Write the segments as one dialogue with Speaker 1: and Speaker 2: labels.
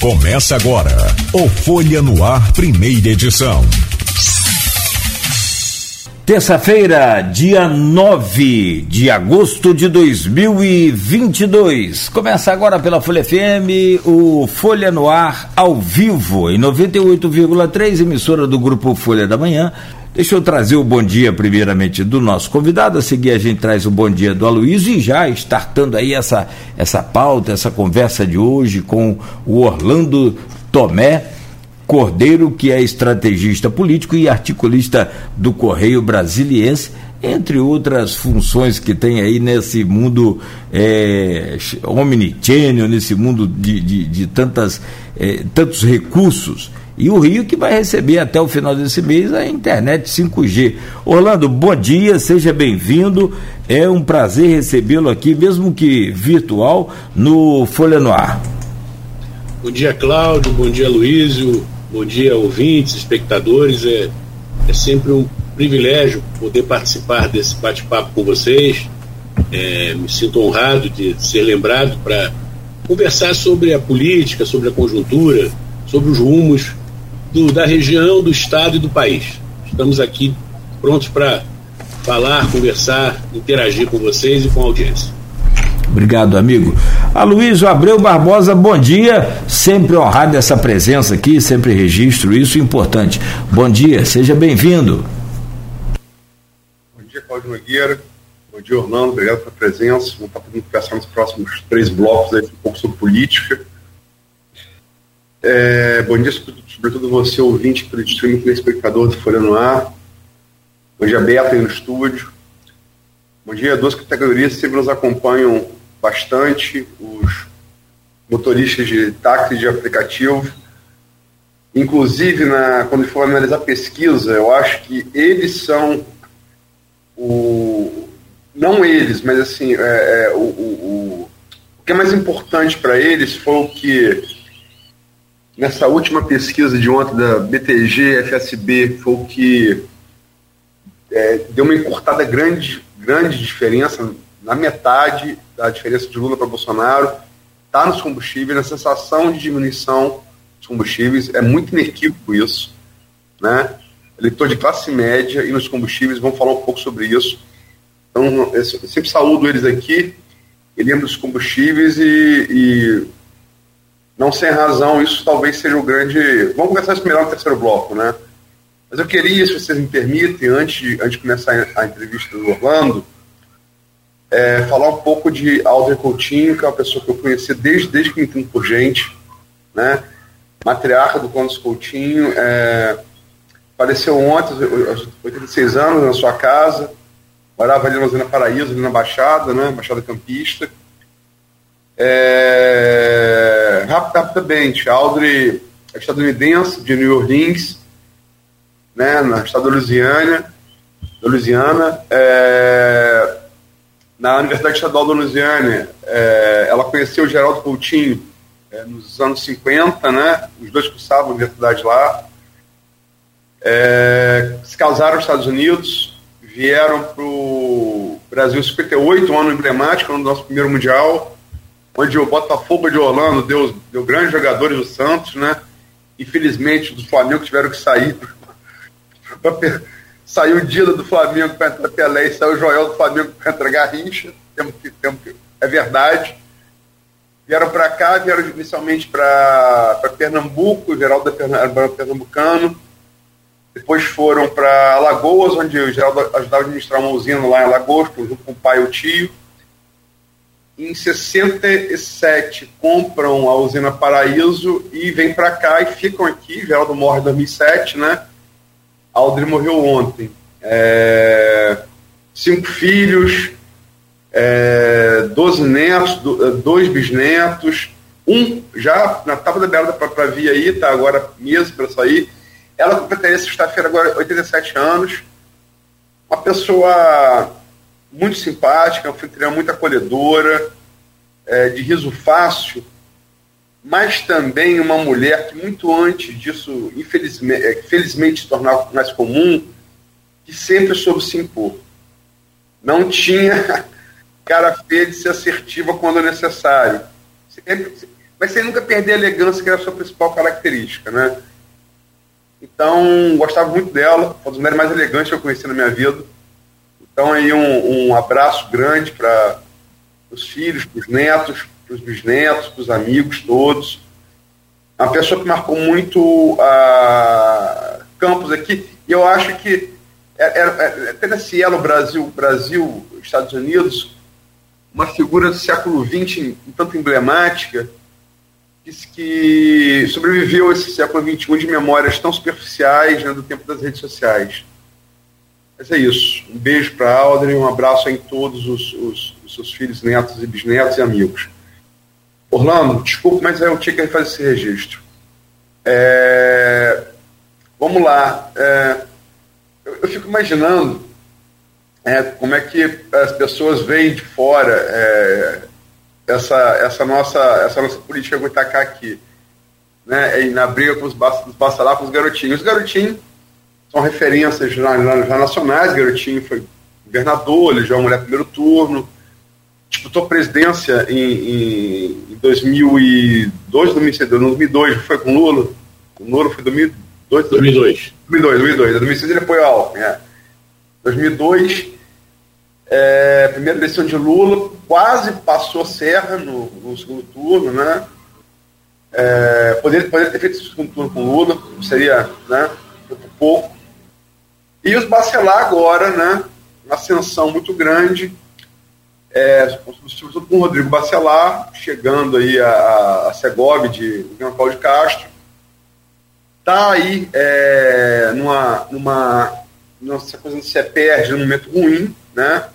Speaker 1: Começa agora o Folha no Ar, primeira edição.
Speaker 2: Terça-feira, dia 9 de agosto de 2022. Começa agora pela Folha FM, o Folha no Ar ao vivo, em 98,3, emissora do grupo Folha da Manhã. Deixa eu trazer o bom dia, primeiramente, do nosso convidado. A seguir, a gente traz o bom dia do Aloysio e já startando aí essa, essa pauta, essa conversa de hoje com o Orlando Tomé Cordeiro, que é estrategista político e articulista do Correio Brasiliense, entre outras funções que tem aí nesse mundo é, omnichannel, nesse mundo de, de, de tantas, é, tantos recursos. E o Rio que vai receber até o final desse mês a internet 5G. Orlando, bom dia, seja bem-vindo. É um prazer recebê-lo aqui, mesmo que virtual, no Folha no Ar.
Speaker 3: Bom dia, Cláudio. Bom dia, Luísio. Bom dia, ouvintes, espectadores. É, é sempre um privilégio poder participar desse bate-papo com vocês. É, me sinto honrado de ser lembrado para conversar sobre a política, sobre a conjuntura, sobre os rumos do, da região, do estado e do país. Estamos aqui prontos para falar, conversar, interagir com vocês e com a audiência.
Speaker 2: Obrigado, amigo. Aloysio Abreu Barbosa, bom dia. Sempre honrado essa presença aqui, sempre registro isso importante. Bom dia, seja bem-vindo.
Speaker 4: Bom dia, Cláudio Nogueira. Bom dia, Orlando. Obrigado pela presença. Vamos estar podendo conversar nos próximos três blocos aí, um pouco sobre política. É, bom dia, sobretudo você, ouvinte, pelo streaming, espectador do Folha no Ar. Bom dia, Beto, aí no estúdio. Bom dia, duas categorias sempre nos acompanham bastante, os motoristas de táxi de aplicativo. Inclusive, na, quando for analisar pesquisa, eu acho que eles são o. Não eles, mas assim, é, é, o, o, o que é mais importante para eles foi o que, nessa última pesquisa de ontem da BTG, FSB, foi o que é, deu uma encurtada grande, grande diferença na metade da diferença de Lula para Bolsonaro, está nos combustíveis, na sensação de diminuição dos combustíveis, é muito inequívoco isso, né? Eleitor de classe média e nos combustíveis, vamos falar um pouco sobre isso. Então, eu sempre saúdo eles aqui, e lembro dos combustíveis e, e, não sem razão, isso talvez seja o grande... Vamos começar isso melhor no terceiro bloco, né? Mas eu queria, se vocês me permitem, antes de, antes de começar a entrevista do Orlando, é, falar um pouco de Alder Coutinho, que é uma pessoa que eu conheci desde, desde que me entendo por gente, né? matriarca do Contos Coutinho, é, faleceu ontem, aos 86 anos, na sua casa, morava ali na Zona Paraíso, ali na Baixada, né? Baixada Campista. É, rapidamente, Aldre é estadunidense, de New Orleans, né, no estado da Louisiana, da Louisiana é, na Universidade Estadual da Louisiana, é, ela conheceu o Geraldo Coutinho é, nos anos 50, né? Os dois cursavam a universidade lá. É, se casaram nos Estados Unidos, vieram para o Brasil em 58, um ano emblemático, ano do nosso primeiro Mundial, onde o Botafogo de Orlando deu, deu grandes jogadores do Santos, né? Infelizmente, do Flamengo tiveram que sair Saiu o Dida do Flamengo para entrar Pelé e saiu o Joel do Flamengo para entrar Garrincha. Temos que, temos que, é verdade. Vieram para cá, vieram inicialmente para Pernambuco, Geraldo é pernambucano. Depois foram para Alagoas, onde o Geraldo ajudava a administrar uma usina lá em Alagoas, junto com o pai e o tio. Em 67 compram a usina Paraíso e vêm para cá e ficam aqui. Geraldo morre em 2007, né? Aldri morreu ontem. É, cinco filhos, é, doze netos, é, dois bisnetos, um já na tábua da beirada para vir aí, tá agora mesmo para sair. Ela completaria sexta-feira agora 87 anos. Uma pessoa muito simpática, uma muito acolhedora, é, de riso fácil, mas também uma mulher que muito antes disso, infelizmente, é, felizmente se tornar mais comum, que sempre soube se impor. Não tinha cara feia de ser assertiva quando necessário. Sempre, mas sem nunca perder a elegância, que era a sua principal característica, né? Então, gostava muito dela, foi uma das mulheres mais elegantes que eu conheci na minha vida. Então, aí, um, um abraço grande para os filhos, para os netos, para os bisnetos, para os amigos todos. Uma pessoa que marcou muito a Campos aqui, e eu acho que é, é, é, até nesse elo Brasil, Brasil, Estados Unidos, uma figura do século XX um tanto emblemática, que, que sobreviveu esse século XXI de memórias tão superficiais né, do tempo das redes sociais. Mas é isso. Um beijo para a Audrey, um abraço em todos os, os, os, seus filhos, netos e bisnetos e amigos. Orlando, desculpe, mas eu tinha que fazer esse registro. É, vamos lá. É, eu, fico imaginando é, como é que as pessoas veem de fora é, essa, essa, nossa, essa nossa política Goitacá aqui. Né, na briga com os, basta lá com os garotinhos. Os garotinhos são referências já, já, já nacionais. Garotinho foi governador, ele já é uma mulher primeiro turno, disputou presidência em, em, em 2002, 2006, 2002, foi com Lula. O Lula foi 2002. 2002. 2002, 2002. 2006 ele apoiou a Alckmin, é. 2002, é, primeira eleição de Lula, quase passou Serra no, no segundo turno, né? É, poderia, poderia ter feito o segundo turno com Lula, seria né, pouco. E os Bacelar agora, né? Uma ascensão muito grande, é, sobretudo com o Rodrigo Bacelar, chegando aí a, a Segov de Jean Paulo de Castro. Está aí é, numa, numa, nessa coisa de se perde num momento ruim, né?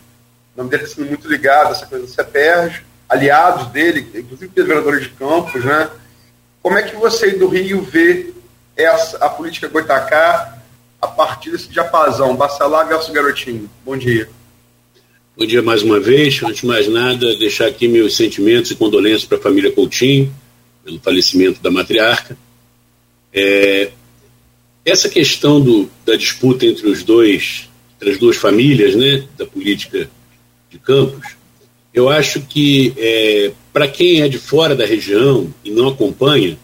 Speaker 4: O nome dele está sendo muito ligado a essa coisa do CEPERJ, aliados dele, inclusive vereadores de campos, né? Como é que você do Rio vê essa, a política Goitacá a partir desse diapasão, Bacelar versus Garotinho? Bom dia.
Speaker 3: Bom dia mais uma vez. Antes de mais nada, deixar aqui meus sentimentos e condolências para a família Coutinho, pelo falecimento da matriarca. É, essa questão do, da disputa entre os dois, entre as duas famílias, né, da política de Campos, eu acho que é, para quem é de fora da região e não acompanha,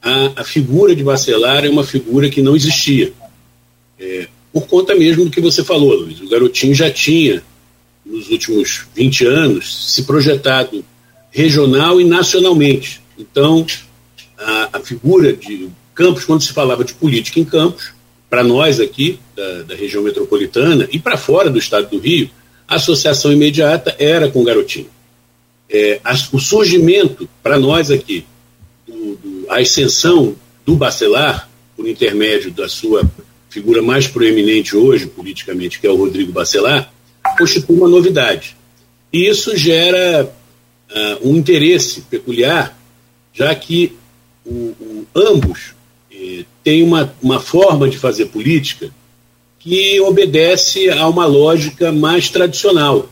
Speaker 3: a, a, figura de Bacelar é uma figura que não existia. É, por conta mesmo do que você falou, Luiz. O garotinho já tinha, nos últimos 20 anos, se projetado regional e nacionalmente. Então, a, a figura de Campos, quando se falava de política em Campos, para nós aqui, da, da região metropolitana, e para fora do estado do Rio, a associação imediata era com o garotinho. É, a, o surgimento, para nós aqui, do, do, a ascensão do Bacelar, por intermédio da sua figura mais proeminente hoje, politicamente, que é o Rodrigo Bacelar, constitui uma novidade. E isso gera uh, um interesse peculiar, já que o, o, ambos eh, têm uma, uma forma de fazer política que obedece a uma lógica mais tradicional.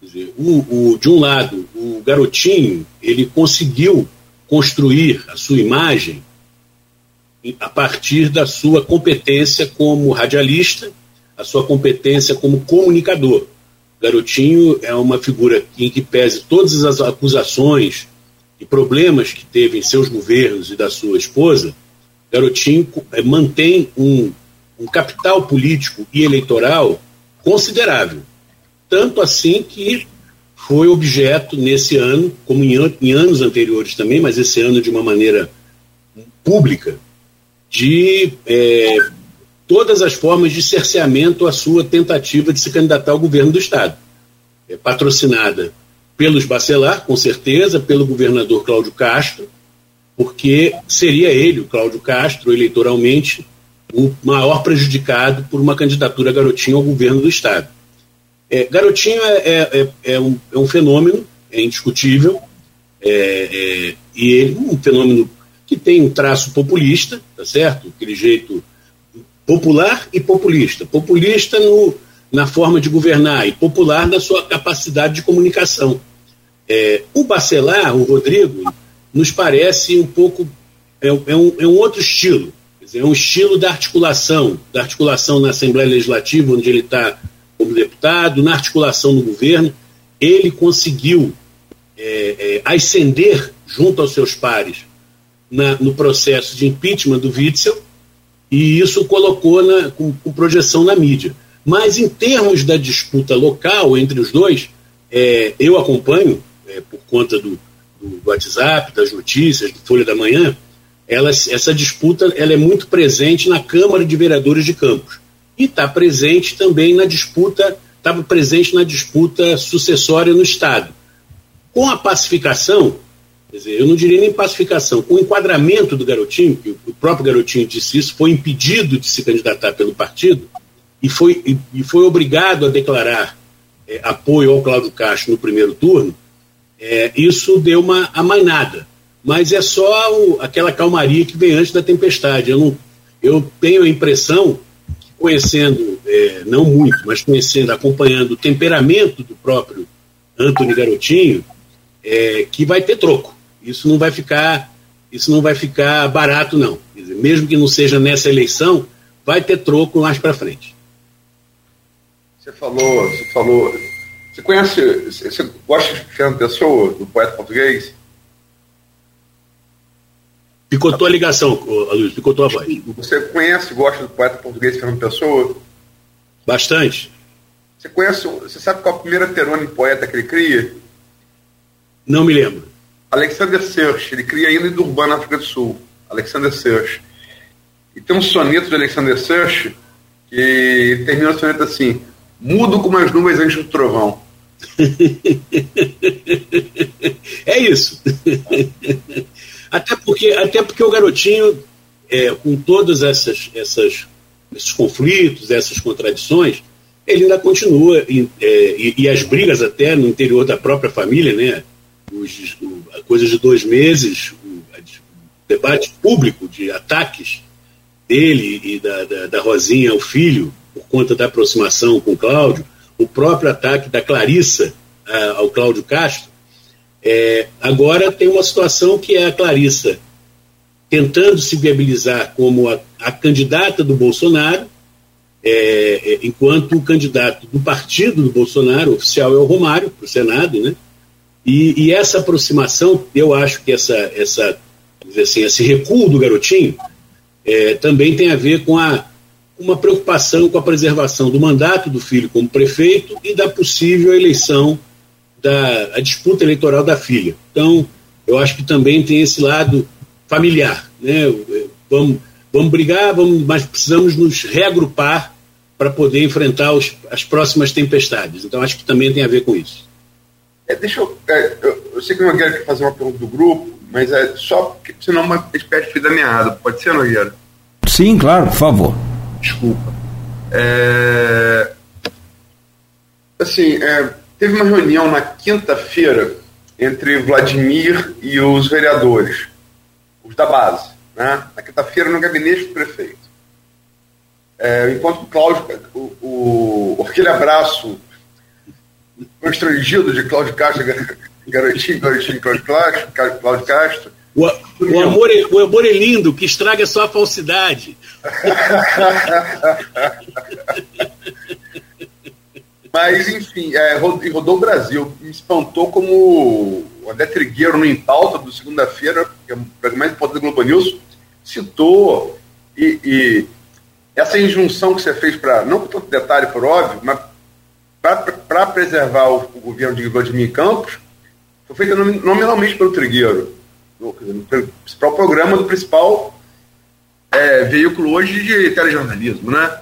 Speaker 3: Dizer, o, o, de um lado, o garotinho ele conseguiu construir a sua imagem a partir da sua competência como radialista, a sua competência como comunicador. Garotinho é uma figura em que pese todas as acusações e problemas que teve em seus governos e da sua esposa, Garotinho eh, mantém um um capital político e eleitoral considerável. Tanto assim que foi objeto nesse ano, como em, em anos anteriores também, mas esse ano de uma maneira pública, de é, todas as formas de cerceamento à sua tentativa de se candidatar ao governo do Estado. É, patrocinada pelos Bacelar, com certeza, pelo governador Cláudio Castro, porque seria ele, o Cláudio Castro, eleitoralmente, o maior prejudicado por uma candidatura garotinho ao governo do Estado. É, garotinho é, é, é, é um, é um fenômeno, é indiscutível, é, e ele um fenômeno que tem um traço populista, tá certo? Aquele jeito popular e populista. Populista no, na forma de governar e popular na sua capacidade de comunicação. É, o Bacelar, o Rodrigo, nos parece um pouco. É, é, um, é um outro estilo é um estilo da articulação, da articulação na Assembleia Legislativa, onde ele está como deputado, na articulação no governo. Ele conseguiu é, é, ascender junto aos seus pares, na, no processo de impeachment do Witzel, e isso colocou na, com, com, projeção na mídia. Mas em termos da disputa local entre os dois, é, eu acompanho, é, por conta do, do, WhatsApp, das notícias, do Folha da Manhã, ela, essa disputa ela é muito presente na Câmara de Vereadores de Campos. E está presente também na disputa, estava presente na disputa sucessória no Estado. Com a pacificação, Quer dizer, eu não diria nem pacificação. O enquadramento do garotinho, que o próprio garotinho disse isso, foi impedido de se candidatar pelo partido e foi, e, e foi obrigado a declarar é, apoio ao Cláudio Castro no primeiro turno, é, isso deu uma amainada. Mas é só o, aquela calmaria que vem antes da tempestade. Eu, não, eu tenho a impressão que, conhecendo, é, não muito, mas conhecendo, acompanhando o temperamento do próprio Antônio Garotinho, é, que vai ter troco. Isso não vai ficar, isso não vai ficar barato não. Dizer, mesmo que não seja nessa eleição, vai ter troco mais para frente.
Speaker 4: Você falou, você falou, você conhece, você gosta de Fernando Pessoa, do poeta português?
Speaker 3: Picotou a ligação, Luiz, picotou a voz.
Speaker 4: Você conhece, gosta do poeta português Fernando Pessoa?
Speaker 3: Bastante.
Speaker 4: Você conhece, você sabe qual é a primeira terônimo poeta que ele cria?
Speaker 3: Não me lembro.
Speaker 4: Alexander Serch, ele cria a Ilha do Urbano na África do Sul. Alexander Serch. E tem um soneto de Alexander Serch que termina o soneto assim: Mudo como as nuvens antes do trovão.
Speaker 3: é isso. até, porque, até porque o garotinho, é, com todos essas, essas, esses conflitos, essas contradições, ele ainda continua, é, e, e, as brigas até no interior da própria família, né? Os, o, coisa de dois meses, o, o, debate público de ataques dele e da, da, da Rosinha ao filho, por conta da aproximação com o Cláudio, o próprio ataque da Clarissa a, ao Cláudio Castro, é, agora tem uma situação que é a Clarissa tentando se viabilizar como a, a candidata do Bolsonaro, é, é, enquanto o candidato do partido do Bolsonaro, oficial, é o Romário, para o Senado, né? E, e, essa aproximação, eu acho que essa, essa assim, esse recuo do garotinho é, também tem a ver com a, uma preocupação com a preservação do mandato do filho como prefeito e da possível eleição, da a disputa eleitoral da filha. Então, eu acho que também tem esse lado familiar. Né? Vamos, vamos brigar, vamos, mas precisamos nos reagrupar para poder enfrentar os, as próximas tempestades. Então, acho que também tem a ver com isso.
Speaker 4: É, deixa eu, é, eu, eu. sei que o Nogueira quer fazer uma pergunta do grupo, mas é só porque senão uma espécie de fio da meada. Pode ser, Nogueira?
Speaker 2: Sim, claro, por favor.
Speaker 4: Desculpa. É, assim, é, teve uma reunião na quinta-feira entre Vladimir e os vereadores, os da base, né? na quinta-feira no gabinete do prefeito. É, enquanto o Cláudio, o, o, aquele abraço constrangido de Cláudio Castro, garotinho, garotinho Cláudio Castro, Cláudio Castro.
Speaker 3: O, o, amor é, o amor é lindo, que estraga só a falsidade.
Speaker 4: Mas, enfim, é, rodou o Brasil. Me espantou como o André Trigueiro, no Em Pauta, do segunda-feira, que é o programa mais importante da Globo News, citou e, e essa injunção que você fez para, não com tanto detalhe, por óbvio, mas para preservar o, o, governo de Vladimir Campos, foi feita nominalmente pelo Trigueiro, pelo principal programa do principal é, veículo hoje de telejornalismo, né?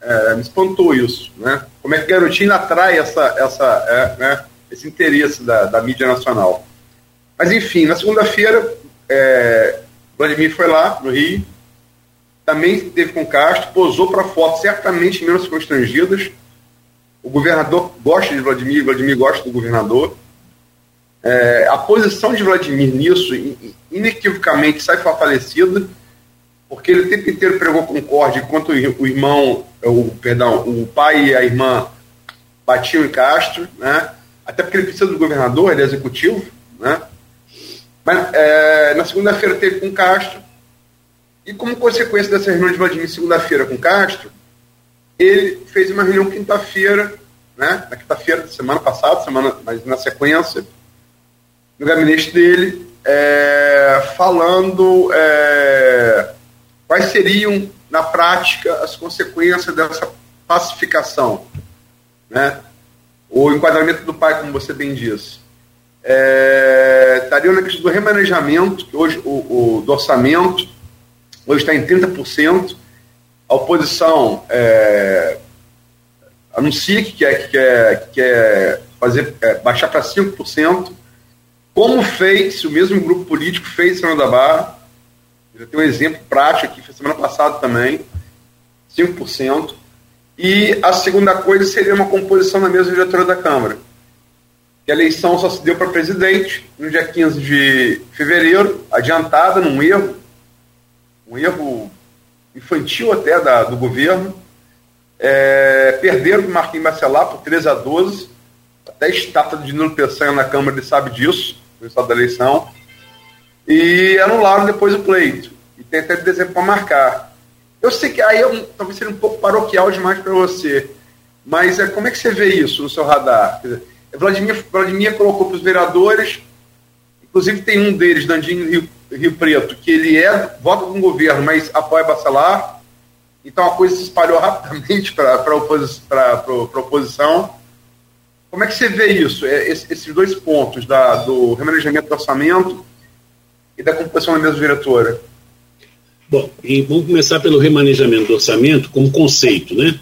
Speaker 4: É, me espantou isso, né? Como é que Garotinho atrai essa, essa, é, né, esse interesse da, da mídia nacional. Mas, enfim, na segunda-feira, é, Vladimir foi lá, no Rio, também teve com Castro, posou para foto certamente menos constrangidas, o governador gosta de Vladimir, Vladimir gosta do governador. É, a posição de Vladimir nisso, inequivocamente, sai fortalecida, porque ele o tempo inteiro pregou concórdia, enquanto o irmão, o, perdão, o pai e a irmã batiam em Castro, né? até porque ele precisa do governador, ele é executivo. Né? Mas é, na segunda-feira teve com Castro, e como consequência dessa reunião de Vladimir segunda-feira com Castro, ele fez uma reunião quinta-feira, né, na quinta-feira da semana passada, semana, mas na sequência, no gabinete dele, é, falando é, quais seriam, na prática, as consequências dessa pacificação, né? o enquadramento do pai, como você bem disse. É, estaria na questão do remanejamento, que hoje o, o do orçamento hoje está em 30%. A oposição é, anuncia que quer, que quer, que quer fazer, é, baixar para 5%, como fez, o mesmo grupo político fez em Senador da Barra, já tem um exemplo prático aqui, foi semana passada também, 5%. E a segunda coisa seria uma composição na mesa diretora da Câmara. Que a eleição só se deu para presidente no dia 15 de fevereiro, adiantada num erro, um erro infantil até da, do governo. É, perderam o Marquinhos Bacelar por 13 a 12. Até estátua de Nilo Peçanha na Câmara ele sabe disso, no estado da eleição. E anularam depois o pleito. E tem até dezembro para marcar. Eu sei que aí eu, talvez seja um pouco paroquial demais para você, mas é, como é que você vê isso no seu radar? Quer dizer, Vladimir, Vladimir colocou para os vereadores, inclusive tem um deles, Dandinho Rio, Rio Preto, que ele é, vota com o governo, mas apoia Bacelar, então a coisa se espalhou rapidamente para a oposi oposição. Como é que você vê isso, é, esses dois pontos da, do remanejamento do orçamento e da composição da mesa diretora?
Speaker 3: Bom, e vamos começar pelo remanejamento do orçamento como conceito, né?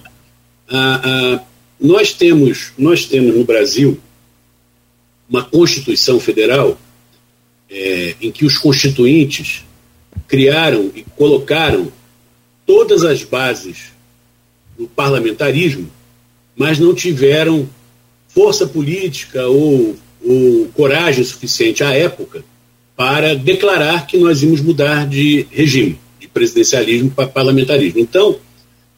Speaker 3: Ah, ah, nós temos, nós temos no Brasil uma Constituição Federal é, em que os constituintes criaram e colocaram todas as bases do parlamentarismo, mas não tiveram força política ou, ou coragem suficiente à época para declarar que nós íamos mudar de regime presidencialismo para parlamentarismo. Então,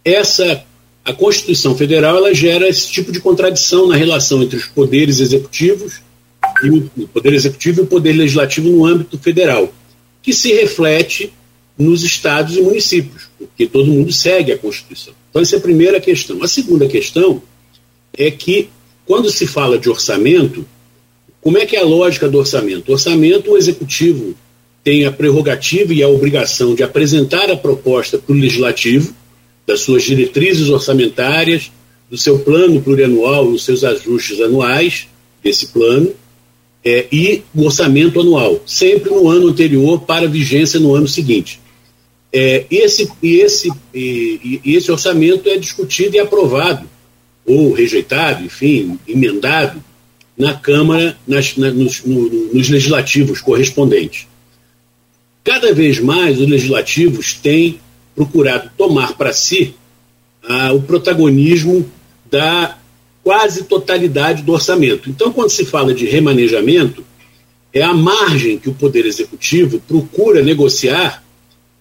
Speaker 3: essa a Constituição Federal ela gera esse tipo de contradição na relação entre os poderes executivos e o poder executivo e o poder legislativo no âmbito federal, que se reflete nos estados e municípios, porque todo mundo segue a Constituição. Então essa é a primeira questão. A segunda questão é que quando se fala de orçamento, como é que é a lógica do orçamento? O orçamento, o executivo tem a prerrogativa e a obrigação de apresentar a proposta para o legislativo, das suas diretrizes orçamentárias, do seu plano plurianual, os seus ajustes anuais desse plano, é, e o orçamento anual, sempre no ano anterior para vigência no ano seguinte. É, esse, esse, e, e esse orçamento é discutido e aprovado, ou rejeitado, enfim, emendado, na Câmara, nas, na, nos, no, nos legislativos correspondentes. Cada vez mais os legislativos têm procurado tomar para si ah, o protagonismo da quase totalidade do orçamento. Então, quando se fala de remanejamento, é a margem que o Poder Executivo procura negociar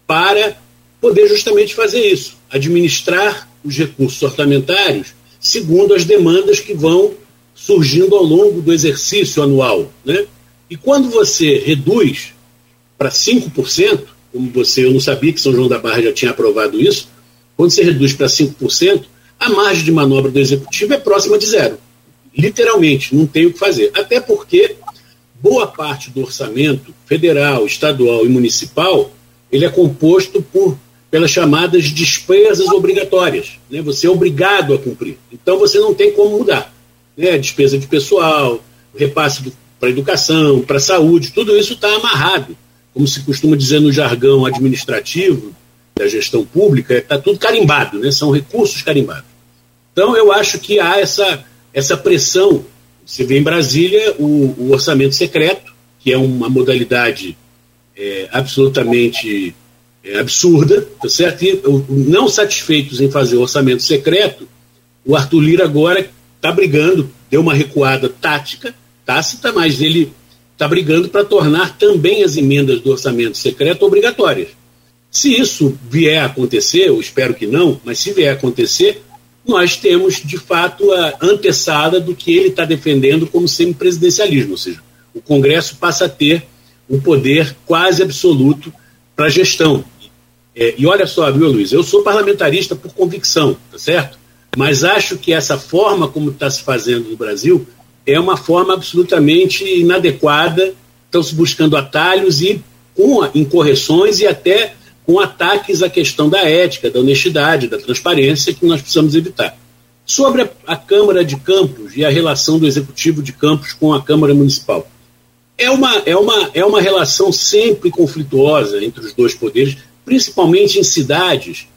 Speaker 3: para poder justamente fazer isso, administrar os recursos orçamentários segundo as demandas que vão surgindo ao longo do exercício anual. Né? E quando você reduz para 5%, como você, eu não sabia que São João da Barra já tinha aprovado isso, quando você reduz para 5%, a margem de manobra do executivo é próxima de zero. Literalmente, não tem o que fazer. Até porque boa parte do orçamento federal, estadual e municipal, ele é composto por pelas chamadas despesas obrigatórias. Né? Você é obrigado a cumprir. Então você não tem como mudar. Né? Despesa de pessoal, repasse para educação, para saúde, tudo isso está amarrado como se costuma dizer no jargão administrativo da gestão pública, está tudo carimbado, né? são recursos carimbados. Então, eu acho que há essa, essa pressão. Você vê em Brasília o, o orçamento secreto, que é uma modalidade é, absolutamente é, absurda, tá certo? E, não satisfeitos em fazer orçamento secreto, o Arthur Lira agora está brigando, deu uma recuada tática, tácita, mas ele está brigando para tornar também as emendas do orçamento secreto obrigatórias. Se isso vier a acontecer, eu espero que não, mas se vier a acontecer, nós temos de fato a antessada do que ele está defendendo como semipresidencialismo, ou seja, o Congresso passa a ter um poder quase absoluto para a gestão. É, e olha só, viu, Luiz, eu sou parlamentarista por convicção, tá certo? Mas acho que essa forma como está se fazendo no Brasil é uma forma absolutamente inadequada estão se buscando atalhos e com incorreções e até com ataques à questão da ética, da honestidade, da transparência que nós precisamos evitar. Sobre a, a Câmara de Campos e a relação do Executivo de Campos com a Câmara Municipal. É uma, é, uma, é uma relação sempre conflituosa entre os dois poderes, principalmente em cidades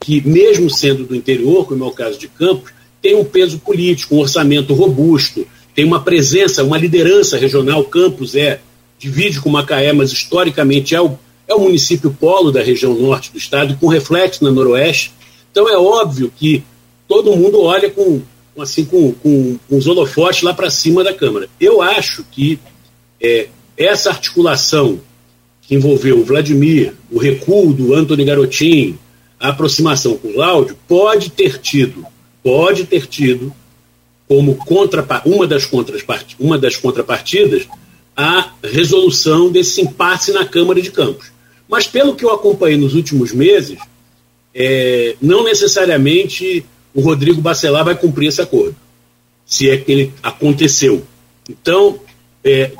Speaker 3: que, mesmo sendo do interior, como é o caso de Campos, tem um peso político, um orçamento robusto, tem uma presença, uma liderança regional. Campos é, divide com Macaé, mas historicamente é o, é o município polo da região norte do estado, com reflexo na noroeste. Então é óbvio que todo mundo olha com, assim, com, com, com os holofotes lá para cima da Câmara. Eu acho que é, essa articulação que envolveu o Vladimir, o recuo do Antônio Garotinho, a aproximação com o Cláudio, pode ter tido, pode ter tido como contra, uma, das uma das contrapartidas a resolução desse impasse na Câmara de Campos. Mas, pelo que eu acompanhei nos últimos meses, é, não necessariamente o Rodrigo Bacelar vai cumprir esse acordo, se é que ele aconteceu. Então, é,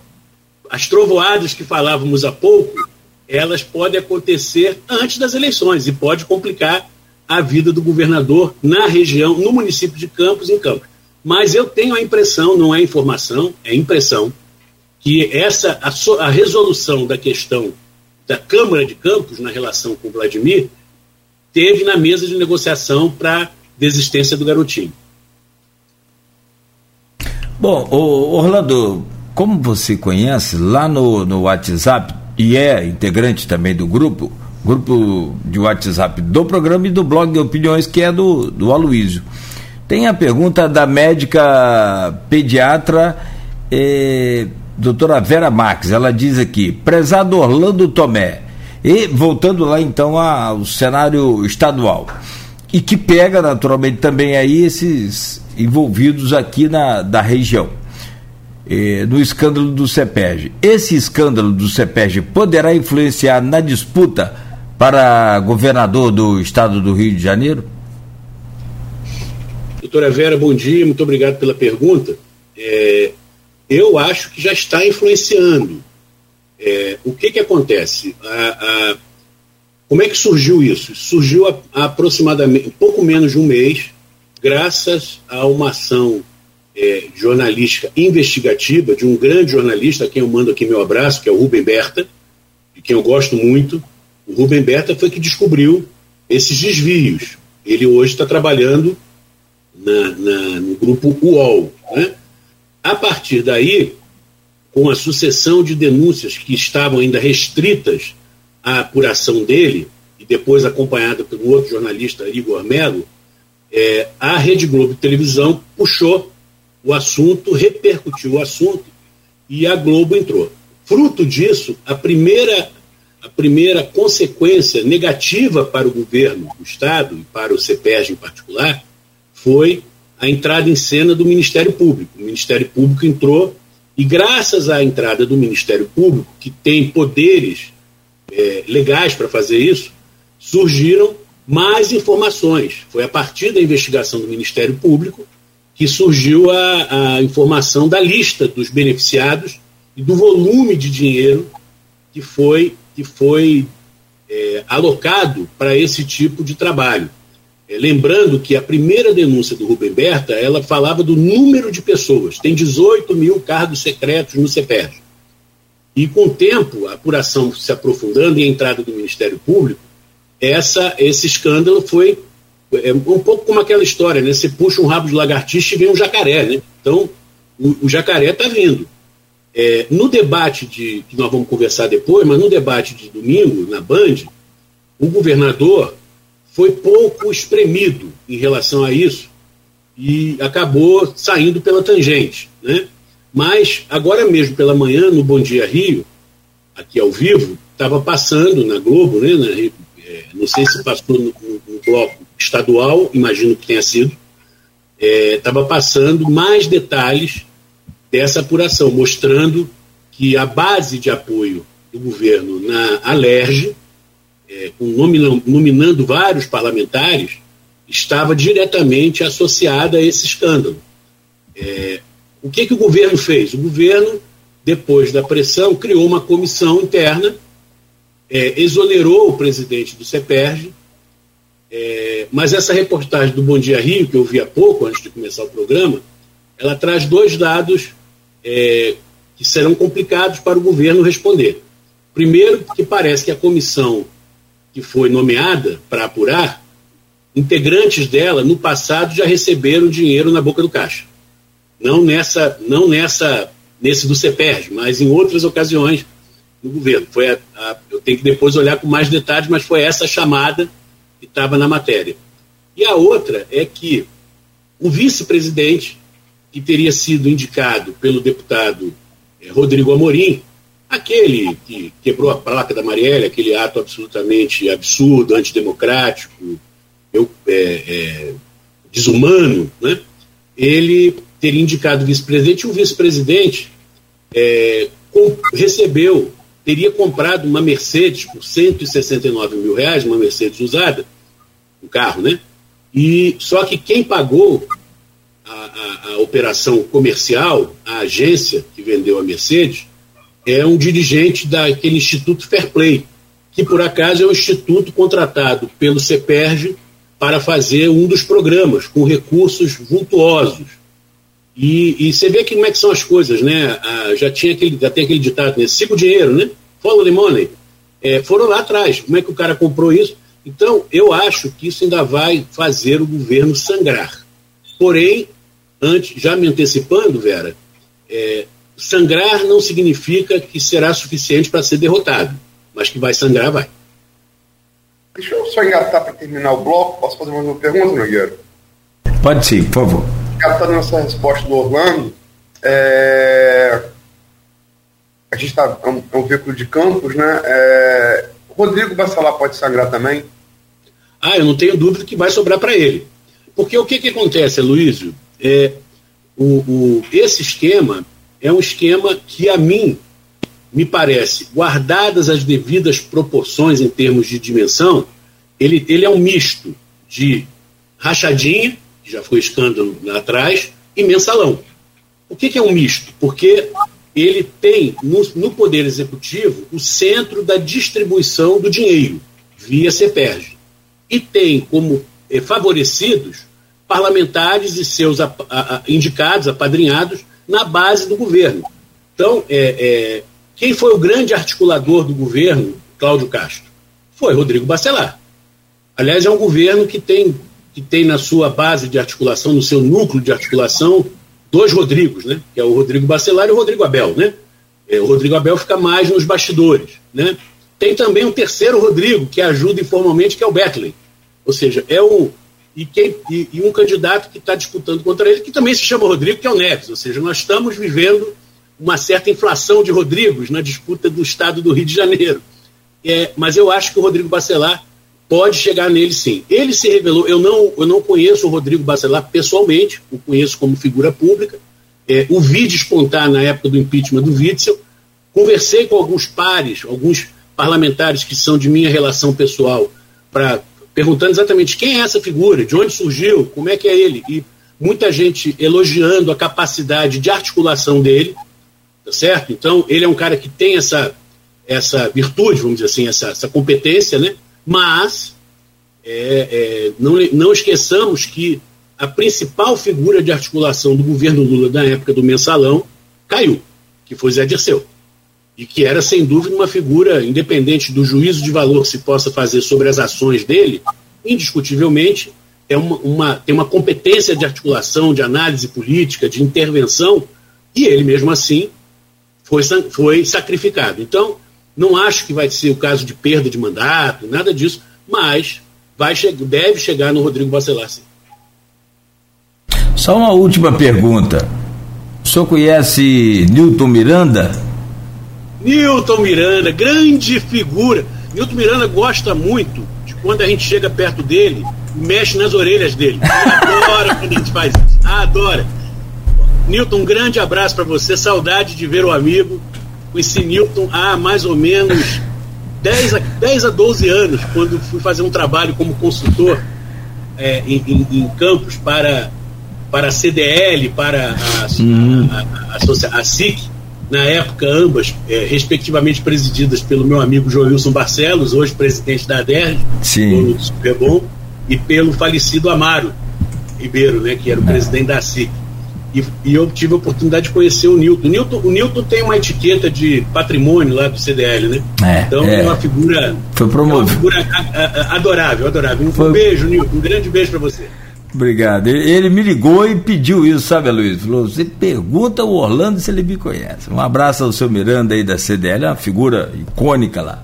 Speaker 3: as trovoadas que falávamos há pouco, elas podem acontecer antes das eleições e pode complicar a vida do governador na região, no município de Campos, em Campos. Mas eu tenho a impressão, não é informação, é impressão, que essa a, a resolução da questão da Câmara de Campos na relação com Vladimir teve na mesa de negociação para desistência do garotinho.
Speaker 2: Bom, Orlando, como você conhece, lá no, no WhatsApp, e é integrante também do grupo, grupo de WhatsApp do programa e do blog opiniões, que é do, do Aloísio. Tem a pergunta da médica pediatra, eh, doutora Vera Marques. Ela diz aqui: prezado Orlando Tomé, e voltando lá então ao cenário estadual, e que pega naturalmente também aí esses envolvidos aqui na da região eh, no escândalo do CEPERG. Esse escândalo do CEPERG poderá influenciar na disputa para governador do estado do Rio de Janeiro?
Speaker 3: Doutora Vera, bom dia, muito obrigado pela pergunta. É, eu acho que já está influenciando. É, o que, que acontece? A, a, como é que surgiu isso? Surgiu há aproximadamente pouco menos de um mês, graças a uma ação é, jornalística investigativa de um grande jornalista, a quem eu mando aqui meu abraço, que é o Rubem Berta, de quem eu gosto muito. O Rubem Berta foi que descobriu esses desvios. Ele hoje está trabalhando na, na, no grupo UOL. Né? A partir daí, com a sucessão de denúncias que estavam ainda restritas à apuração dele, e depois acompanhada pelo outro jornalista, Igor Melo, é, a Rede Globo Televisão puxou o assunto, repercutiu o assunto e a Globo entrou. Fruto disso, a primeira, a primeira consequência negativa para o governo do Estado e para o CEPERG em particular foi a entrada em cena do Ministério Público. O Ministério Público entrou e, graças à entrada do Ministério Público, que tem poderes é, legais para fazer isso, surgiram mais informações. Foi a partir da investigação do Ministério Público que surgiu a, a informação da lista dos beneficiados e do volume de dinheiro que foi, que foi é, alocado para esse tipo de trabalho. É, lembrando que a primeira denúncia do Rubem Berta, ela falava do número de pessoas. Tem 18 mil cargos secretos no CEPERJ. E com o tempo, a apuração se aprofundando e a entrada do Ministério Público, essa, esse escândalo foi é um pouco como aquela história, né? Você puxa um rabo de lagartixa e vem um jacaré, né? Então, o, o jacaré está vindo. É, no debate de que nós vamos conversar depois, mas no debate de domingo na Band, o governador foi pouco espremido em relação a isso e acabou saindo pela tangente, né? Mas agora mesmo pela manhã no Bom Dia Rio, aqui ao vivo, estava passando na Globo, né? Na, é, não sei se passou no, no, bloco estadual, imagino que tenha sido, estava é, passando mais detalhes dessa apuração, mostrando que a base de apoio do governo na Alerj, é, nominando, vários parlamentares, estava diretamente associada a esse escândalo. É, o que, que o governo fez? O governo depois da pressão, criou uma comissão interna, é, exonerou o presidente do CEPERJ, é, mas essa reportagem do Bom Dia Rio, que eu vi há pouco, antes de começar o programa, ela traz dois dados é, que serão complicados para o governo responder. Primeiro, que parece que a comissão que foi nomeada para apurar, integrantes dela, no passado, já receberam dinheiro na boca do caixa. Não nessa, não nessa, nesse do CEPERJ, mas em outras ocasiões no governo. Foi a, a, eu tenho que depois olhar com mais detalhes, mas foi essa chamada que estava na matéria. E a outra é que o vice-presidente, que teria sido indicado pelo deputado eh, Rodrigo Amorim, aquele que quebrou a placa da Marielle, aquele ato absolutamente absurdo, antidemocrático, eu, é, é, desumano, né? ele teria indicado o vice-presidente e o vice-presidente é, recebeu teria comprado uma Mercedes por 169 mil reais, uma Mercedes usada, um carro, né? E só que quem pagou a, a, a operação comercial, a agência que vendeu a Mercedes, é um dirigente daquele Instituto Fair Play, que por acaso é um instituto contratado pelo CEPERJ para fazer um dos programas com recursos vultuosos. E, e, você vê que como é que são as coisas, né? Ah, já, tinha aquele, já tem aquele ditado, né? Siga o dinheiro, né? Follow the money. É, foram lá atrás. Como é que o cara comprou isso? Então, eu acho que isso ainda vai fazer o governo sangrar. Porém, antes, já me antecipando, Vera, é, sangrar não significa que será suficiente para ser derrotado, mas que vai sangrar, vai.
Speaker 4: Deixa eu só engatar para terminar o bloco. Posso fazer mais uma pergunta, Nogueira?
Speaker 2: Pode sim, por favor.
Speaker 4: Engatando nessa resposta do Orlando, é... a gente está é, um, é um veículo de campos, né? É... Rodrigo Bacelar pode sangrar também?
Speaker 3: Ah, eu não tenho dúvida que vai sobrar para ele. Porque o que, que acontece, Luísio? É, o, o, esse esquema é um esquema que, a mim, me parece, guardadas as devidas proporções em termos de dimensão, ele, ele é um misto de rachadinha, que já foi escândalo lá atrás, e mensalão. O que, que é um misto? Porque ele tem no, no, Poder Executivo o centro da distribuição do dinheiro, via CEPERJ. E tem como eh, favorecidos parlamentares e seus a, a, a, indicados, apadrinhados, na base do governo. Então, é, é, quem foi o grande articulador do governo, Cláudio Castro? Foi Rodrigo Bacelar. Aliás, é um governo que tem, que tem na sua base de articulação, no seu núcleo de articulação, dois Rodrigos, né? que é o Rodrigo Bacelar e o Rodrigo Abel. Né? É, o Rodrigo Abel fica mais nos bastidores. Né? Tem também um terceiro Rodrigo, que ajuda informalmente, que é o Betley. Ou seja, é o. E, quem, e, e um candidato que está disputando contra ele, que também se chama Rodrigo, que é o Neves. Ou seja, nós estamos vivendo uma certa inflação de Rodrigos na disputa do estado do Rio de Janeiro. É, mas eu acho que o Rodrigo Bacelar pode chegar nele sim. Ele se revelou, eu não, eu não conheço o Rodrigo Bacelar pessoalmente, o conheço como figura pública, é, o vi despontar na época do impeachment do Witzel, conversei com alguns pares, alguns parlamentares que são de minha relação pessoal, para perguntando exatamente quem é essa figura, de onde surgiu, como é que é ele, e muita gente elogiando a capacidade de articulação dele, tá certo? Então, ele é um cara que tem essa, essa virtude, vamos dizer assim, essa, essa competência, né? Mas é, é, não, não esqueçamos que a principal figura de articulação do governo Lula na época do mensalão caiu, que foi Zé Dirceu. E que era, sem dúvida, uma figura, independente do juízo de valor que se possa fazer sobre as ações dele, indiscutivelmente é uma, uma, tem uma competência de articulação, de análise política, de intervenção, e ele mesmo assim foi, foi sacrificado. Então, não acho que vai ser o caso de perda de mandato, nada disso, mas vai deve chegar no Rodrigo Bacelar, sim.
Speaker 2: Só uma última pergunta. O senhor conhece Newton Miranda?
Speaker 3: Newton Miranda, grande figura. Newton Miranda gosta muito de quando a gente chega perto dele mexe nas orelhas dele. Ele adora quando a gente faz isso. Adora. Newton, um grande abraço para você. Saudade de ver o amigo. Conheci Newton há mais ou menos 10 a, 10 a 12 anos, quando fui fazer um trabalho como consultor é, em, em, em, campos para, para a CDL, para a, uhum. a, a, a, a SIC. Na época ambas é, respectivamente presididas pelo meu amigo Joilson Barcelos, hoje presidente da ADERJ,
Speaker 2: Sim.
Speaker 3: do Superbom, e pelo falecido Amaro Ribeiro, né, que era o é. presidente da SIC. E, e, eu tive a oportunidade de conhecer o Newton. O Newton, o Newton tem uma etiqueta de patrimônio lá do CDL, né?
Speaker 2: É,
Speaker 3: então é, é uma figura.
Speaker 2: Foi promovido. É uma
Speaker 3: figura adorável, adorável. Um, Foi... beijo, Newton. Um grande beijo para você.
Speaker 2: Obrigado. Ele me ligou e pediu isso, sabe, Luiz? Falou: você pergunta o Orlando se ele me conhece. Um abraço ao seu Miranda aí da CDL, é uma figura icônica lá.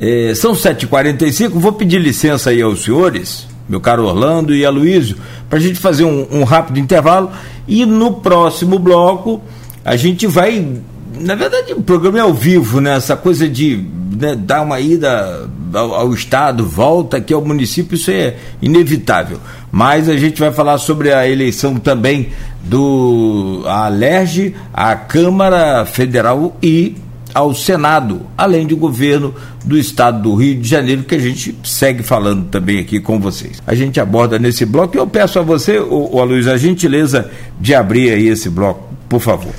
Speaker 2: É, são 7h45, vou pedir licença aí aos senhores, meu caro Orlando e Aloysio, para a gente fazer um, um rápido intervalo e no próximo bloco a gente vai. Na verdade, o programa é ao vivo, né? Essa coisa de né, dar uma ida ao, ao Estado, volta aqui ao município, isso é inevitável. Mas a gente vai falar sobre a eleição também do Alerge, a Câmara Federal e ao Senado, além do governo do estado do Rio de Janeiro, que a gente segue falando também aqui com vocês. A gente aborda nesse bloco e eu peço a você, o, o Aloysio, a gentileza de abrir aí esse bloco, por favor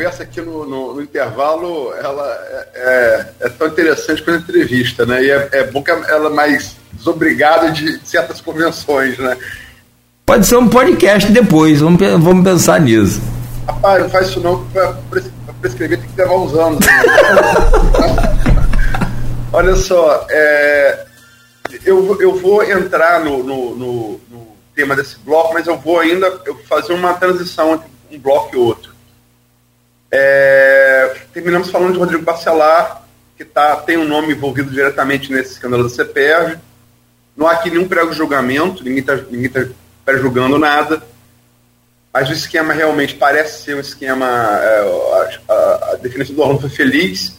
Speaker 4: conversa aqui no, no, no intervalo, ela é, é, é, tão interessante quanto a entrevista, né? E é, é bom que ela é mais desobrigada de certas convenções, né?
Speaker 2: Pode ser um podcast depois, vamos, vamos pensar nisso.
Speaker 4: Rapaz, não faz isso não, para prescrever tem que levar uns anos. Né? Olha só, é, eu, eu vou entrar no, no, no, no, tema desse bloco, mas eu vou ainda eu fazer uma transição entre um bloco e outro. É, terminamos falando de Rodrigo Bacelar, que tá, tem um nome envolvido diretamente nesse escândalo da CPR. Não há aqui nenhum pré-julgamento, ninguém está tá pré-julgando nada. Mas o esquema realmente parece ser um esquema. É, a, a, definição do Orlando foi feliz.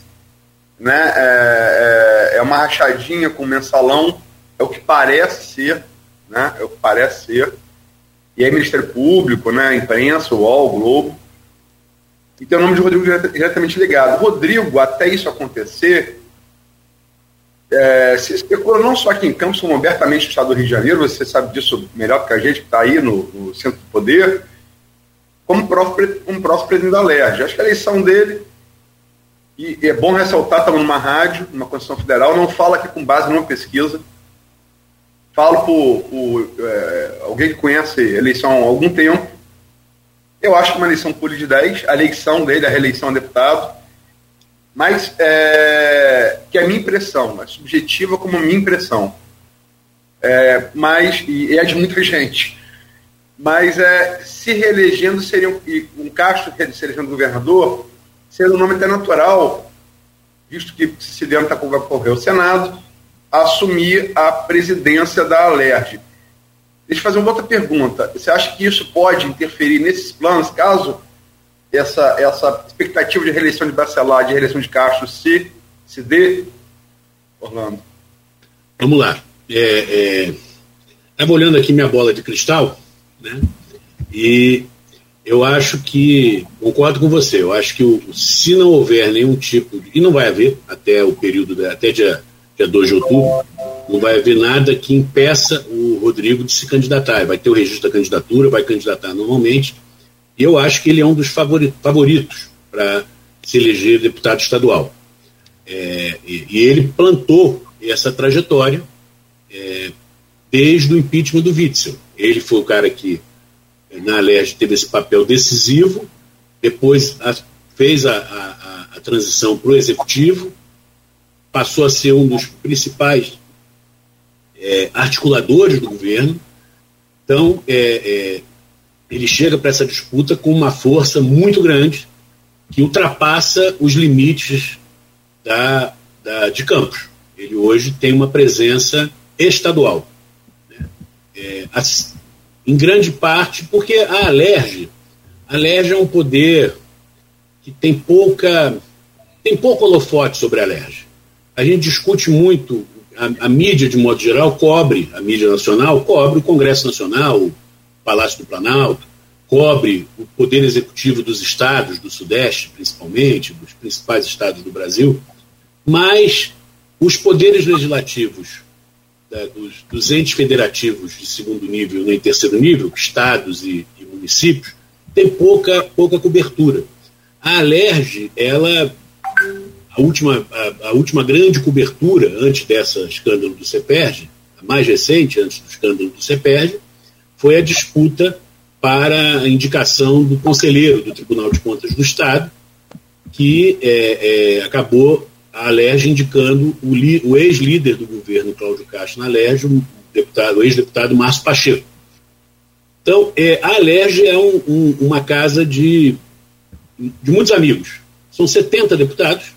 Speaker 4: Né? É, é, é, uma rachadinha com mensalão, é o que parece ser. Né? É o que parece ser. E aí, Ministério Público, né? imprensa, UOL, o Globo e tem o nome de Rodrigo diretamente ligado. Rodrigo, até isso acontecer, é, se especulou não só aqui em Campos, como abertamente no estado do Rio de Janeiro, você sabe disso melhor que a gente que está aí no, no, centro do poder, como próprio, um próximo presidente da LERJ. Acho que a eleição dele, e, e é bom ressaltar, estamos numa rádio, numa Constituição Federal, não fala aqui com base numa pesquisa, falo por, por é, alguém que conhece a eleição há algum tempo, eu acho que uma eleição pura de 10, a eleição dele, a reeleição a deputado, mas é, que é a minha impressão, é subjetiva como minha impressão. É, mas, e é de muita gente. Mas é, se reelegendo seria um, um Castro se elegendo governador, seria um nome até natural, visto que Siciliano está concorrer ao Senado, assumir a presidência da Alerj Deixa eu fazer uma outra pergunta. Você acha que isso pode interferir nesses planos, caso essa, essa expectativa de reeleição de Bacelar, de reeleição de Castro, se, se dê, Orlando?
Speaker 3: Vamos lá. É, é, olhando aqui minha bola de cristal, né? E eu acho que, concordo com você, eu acho que o, se não houver nenhum tipo, de, e não vai haver até o período, até dia, dia 2 de outubro, não vai haver nada que impeça o Rodrigo de se candidatar. Vai ter o registro da candidatura, vai candidatar normalmente. E eu acho que ele é um dos favoritos para se eleger deputado estadual. É, e, e, ele plantou essa trajetória é, desde o impeachment do Witzel. Ele foi o cara que, na Alerj, teve esse papel decisivo, depois a, fez a, a, a transição para o executivo, passou a ser um dos principais é, articuladores do governo. Então, é, é, ele chega para essa disputa com uma força muito grande que ultrapassa os limites da, da, de Campos. Ele hoje tem uma presença estadual. Né? É, em grande parte porque a Alerj, a é um poder que tem pouca tem pouco holofote sobre a Alerj. A gente discute muito a, a, mídia, de modo geral, cobre, a mídia nacional, cobre o Congresso Nacional, o Palácio do Planalto, cobre o Poder Executivo dos estados do Sudeste, principalmente, dos principais estados do Brasil, mas os poderes legislativos da, dos, dos, entes federativos de segundo nível nem terceiro nível, estados e, e municípios, tem pouca, pouca cobertura. A Alerj, ela, a última, a, a, última grande cobertura antes dessa escândalo do CEPERG, a mais recente, antes do escândalo do CEPERG, foi a disputa para a indicação do conselheiro do Tribunal de Contas do Estado, que é, é, acabou a Alerj indicando o, o ex-líder do governo, Cláudio Castro, na Alerj, o, deputado, o ex-deputado Márcio Pacheco. Então, é, a Alerj é um, um, uma casa de, de muitos amigos. São 70 deputados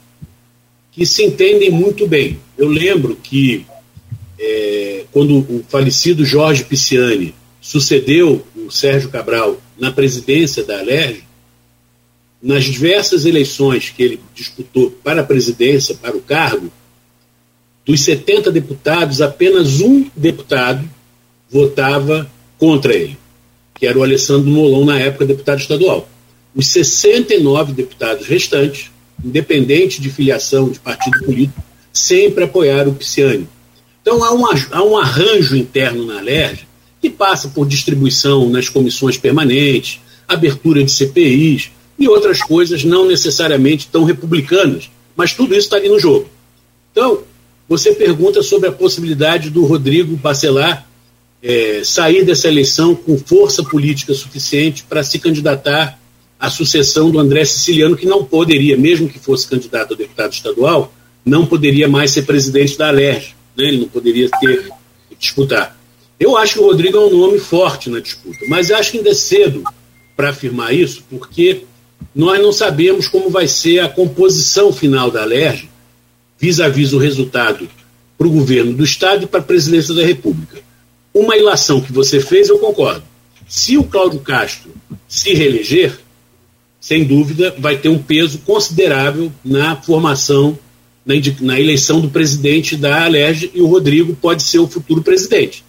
Speaker 3: que se entendem muito bem. Eu lembro que é, quando o falecido Jorge Pisciani sucedeu o Sérgio Cabral na presidência da Alerj, nas diversas eleições que ele disputou para a presidência, para o cargo, dos 70 deputados, apenas um deputado votava contra ele, que era o Alessandro Molon, na época deputado estadual. Os 69 deputados restantes, independente de filiação de partido político, sempre apoiaram o Pisciani. Então há um, há um arranjo interno na LERJ que passa por distribuição nas comissões permanentes, abertura de CPIs, e outras coisas não necessariamente tão republicanas, mas tudo isso está ali no jogo. Então, você pergunta sobre a possibilidade do Rodrigo Bacelar é, sair dessa eleição com força política suficiente para se candidatar à sucessão do André Siciliano, que não poderia, mesmo que fosse candidato a deputado estadual, não poderia mais ser presidente da Alerj, né? ele não poderia ter disputar. Eu acho que o Rodrigo é um nome forte na disputa, mas acho que ainda é cedo para afirmar isso, porque nós não sabemos como vai ser a composição final da LERJ, vis-à-vis o resultado para o governo do Estado e para a presidência da República. Uma ilação que você fez, eu concordo. Se o Cláudio Castro se reeleger, sem dúvida, vai ter um peso considerável na formação, na, na eleição do presidente da Alerj e o Rodrigo pode ser o futuro presidente.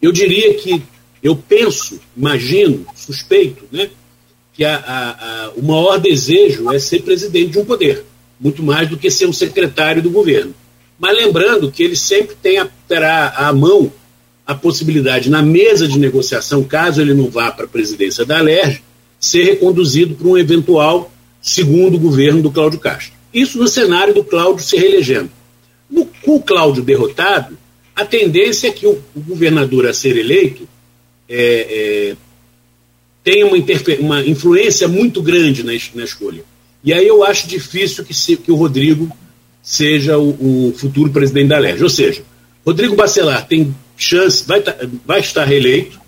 Speaker 3: Eu diria que, eu penso, imagino, suspeito, né, que a, a, a, o maior desejo é ser presidente de um poder, muito mais do que ser um secretário do governo. Mas lembrando que ele sempre tem terá à mão a possibilidade, na mesa de negociação, caso ele não vá para a presidência da Alerj, ser reconduzido para um eventual segundo governo do Cláudio Castro. Isso no cenário do Cláudio se reelegendo. No, com o Cláudio derrotado, a tendência é que o, o governador a ser eleito é, é, tem uma, uma influência muito grande na, na, escolha. E aí eu acho difícil que, se, que o Rodrigo seja o, o, futuro presidente da LERJ. Ou seja, Rodrigo Bacelar tem chance, vai, vai estar reeleito,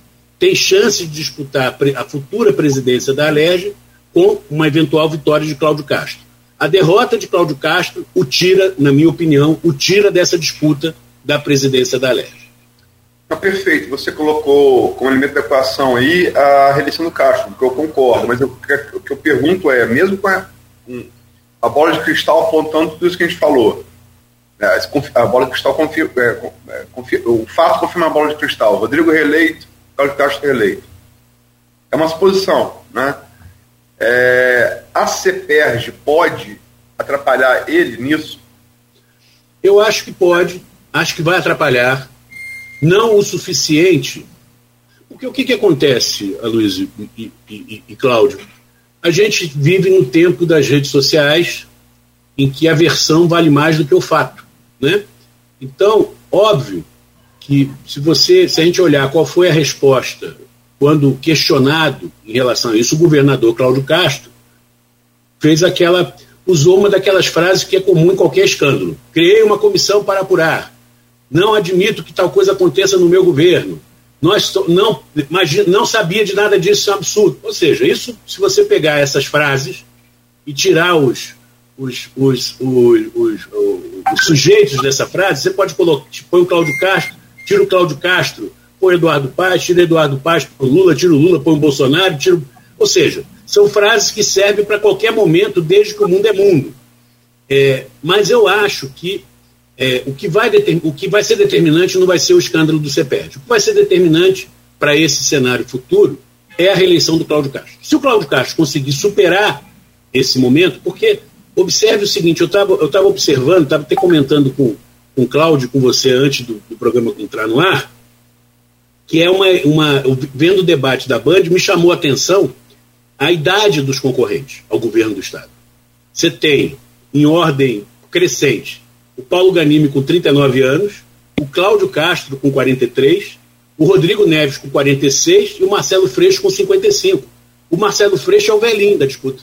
Speaker 3: tem chance de disputar a futura presidência da LERJ com uma eventual vitória de Cláudio Castro. A derrota de Cláudio Castro o tira, na minha opinião, o tira dessa disputa da presidência da LERJ.
Speaker 4: Tá perfeito. Você colocou como elemento da equação aí a reeleição do Castro, que eu concordo, mas eu, o que eu pergunto é, mesmo com a, a, bola de cristal apontando tudo isso que a gente falou, né, a bola de cristal confirma, é, é, o fato confirma a bola de cristal. Rodrigo reeleito, Cláudio Castro reeleito. É uma suposição, né? É, a CEPERG pode atrapalhar ele nisso?
Speaker 3: Eu acho que pode, acho que vai atrapalhar não o suficiente. Porque o que, que acontece, Aloysio e, e, e Cláudio? A gente vive no tempo das redes sociais em que a versão vale mais do que o fato. Né? Então, óbvio que se você, se a gente olhar qual foi a resposta quando questionado em relação a isso, o governador Cláudio Castro fez aquela usou uma daquelas frases que é comum em qualquer escândalo. Criei uma comissão para apurar. Não admito que tal coisa aconteça no meu governo. Nós não, imagina, não sabia de nada disso, isso é um absurdo. Ou seja, isso, se você pegar essas frases e tirar os, os, os, os, os sujeitos dessa frase, você pode colocar, põe o Cláudio Castro, tira o Cláudio Castro, põe Eduardo Paz, tira Eduardo Paz, põe Lula, tira o Lula, põe o Bolsonaro, tira. Ou seja, são frases que servem para qualquer momento, desde que o mundo é mundo. É, mas eu acho que é, o, que vai o que vai ser determinante não vai ser o escândalo do CEPERD. O que vai ser determinante para esse cenário futuro é a reeleição do Cláudio Castro. Se o Cláudio Castro conseguir superar esse momento, porque observe o seguinte, eu estava eu tava observando, estava até comentando com, com o Cláudio, com você antes do, do programa entrar no ar, que é uma, uma. Vendo o debate da Band, me chamou a atenção a idade dos concorrentes ao governo do Estado. Você tem, em ordem crescente, o Paulo Ganimi com 39 anos, o Cláudio Castro com 43, o Rodrigo Neves com 46 e o Marcelo Freixo com 55. O Marcelo Freixo é o velhinho da disputa.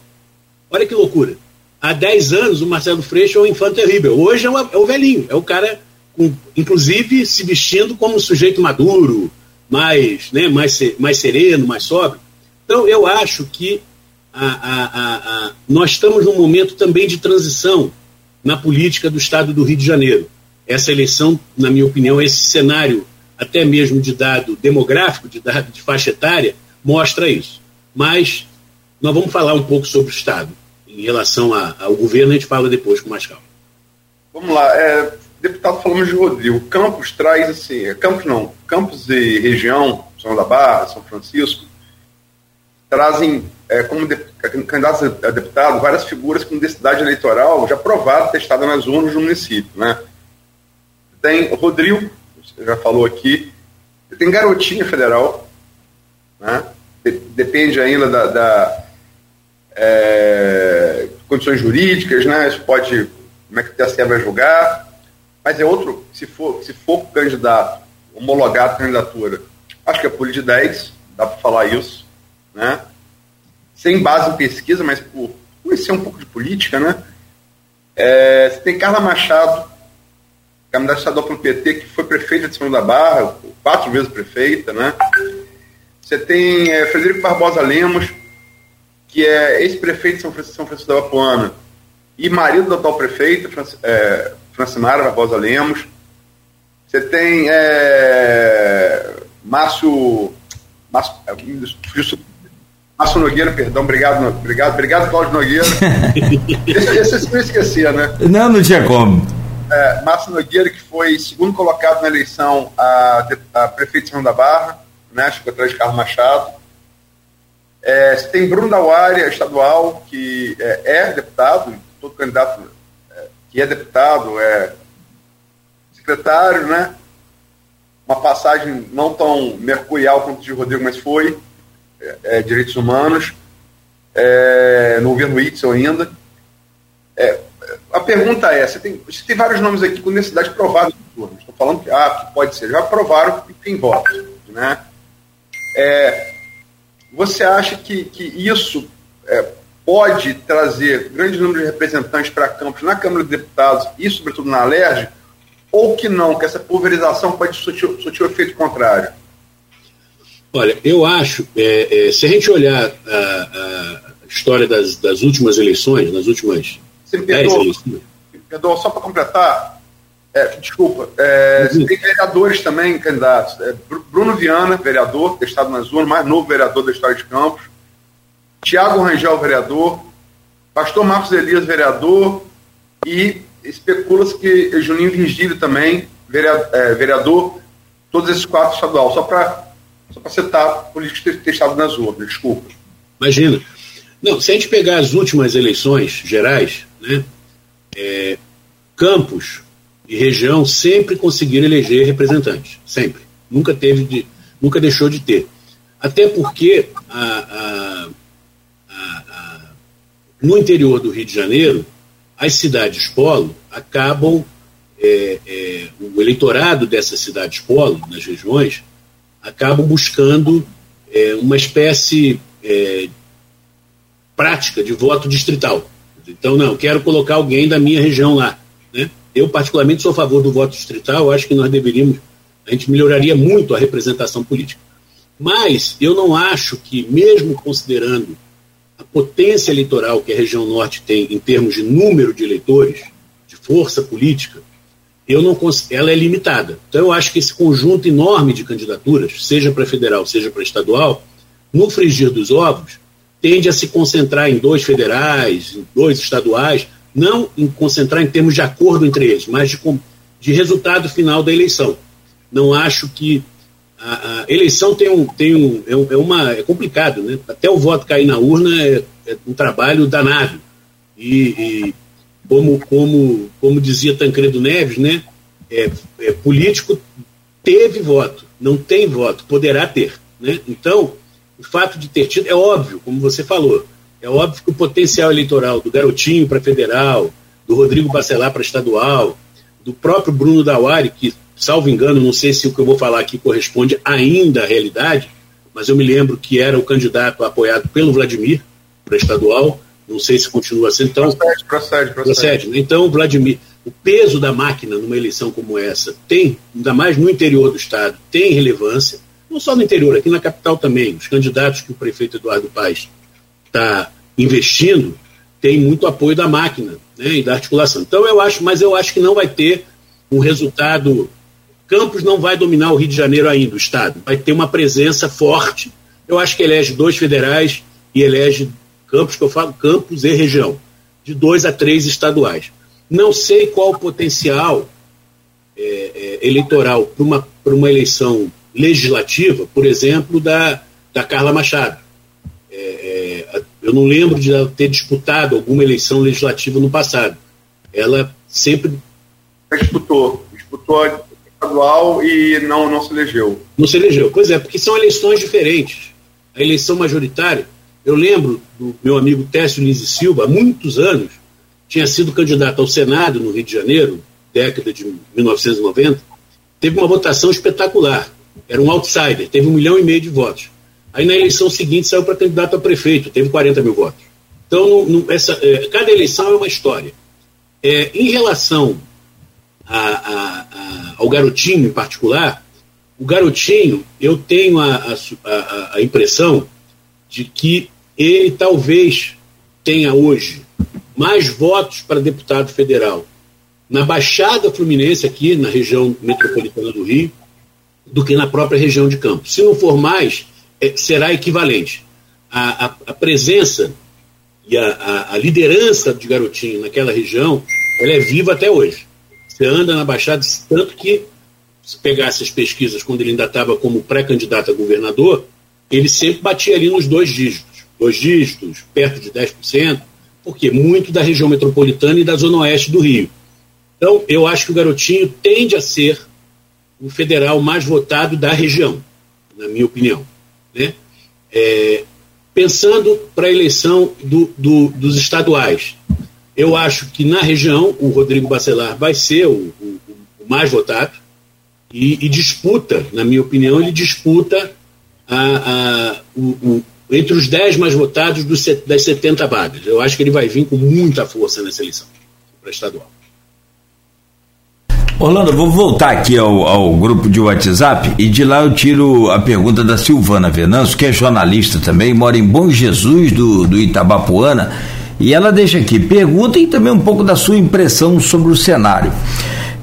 Speaker 3: Olha que loucura. Há 10 anos o Marcelo Freixo é o infante terrível. Hoje é o, é o velhinho, é o cara, com, inclusive, se vestindo como um sujeito maduro, mais, né, mais, mais sereno, mais sóbrio. Então, eu acho que a, a, a, nós estamos num momento também de transição na política do Estado do Rio de Janeiro. Essa eleição, na minha opinião, esse cenário, até mesmo de dado demográfico, de dado de faixa etária, mostra isso. Mas nós vamos falar um pouco sobre o Estado. Em relação ao governo, a gente fala depois com mais calma.
Speaker 4: Vamos lá. É, deputado, falamos de Rodrigo. Campos traz, assim, é, Campos não, Campos e região, São da Barra, São Francisco, trazem é, como de, candidatos a deputado várias figuras com densidade eleitoral já provada, testada nas urnas do município. Né? Tem o Rodrigo, já falou aqui, tem Garotinha Federal, né? de, depende ainda da, da é, condições jurídicas, né? isso pode, como é que o TSE vai julgar, mas é outro, se for, se for candidato, homologado a candidatura, acho que é pule de 10, dá para falar isso, né? sem base em pesquisa, mas por conhecer um pouco de política, né? É, você tem Carla Machado, candidata estadual pelo PT, que foi prefeita de São da Barra, quatro vezes prefeita, né? Você tem é, Frederico Barbosa Lemos, que é ex-prefeito de São Francisco, São Francisco da Vapuana, e marido da atual prefeita, é, Francimara Barbosa Lemos. Você tem é, Márcio, Márcio, é, Márcio Nogueira, perdão, obrigado, obrigado, obrigado, Cláudio Nogueira. esse, esse eu esquecia, né?
Speaker 2: Não, não tinha como.
Speaker 4: É, Márcio Nogueira, que foi segundo colocado na eleição a, a prefeito de São da Barra, né, ficou atrás de Carlos Machado. É, tem Bruno Dauária, estadual, que é, é deputado, todo candidato é, que é deputado, é secretário, né? Uma passagem não tão mercurial quanto de Rodrigo, mas foi é, Direitos Humanos, é, no governo Itzel ainda. É, a pergunta é, você tem, você tem vários nomes aqui com necessidade provada Estou falando que, ah, que pode ser, já provaram e tem votos. Né? É, você acha que, que isso é, pode trazer grande número de representantes para campos na Câmara de Deputados e, sobretudo, na Alerj, ou que não, que essa pulverização pode surtir, o efeito contrário?
Speaker 3: Olha, eu acho, é, é, se a gente olhar a, a história das, das, últimas eleições, nas últimas
Speaker 4: Você me perdoa, eleições... perdoa só para completar, é, desculpa, é, uhum. tem vereadores também, candidatos. É, Bruno Viana, vereador, testado nas urnas, mais novo vereador da história de Campos. Tiago Rangel, vereador. Pastor Marcos Elias, vereador. E especula-se que Juninho Virgílio também, vereador, é, vereador todos esses quatro estadual. Só para só para citar políticos testados nas urnas, desculpa.
Speaker 3: Imagina. Não, se a gente pegar as últimas eleições gerais, né, é, Campos e região sempre conseguiram eleger representantes, sempre. Nunca teve de, nunca deixou de ter. Até porque a, a, a, no interior do Rio de Janeiro, as cidades polo acabam, é, é, o eleitorado dessas cidades polo, nas regiões, acabam buscando é, uma espécie é, prática de voto distrital. Então, não, quero colocar alguém da minha região lá. Eu, particularmente, sou a favor do voto distrital, acho que nós deveríamos, a gente melhoraria muito a representação política. Mas eu não acho que, mesmo considerando a potência eleitoral que a região norte tem em termos de número de eleitores, de força política, eu não ela é limitada. Então eu acho que esse conjunto enorme de candidaturas, seja para federal, seja para estadual, no frigir dos ovos, tende a se concentrar em dois federais, em dois estaduais, não em concentrar em termos de acordo entre eles, mas de, de resultado final da eleição. Não acho que a, a eleição tem um, tem um, é, é, uma é complicado, né? Até o voto cair na urna é, é um trabalho danado e, e como, como, como dizia Tancredo Neves, né? É, é, político teve voto, não tem voto, poderá ter. Né? Então, o fato de ter tido, é óbvio, como você falou, é óbvio que o potencial eleitoral do Garotinho para federal, do Rodrigo Bacelar para estadual, do próprio Bruno Dawari, que, salvo engano, não sei se o que eu vou falar aqui corresponde ainda à realidade, mas eu me lembro que era o candidato apoiado pelo Vladimir para estadual, não sei se continua sendo. Então, procede, procede, procede. procede né? Então, Vladimir, o peso da máquina numa eleição como essa tem, ainda mais no interior do Estado, tem relevância, não só no interior, aqui na capital também. Os candidatos que o prefeito Eduardo Paes está investindo têm muito apoio da máquina né, e da articulação. Então, eu acho, mas eu acho que não vai ter um resultado. Campos não vai dominar o Rio de Janeiro ainda, o Estado. Vai ter uma presença forte. Eu acho que elege dois federais e elege Campos, que eu falo Campos e região, de dois a três estaduais. Não sei qual o potencial é, é, eleitoral para uma, uma eleição legislativa, por exemplo, da, da Carla Machado. É, eu não lembro de ela ter disputado alguma eleição legislativa no passado. Ela sempre.
Speaker 4: Disputou. Disputou estadual e não, não se elegeu.
Speaker 3: Não se elegeu. Pois é, porque são eleições diferentes. A eleição majoritária, eu lembro do meu amigo Técio Lins e Silva, há muitos anos, tinha sido candidato ao Senado no Rio de Janeiro, década de 1990, teve uma votação espetacular. Era um outsider, teve um milhão e meio de votos. Aí na eleição seguinte saiu para candidato a prefeito, teve 40 mil votos. Então, essa, é, cada eleição é uma história. É, em relação a, a, a, ao garotinho em particular, o garotinho, eu tenho a, impressão de que ele talvez tenha hoje mais votos para deputado federal na Baixada Fluminense, aqui na região metropolitana do Rio, do que na própria região de Campos. Se não for mais, será equivalente. A, a, a presença e a, a, liderança de Garotinho naquela região, ela é viva até hoje. Você anda na Baixada, tanto que, se pegasse as pesquisas quando ele ainda estava como pré-candidato a governador, ele sempre batia ali nos dois dígitos. Dois dígitos, perto de 10%, porque muito da região metropolitana e da zona oeste do Rio. Então, eu acho que o Garotinho tende a ser o federal mais votado da região, na minha opinião. Né? É, pensando para a eleição do, do, dos estaduais, eu acho que na região o Rodrigo Bacelar vai ser o, o, o mais votado e, e, disputa, na minha opinião, ele disputa a, a, o, entre os 10 mais votados dos, das 70 vagas. Eu acho que ele vai vir com muita força nessa eleição para estadual.
Speaker 2: Orlando, vou voltar aqui ao, ao, grupo de WhatsApp e de lá eu tiro a pergunta da Silvana Venâncio, que é jornalista também, mora em Bom Jesus do, do Itabapuana, e ela deixa aqui pergunta e também um pouco da sua impressão sobre o cenário.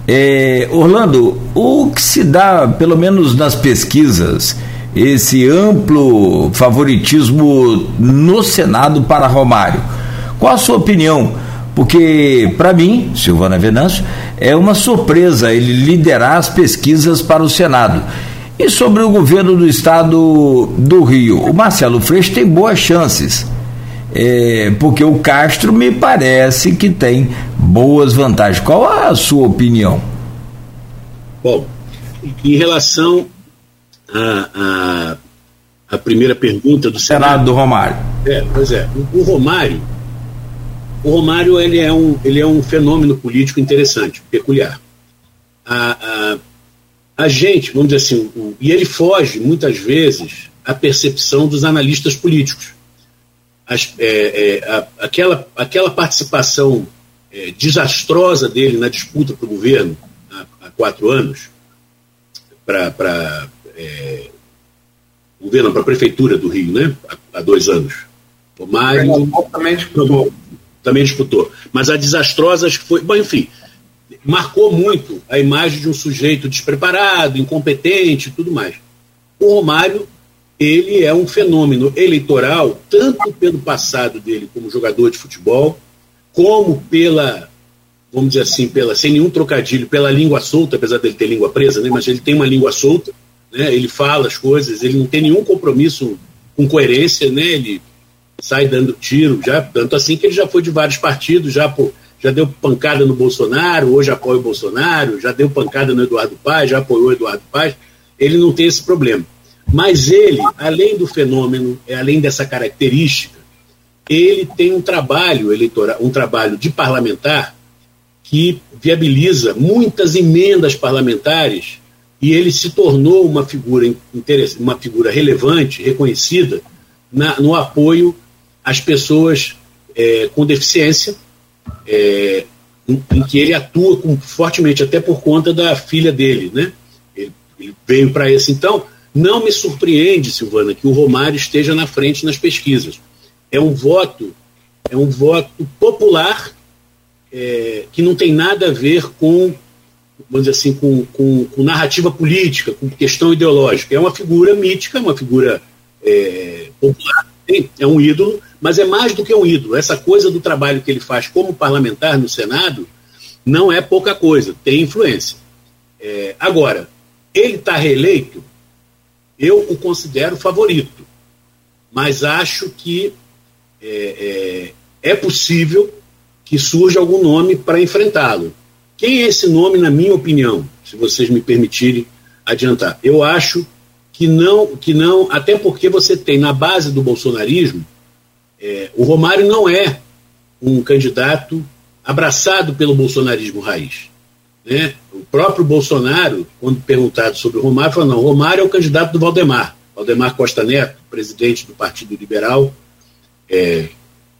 Speaker 2: É, Orlando, o que se dá, pelo menos nas pesquisas, esse amplo favoritismo no Senado para Romário. Qual a sua opinião? Porque, para mim, Silvana Venâncio, é uma surpresa ele liderar as pesquisas para o Senado. E sobre o governo do estado do Rio, o Marcelo Freixo tem boas chances. É, porque o Castro me parece que tem boas vantagens. Qual a sua opinião?
Speaker 3: Bom, em relação a primeira pergunta do Senado. Senado
Speaker 2: do Romário.
Speaker 3: É, pois é. O, Romário, o Romário ele é, um, ele é um fenômeno político interessante, peculiar. A, a, a gente, vamos dizer assim, o, e ele foge muitas vezes à percepção dos analistas políticos. As, é, é, a, aquela, aquela participação é, desastrosa dele na disputa para o governo há, há quatro anos, para é, governo, para a prefeitura do Rio, né? Há, há dois anos. O Mário também disputou. Também disputou. Mas a desastrosa acho que foi. Bom, enfim, marcou muito a imagem de um sujeito despreparado, incompetente e tudo mais. O Romário, ele é um fenômeno eleitoral, tanto pelo passado dele como jogador de futebol, como pela, vamos dizer assim, pela, sem nenhum trocadilho, pela língua solta, apesar dele ter língua presa, né, mas ele tem uma língua solta, né? Ele fala as coisas, ele não tem nenhum compromisso com coerência, né? Ele sai dando tiro, já tanto assim que ele já foi de vários partidos, já já deu pancada no Bolsonaro, hoje apoia o Bolsonaro, já deu pancada no Eduardo Paz, já apoiou o Eduardo Paz. Ele não tem esse problema. Mas ele, além do fenômeno, é, além dessa característica, ele tem um trabalho eleitoral, um trabalho de parlamentar que viabiliza muitas emendas parlamentares e ele se tornou uma figura uma figura relevante, reconhecida na, no apoio às pessoas é, com deficiência, é, em, em, que ele atua com, fortemente, até por conta da filha dele, né? Ele, ele veio para esse então. Não me surpreende, Silvana, que o Romário esteja na frente nas pesquisas. É um voto, é um voto popular é, que não tem nada a ver com, vamos dizer assim, com, com, com, narrativa política, com questão ideológica. É uma figura mítica, uma figura é, popular, é um ídolo, mas é mais do que um ídolo. Essa coisa do trabalho que ele faz como parlamentar no Senado não é pouca coisa, tem influência. É, agora, ele está reeleito, eu o considero favorito, mas acho que é, é, é possível que surja algum nome para enfrentá-lo. Quem é esse nome, na minha opinião, se vocês me permitirem adiantar? Eu acho que não, que não, até porque você tem na base do bolsonarismo, é, o Romário não é um candidato abraçado pelo bolsonarismo raiz. Né? O próprio Bolsonaro, quando perguntado sobre o Romário, falou: não, Romário é o candidato do Valdemar. Valdemar Costa Neto, presidente do Partido Liberal, é,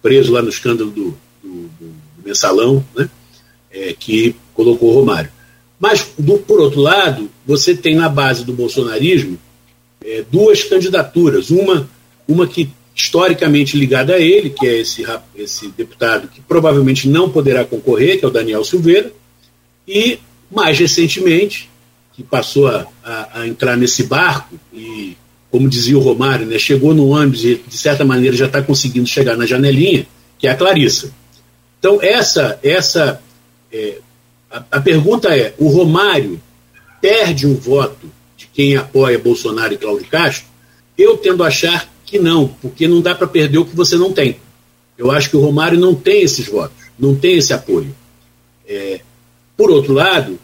Speaker 3: preso lá no escândalo do, do, do mensalão, né? É, que colocou o Romário. Mas, do, por outro lado, você tem na base do bolsonarismo é, duas candidaturas. Uma, uma que historicamente ligada a ele, que é esse, esse deputado que provavelmente não poderá concorrer, que é o Daniel Silveira, e, mais recentemente, que passou a, a, a entrar nesse barco e, como dizia o Romário, né, chegou no ônibus e, de certa maneira, já está conseguindo chegar na janelinha, que é a Clarissa. Então, essa, essa é, a, a pergunta é: o Romário perde um voto quem apoia Bolsonaro e Cláudio Castro? Eu tendo a achar que não, porque não dá para perder o que você não tem. Eu acho que o Romário não tem esses votos, não tem esse apoio. É, por outro lado,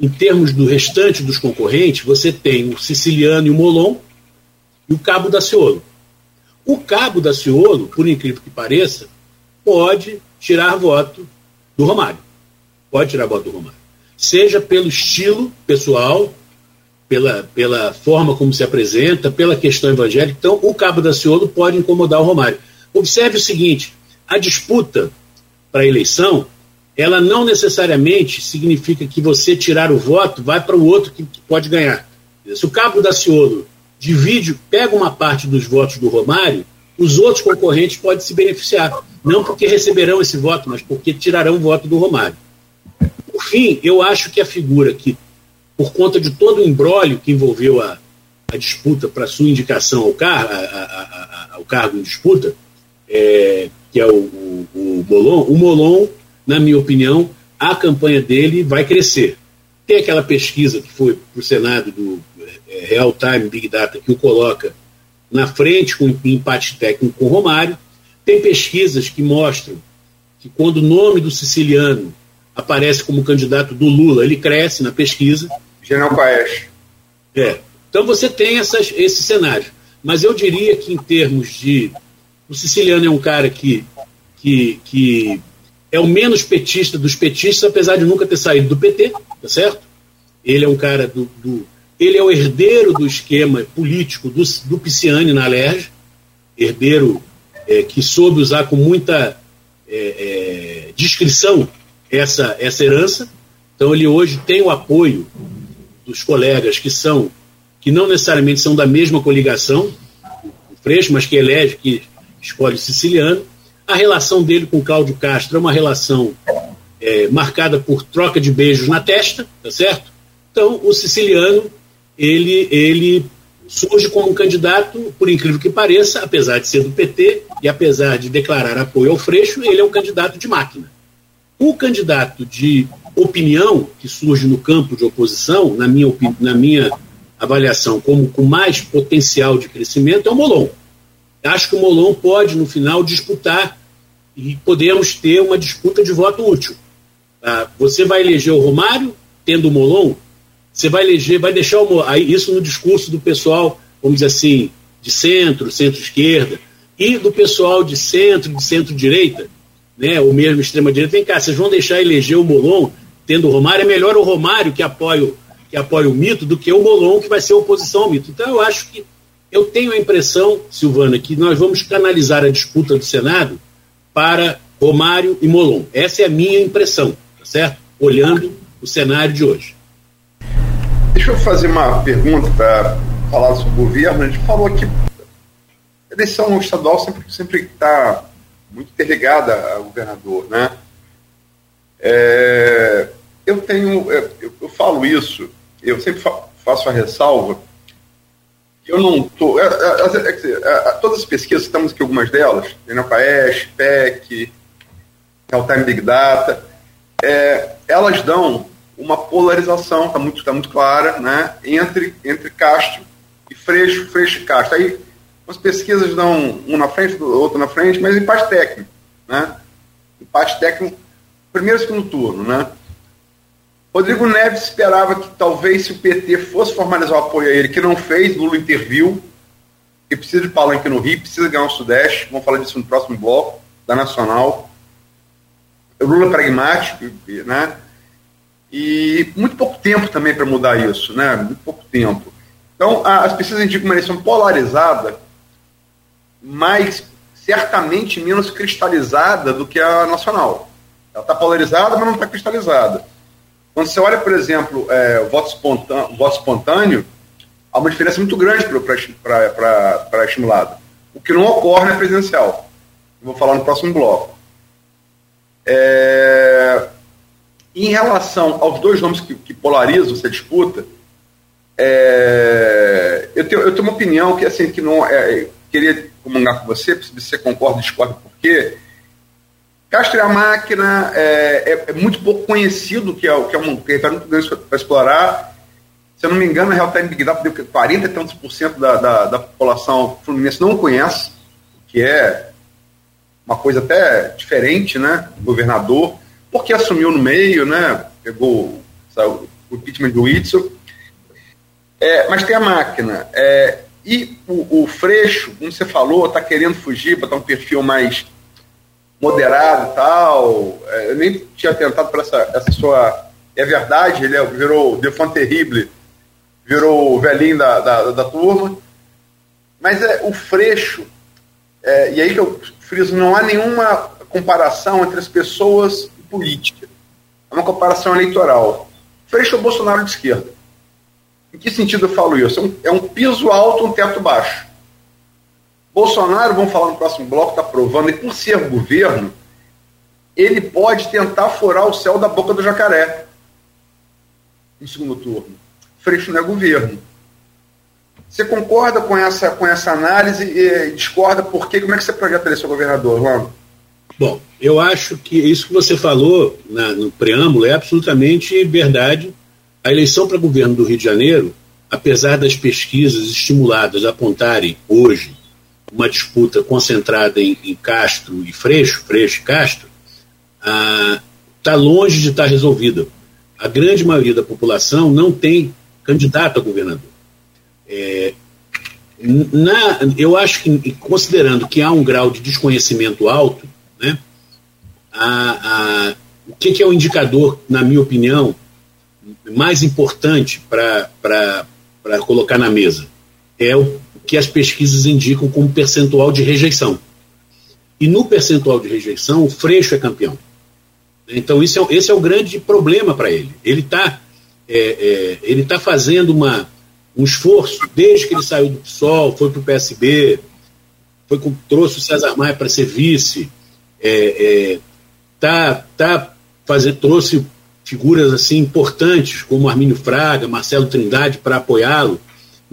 Speaker 3: em termos do restante dos concorrentes, você tem o Siciliano e o Molon e o Cabo da Ciolo. O Cabo da Ciolo, por incrível que pareça, pode tirar voto do Romário. Pode tirar voto do Romário. Seja pelo estilo pessoal, pela, pela forma como se apresenta, pela questão evangélica. Então, o Cabo da Ciolo pode incomodar o Romário. Observe o seguinte: a disputa para a eleição, ela não necessariamente significa que você tirar o voto vai para o outro que, que, pode ganhar. Se o Cabo da Ciolo divide, pega uma parte dos votos do Romário, os outros concorrentes podem se beneficiar. Não porque receberão esse voto, mas porque tirarão o voto do Romário. Por fim, eu acho que a figura que por conta de todo o embrólio que envolveu a, a disputa para sua indicação ao, car a, ao cargo em disputa, é, que é o, o, o Molon, o Molon, na minha opinião, a campanha dele vai crescer. Tem aquela pesquisa que foi para o Senado do é, Real Time Big Data que o coloca na frente com empate técnico com Romário. Tem pesquisas que mostram que quando o nome do siciliano aparece como candidato do Lula, ele cresce na pesquisa.
Speaker 4: General Paes.
Speaker 3: É. Então você tem essas, esse cenário. Mas eu diria que em termos de. O siciliano é um cara que, que, que é o menos petista dos petistas, apesar de nunca ter saído do PT, tá certo? Ele é um cara do. do ele é o herdeiro do esquema político do, do Pisciani na Alerj, herdeiro é, que soube usar com muita é, é, discrição essa, essa herança. Então ele hoje tem o apoio dos colegas que são que não necessariamente são da mesma coligação, o Freixo, mas que elege, que escolhe o siciliano. A relação dele com Cláudio Castro é uma relação é, marcada por troca de beijos na testa, tá certo? Então, o siciliano, ele, ele surge como um candidato, por incrível que pareça, apesar de ser do PT e apesar de declarar apoio ao Freixo, ele é um candidato de máquina. O candidato de opinião que surge no campo de oposição, na minha, na minha avaliação, como com mais potencial de crescimento, é o Molon. Acho que o Molon pode, no final, disputar e podemos ter uma disputa de voto útil. Ah, você vai eleger o Romário, tendo o Molon, você vai eleger, vai deixar o aí isso no discurso do pessoal vamos dizer assim, de centro, centro-esquerda, e do pessoal de centro, de centro-direita, né, ou mesmo extrema-direita, vem cá, vocês vão deixar eleger o Molon tendo o Romário? É melhor o Romário que apoia, que apoia o mito do que o Molon que vai ser oposição ao mito. Então eu acho que, eu tenho a impressão, Silvana, que nós vamos canalizar a disputa do Senado para Romário e Molon. Essa é a minha impressão, tá certo? Olhando o cenário de hoje.
Speaker 4: Deixa eu fazer uma pergunta para falar sobre o governo. A gente falou que a eleição estadual sempre está muito interligada ao governador, né? É, eu tenho, é, eu, eu, falo isso, eu sempre fa faço a ressalva. Eu não estou. É, é, é, todas as pesquisas, estamos aqui algumas delas, Enapaes, PEC, Real-Time Big Data, elas dão uma polarização, está muito, tá muito clara, né, entre, entre Castro e Freixo, Freixo e Castro. Aí as pesquisas dão um na frente, outro na frente, mas empate técnico, né? Empate técnico, primeiro e segundo turno, né? Rodrigo Neves esperava que talvez se o PT fosse formalizar o apoio a ele, que não fez, Lula interviu, que precisa de palanque no Rio, precisa ganhar o Sudeste, vamos falar disso no próximo bloco, da Nacional. Lula pragmático, né? E muito pouco tempo também para mudar isso, né? Muito pouco tempo. Então, as pesquisas indicam uma eleição polarizada, mas certamente menos cristalizada do que a nacional. Ela está polarizada, mas não está cristalizada. Quando você olha, por exemplo, é, voto espontâneo, voto espontâneo, há uma diferença muito grande para estimulado. O que não ocorre na presidencial. Eu vou falar no próximo bloco. É, em relação aos dois nomes que, que polarizam essa disputa, é, eu, tenho, eu tenho uma opinião que assim que não é, queria comungar com você, se você concorda discorda por quê. Castro e a máquina é, é, é, muito pouco conhecido, que é, que é um território muito grande para explorar. Se eu não me engano, a Real Time Big Data deu 40 e tantos por cento da, da, da população fluminense não conhece, que é uma coisa até diferente, né? O governador, porque assumiu no meio, né? Pegou sabe, o impeachment do Whitson. É, mas tem a máquina. É, e o, o Freixo, como você falou, está querendo fugir ter um perfil mais moderado e tal. É, eu nem tinha tentado para essa, essa sua. É verdade, ele é, virou o Defant Terrible, virou o velhinho da, da, da turma. Mas é, o Freixo, é, e aí que eu friso, não há nenhuma comparação entre as pessoas e política. É uma comparação eleitoral. Freixo é o Bolsonaro de esquerda. Em que sentido eu falo isso? É um, é um piso alto, um teto baixo. Bolsonaro, vamos falar no próximo bloco, está provando, e por ser governo, ele pode tentar furar o céu da boca do jacaré no segundo turno. Freixo não é governo. Você concorda com essa, com essa análise e, discorda por quê? Como é que você projeta ele, seu governador, Orlando?
Speaker 3: Bom, eu acho que isso que você falou na, no preâmbulo é absolutamente verdade a eleição para governo do Rio de Janeiro, apesar das pesquisas estimuladas apontarem hoje uma disputa concentrada em, em Castro e Freixo, Freixo e Castro, está ah, longe de estar tá resolvida. A grande maioria da população não tem candidato a governador. É, na, eu acho que, considerando que há um grau de desconhecimento alto, né, a, a, o que, que é o indicador, na minha opinião, mais importante para colocar na mesa é o que as pesquisas indicam como percentual de rejeição. E no percentual de rejeição, o Freixo é campeão. Então, isso é, esse é o grande problema para ele. Ele está é, é, ele tá fazendo uma, um esforço, desde que ele saiu do PSOL, foi para o PSB, foi com, trouxe o César Maia para ser vice, é, é, tá, tá fazer, trouxe figuras assim importantes como Armínio Fraga, Marcelo Trindade para apoiá-lo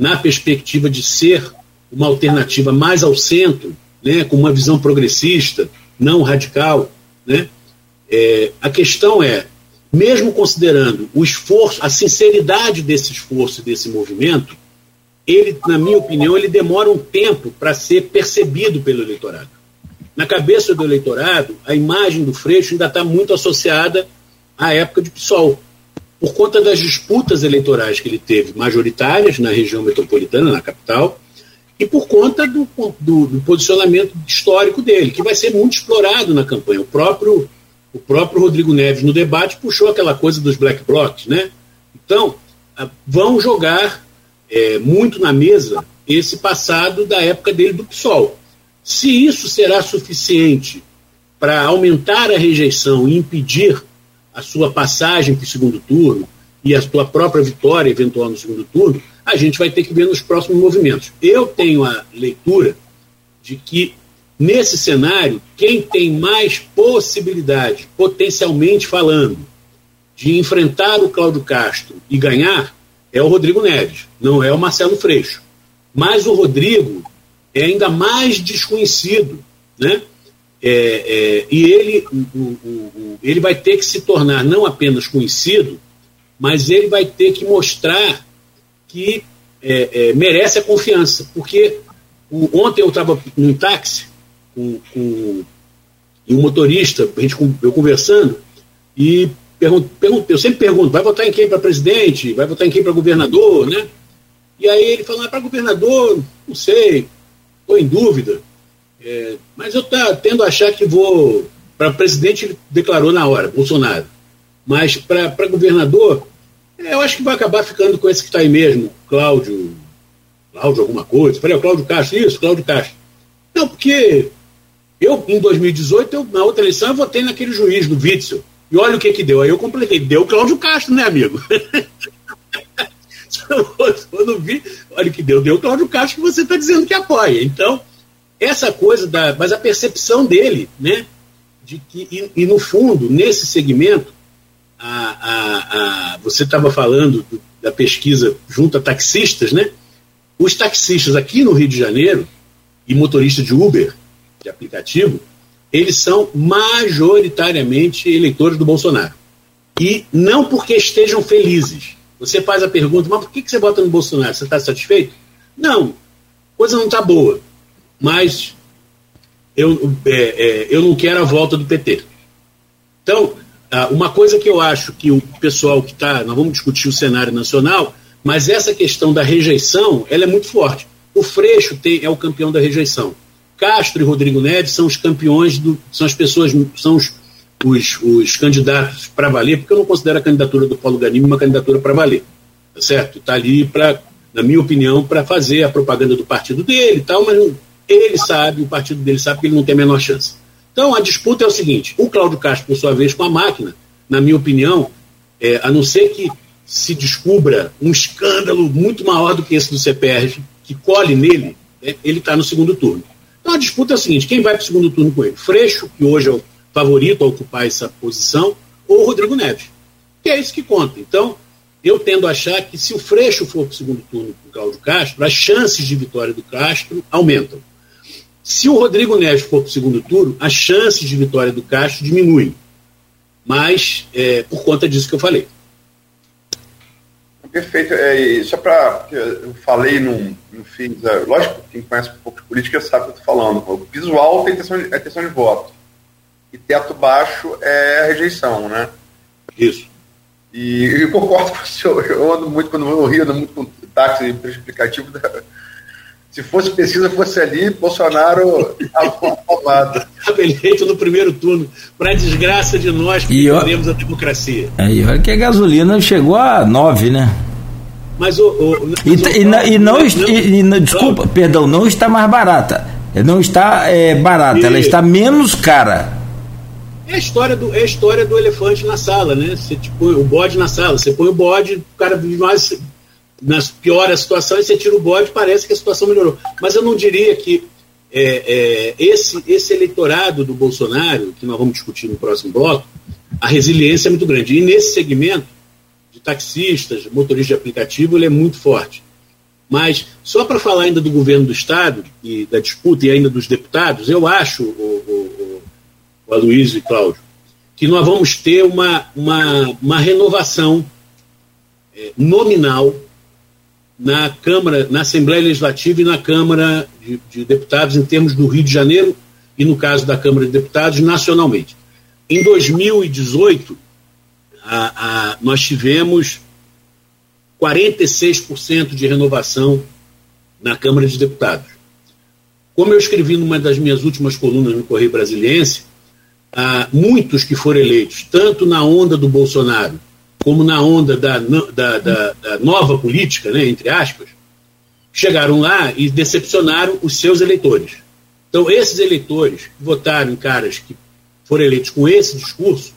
Speaker 3: na perspectiva de ser uma alternativa mais ao centro, né, com uma visão progressista, não radical, né? É, a questão é, mesmo considerando o esforço, a sinceridade desse esforço desse movimento, ele, na minha opinião, ele demora um tempo para ser percebido pelo eleitorado. Na cabeça do eleitorado, a imagem do Freixo ainda está muito associada à época de PSOL. Por conta das disputas eleitorais que ele teve, majoritárias na região metropolitana, na capital, e por conta do, do, do posicionamento histórico dele, que vai ser muito explorado na campanha. O próprio, o próprio Rodrigo Neves, no debate, puxou aquela coisa dos black blocs, né? Então, vão jogar é, muito na mesa esse passado da época dele do PSOL. Se isso será suficiente para aumentar a rejeição e impedir a sua passagem para o segundo turno e a sua própria vitória eventual no segundo turno, a gente vai ter que ver nos próximos movimentos. Eu tenho a leitura de que, nesse cenário, quem tem mais possibilidade, potencialmente falando, de enfrentar o Cláudio Castro e ganhar é o Rodrigo Neves, não é o Marcelo Freixo. Mas o Rodrigo é ainda mais desconhecido, né? É, é, e ele, o, o, o, ele vai ter que se tornar não apenas conhecido, mas ele vai ter que mostrar que é, é merece a confiança. Porque ontem eu estava num táxi com, com e um motorista, a gente, eu conversando, e pergunto, pergunto, eu sempre pergunto, vai votar em quem para presidente? Vai votar em quem para governador, né? E aí ele falou, ah, para governador, não sei, estou em dúvida. É, mas eu tá, tendo a achar que vou. Para presidente, ele declarou na hora, Bolsonaro. Mas para governador, é, eu acho que vai acabar ficando com esse que está aí mesmo, Cláudio. Cláudio, alguma coisa. Falei, Cláudio Castro, isso, Cláudio Castro. Não, porque eu, em 2018, eu, na outra eleição, eu votei naquele juiz do Witzel. E olha o que que deu. Aí eu completei. Deu Cláudio Castro, né, amigo? eu não vi. Olha o que deu. Deu Cláudio Castro que você está dizendo que apoia. Então, essa coisa da. Mas a percepção dele, né? De que, e, e no fundo, nesse segmento, a, a, a você estava falando do, da pesquisa junto a taxistas, né? Os taxistas aqui no Rio de Janeiro e motoristas de Uber, de aplicativo, eles são majoritariamente eleitores do Bolsonaro. E não porque estejam felizes. Você faz a pergunta, mas por que você vota no Bolsonaro? Você está satisfeito? Não, coisa não está boa mas eu, é, é, eu não quero a volta do PT. Então, uma coisa que eu acho que o pessoal que está. Nós vamos discutir o cenário nacional, mas essa questão da rejeição ela é muito forte. O Freixo tem, é o campeão da rejeição. Castro e Rodrigo Neves são os campeões, do, são as pessoas, são os, os, os candidatos para valer, porque eu não considero a candidatura do Paulo Ganime uma candidatura para valer. Tá certo? Está ali, pra, na minha opinião, para fazer a propaganda do partido dele e tal, mas não, ele sabe, o partido dele sabe que ele não tem a menor chance. Então a disputa é o seguinte: o Cláudio Castro, por sua vez, com a máquina, na minha opinião, é, a não ser que se descubra um escândalo muito maior do que esse do CPR, que colhe nele, né, ele está no segundo turno. Então a disputa é o seguinte: quem vai para o segundo turno com ele? Freixo, que hoje é o favorito a ocupar essa posição, ou Rodrigo Neves? Que é isso que conta. Então, eu tendo a achar que se o Freixo for para o segundo turno com o Cláudio Castro, as chances de vitória do Castro aumentam. Se o Rodrigo Neves for para o segundo turno, as chances de vitória do Castro diminuem. Mas é, por conta disso que eu falei.
Speaker 4: Perfeito. É, só para. Eu falei, não fiz. É, lógico, quem conhece um pouco de política sabe o que eu estou falando. O visual tem intenção de, é intenção de voto. E teto baixo é a rejeição, né?
Speaker 3: Isso.
Speaker 4: E eu concordo com o senhor. Eu ando muito, quando eu vou no Rio, ando muito com táxi explicativo. Da, se fosse pesquisa, fosse ali, Bolsonaro aprovado.
Speaker 3: Estava eleito no primeiro turno, para desgraça de nós que queremos a democracia.
Speaker 2: Aí, olha que a gasolina chegou a 9, né?
Speaker 3: Mas o. o
Speaker 2: mas e, o, e, não, e, não, e, e, desculpa, perdão, não está mais barata. Não está é, barata, e... ela está menos cara.
Speaker 3: É a história do, é a história do elefante na sala, né? Você tipo, o bode na sala, você põe o bode, o cara vive mais nas piora a situação e você tira o bode, parece que a situação melhorou. Mas eu não diria que é, é, esse, esse eleitorado do Bolsonaro, que nós vamos discutir no próximo bloco, a resiliência é muito grande. E nesse segmento de taxistas, motoristas de aplicativo, ele é muito forte. Mas, só para falar ainda do governo do Estado e da disputa e ainda dos deputados, eu acho, o, o, o Aloysio e Cláudio, que nós vamos ter uma, uma, uma renovação é, nominal na Câmara, na Assembleia Legislativa e na Câmara de, de, Deputados em termos do Rio de Janeiro e no caso da Câmara de Deputados nacionalmente. Em 2018, a, a, nós tivemos 46% de renovação na Câmara de Deputados. Como eu escrevi numa das minhas últimas colunas no Correio Brasiliense, muitos que foram eleitos, tanto na onda do Bolsonaro, como na onda da, da, da, da nova política, né, entre aspas, chegaram lá e decepcionaram os seus eleitores. Então, esses eleitores que votaram em caras que foram eleitos com esse discurso,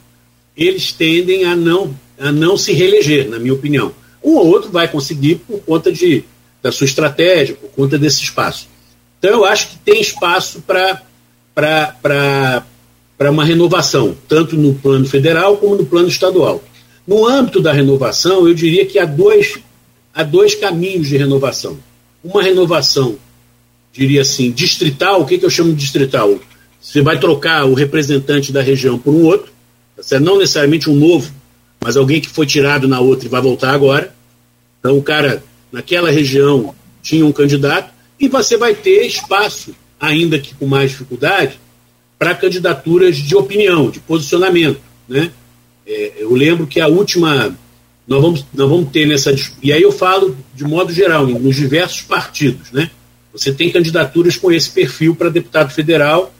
Speaker 3: eles tendem a não, a não se reeleger, na minha opinião. Um ou outro vai conseguir por conta de, da sua estratégia, por conta desse espaço. Então, eu acho que tem espaço para uma renovação, tanto no plano federal como no plano estadual. No âmbito da renovação, eu diria que há dois, há dois caminhos de renovação. Uma renovação, diria assim, distrital. O que, que eu chamo de distrital? Você vai trocar o representante da região por um outro, tá não necessariamente um novo, mas alguém que foi tirado na outra e vai voltar agora. Então, o cara, naquela região, tinha um candidato, e você vai ter espaço, ainda que com mais dificuldade, para candidaturas de opinião, de posicionamento. Né? É, eu lembro que a última. Nós vamos, nós vamos ter nessa. E aí eu falo de modo geral, nos diversos partidos. Né? Você tem candidaturas com esse perfil para deputado federal,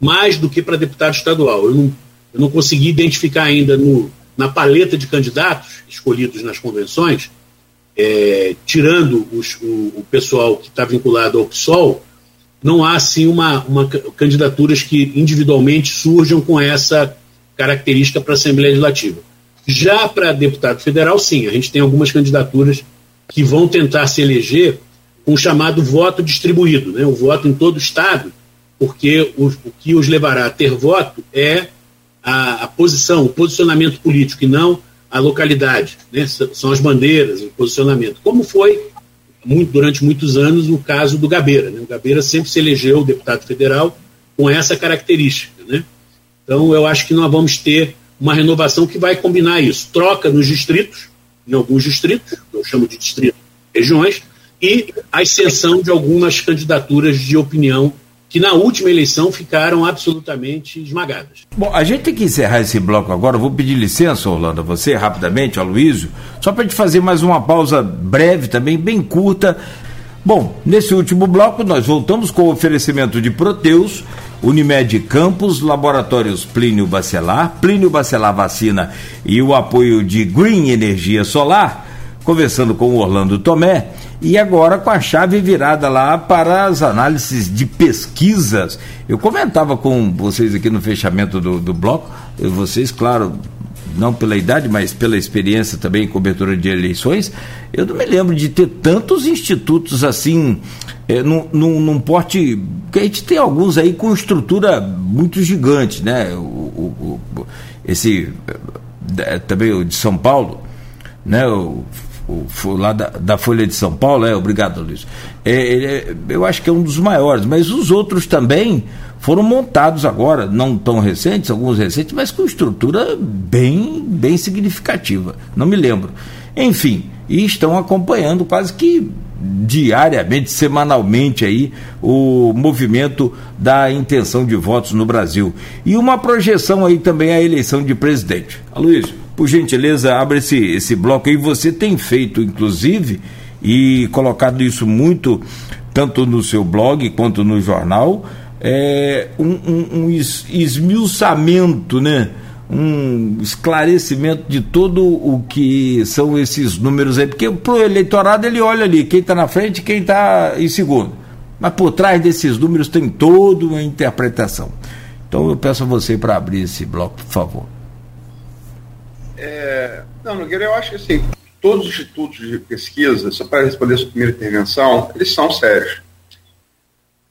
Speaker 3: mais do que para deputado estadual. Eu não, eu não consegui identificar ainda no, na paleta de candidatos escolhidos nas convenções é, tirando os, o, o, pessoal que está vinculado ao PSOL, não há assim uma, uma candidaturas que individualmente surjam com essa característica para a Assembleia Legislativa. Já para deputado federal, sim, a gente tem algumas candidaturas que vão tentar se eleger com o chamado voto distribuído, né? o voto em todo o Estado, porque o, que os levará a ter voto é a, a posição, o posicionamento político, e não a localidade, né? são as bandeiras, o posicionamento, como foi muito, durante muitos anos o caso do Gabeira. Né? O Gabeira sempre se elegeu deputado federal com essa característica. Né? Então, eu acho que nós vamos ter uma renovação que vai combinar isso. Troca nos distritos, em alguns distritos, eu chamo de distritos, regiões, e a extensão de algumas candidaturas de opinião que na última eleição ficaram absolutamente esmagadas.
Speaker 2: Bom, a gente tem que encerrar esse bloco agora. Eu vou pedir licença, Orlando, a você, rapidamente, ao Luísio, só para a gente fazer mais uma pausa breve também, bem curta. Bom, nesse último bloco nós voltamos com o oferecimento de Proteus, Unimed Campos, Laboratórios Plínio Bacelar, Plínio Bacelar Vacina e o apoio de Green Energia Solar, conversando com o Orlando Tomé e agora com a chave virada lá para as análises de pesquisas. Eu comentava com vocês aqui no fechamento do, do bloco, vocês, claro, não pela idade, mas pela experiência também em cobertura de eleições, eu não me lembro de ter tantos institutos assim, é, num, num, num porte. que a gente tem alguns aí com estrutura muito gigante, né? O, o, o esse. É, também o de São Paulo, né? O lá da, da, Folha de São Paulo, é, obrigado, Luiz. É, é, eu acho que é um dos maiores, mas os outros também foram montados agora, não tão recentes, alguns recentes, mas com estrutura bem, bem significativa. Não me lembro. Enfim, e estão acompanhando quase que diariamente, semanalmente aí o movimento da intenção de votos no Brasil. E uma projeção aí também à eleição de presidente. Aloysio, por gentileza, abre esse, esse bloco aí. Você tem feito, inclusive, e colocado isso muito, tanto no seu blog quanto no jornal, é, um, um, um esmiuçamento, né? Um esclarecimento de todo o que são esses números aí, porque para o eleitorado ele olha ali quem está na frente e quem está em segundo. Mas por trás desses números tem toda uma interpretação. Então eu peço a você para abrir esse bloco, por favor.
Speaker 4: É, não, Nogueira, eu acho que assim, todos os institutos de pesquisa, só para responder a sua primeira intervenção, eles são sérios.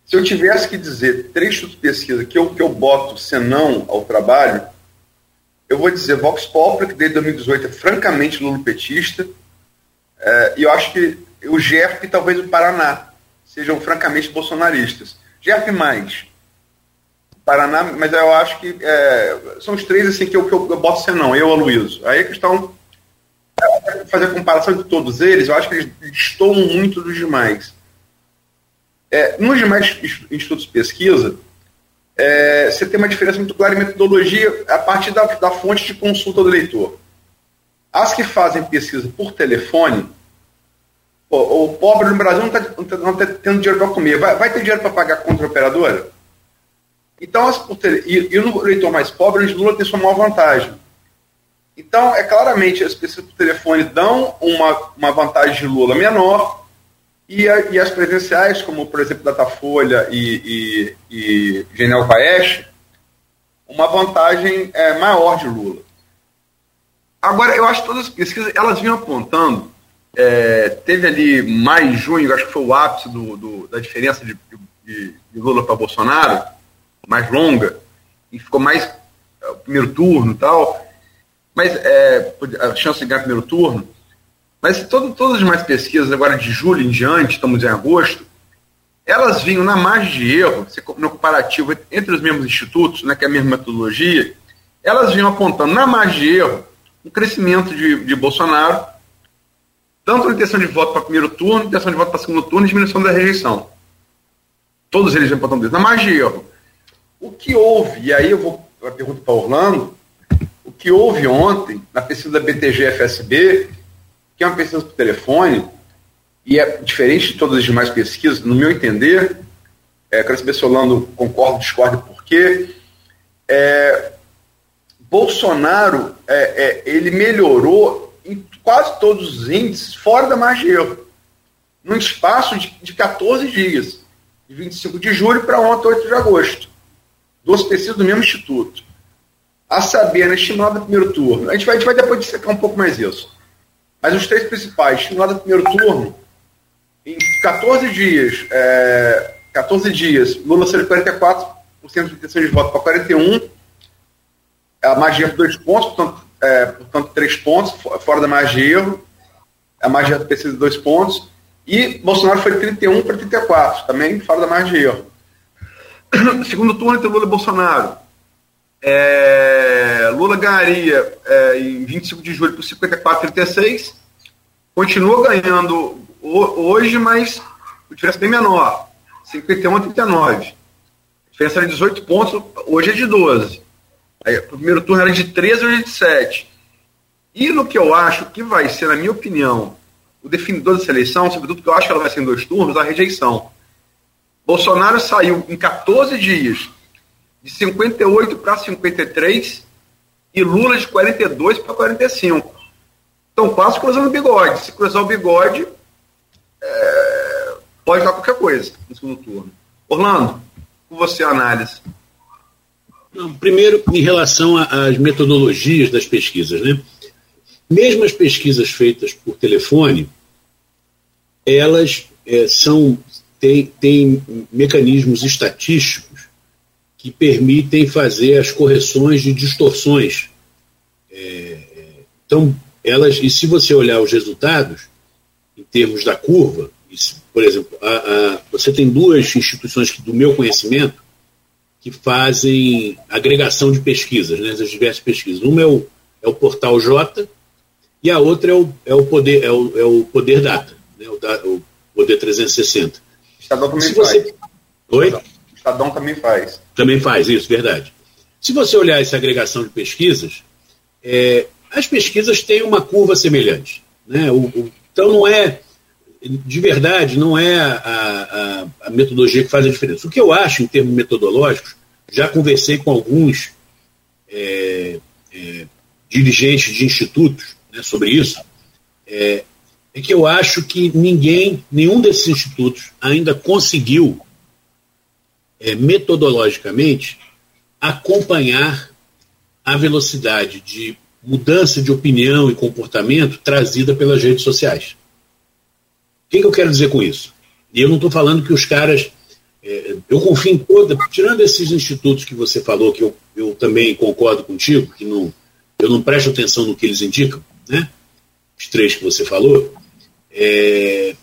Speaker 4: Se eu tivesse que dizer três institutos de pesquisa que eu, que eu boto senão ao trabalho, eu vou dizer Vox Populi, que desde 2018 é francamente lulopetista, é, e eu acho que o GERP e talvez o Paraná sejam francamente bolsonaristas. GERP mais, Paraná, mas eu acho que é, são os três assim que eu, que eu, eu boto senão, eu o Luiz. Aí a questão é fazer a comparação de todos eles, eu acho que eles estão muito dos demais. É, nos demais institutos de pesquisa, é, você tem uma diferença muito clara em metodologia a partir da, da fonte de consulta do leitor. as que fazem pesquisa por telefone, o, o pobre no Brasil não está não tá tendo dinheiro para comer. Vai, vai, ter dinheiro para pagar contra a operadora? Então, as, tele, e, e no eleitor mais pobre, o Lula tem sua maior vantagem. Então, é claramente, as pesquisas por telefone dão uma, uma vantagem de Lula menor, e, a, e as presenciais, como por exemplo Datafolha e, e, e Paes, uma vantagem é, maior de Lula. Agora, eu acho que todas as pesquisas elas vinham apontando. É, teve ali mais junho, acho que foi o ápice do, do da diferença de, de, de Lula para Bolsonaro, mais longa, e ficou mais é, primeiro turno e tal. Mas é, a chance de ganhar primeiro turno. Mas todo, todas as demais pesquisas, agora de julho em diante, estamos em agosto, elas vinham na margem de erro, no comparativo entre os mesmos institutos, né, que é a mesma metodologia, elas vinham apontando na margem de erro um crescimento de, de Bolsonaro, tanto na intenção de voto para primeiro turno, intenção de voto para segundo turno e diminuição da rejeição. Todos eles vêm apontando isso, na margem de erro. O que houve, e aí eu vou a pergunta para Orlando, o que houve ontem na pesquisa da BTG-FSB, que é uma pesquisa por telefone, e é diferente de todas as demais pesquisas, no meu entender, é, quero saber se o Orlando concorda, discorda, por quê. É, Bolsonaro, é, é, ele melhorou em quase todos os índices fora da margem de erro, num espaço de, de 14 dias, de 25 de julho para ontem, 8 de agosto. Duas pesquisas do mesmo instituto. A saber, na estimada do primeiro turno, a gente vai, a gente vai depois dissecar um pouco mais isso. Mas os três principais, estimada do primeiro turno, em 14 dias, é, 14 dias, Lula saiu de 44% de intenção de voto para 41%, a margem de dois pontos, portanto, é, portanto, três pontos, fora da margem de erro, a margem de precisa de dois pontos, e Bolsonaro foi de 31 para 34, também fora da margem de erro. Segundo turno entre Lula e Bolsonaro, é, Lula ganharia é, em 25 de julho por 54 36, continua ganhando hoje, mas a diferença é bem menor, 51 a 39. A diferença era de 18 pontos, hoje é de 12. Aí, o primeiro turno era de 13 ou de 7. E no que eu acho que vai ser, na minha opinião, o definidor dessa eleição, sobretudo que eu acho que ela vai ser em dois turnos, a rejeição. Bolsonaro saiu em 14 dias de 58 para 53 e Lula de 42 para 45. Então, quase cruzando o bigode. Se cruzar o bigode, é, pode dar qualquer coisa no segundo turno. Orlando, com você a análise.
Speaker 3: Não, primeiro, em relação às metodologias das pesquisas, né? Mesmo as pesquisas feitas por telefone, elas é, são têm, têm mecanismos estatísticos que permitem fazer as correções de distorções. É, então, elas, e se você olhar os resultados, em termos da curva, por exemplo, a, a, você tem duas instituições que, do meu conhecimento que fazem agregação de pesquisas, né, das diversas pesquisas. Uma é o, é o Portal J e a outra é o, é o, poder, é o, é o Poder Data, né, o, da, o Poder 360.
Speaker 4: Estadão também você...
Speaker 3: Oi?
Speaker 4: Estadão também faz.
Speaker 3: Também faz, isso, verdade. Se você olhar essa agregação de pesquisas, é, as pesquisas têm uma curva semelhante. Né? O, o, então não é, de verdade, não é a, a, a, metodologia que faz a diferença. O que eu acho, em termos metodológicos, já conversei com alguns é, é, dirigentes de institutos né, sobre isso, é, é que eu acho que ninguém, nenhum desses institutos ainda conseguiu é, metodologicamente acompanhar a velocidade de mudança de opinião e comportamento trazida pelas redes sociais. O que, que eu quero dizer com isso? E eu não estou falando que os caras. É, eu confio em toda. Tirando esses institutos que você falou, que eu, eu também concordo contigo, que não, eu não presto atenção no que eles indicam, né? Os três que você falou. É,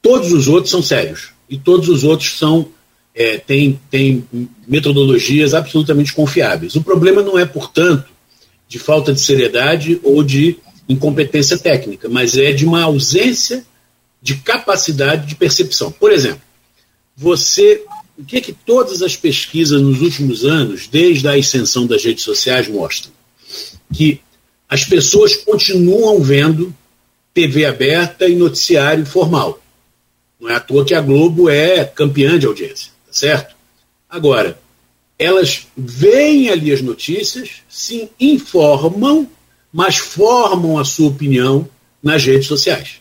Speaker 3: todos os outros são sérios. E todos os outros são é, têm, têm metodologias absolutamente confiáveis. O problema não é, portanto, de falta de seriedade ou de incompetência técnica, mas é de uma ausência de capacidade de percepção. Por exemplo, você, o que é que todas as pesquisas nos últimos anos, desde a ascensão das redes sociais, mostram? Que as pessoas continuam vendo TV aberta e noticiário formal. Não é à toa que a Globo é campeã de audiência, certo? Agora, elas veem ali as notícias, se informam, mas formam a sua opinião nas redes sociais.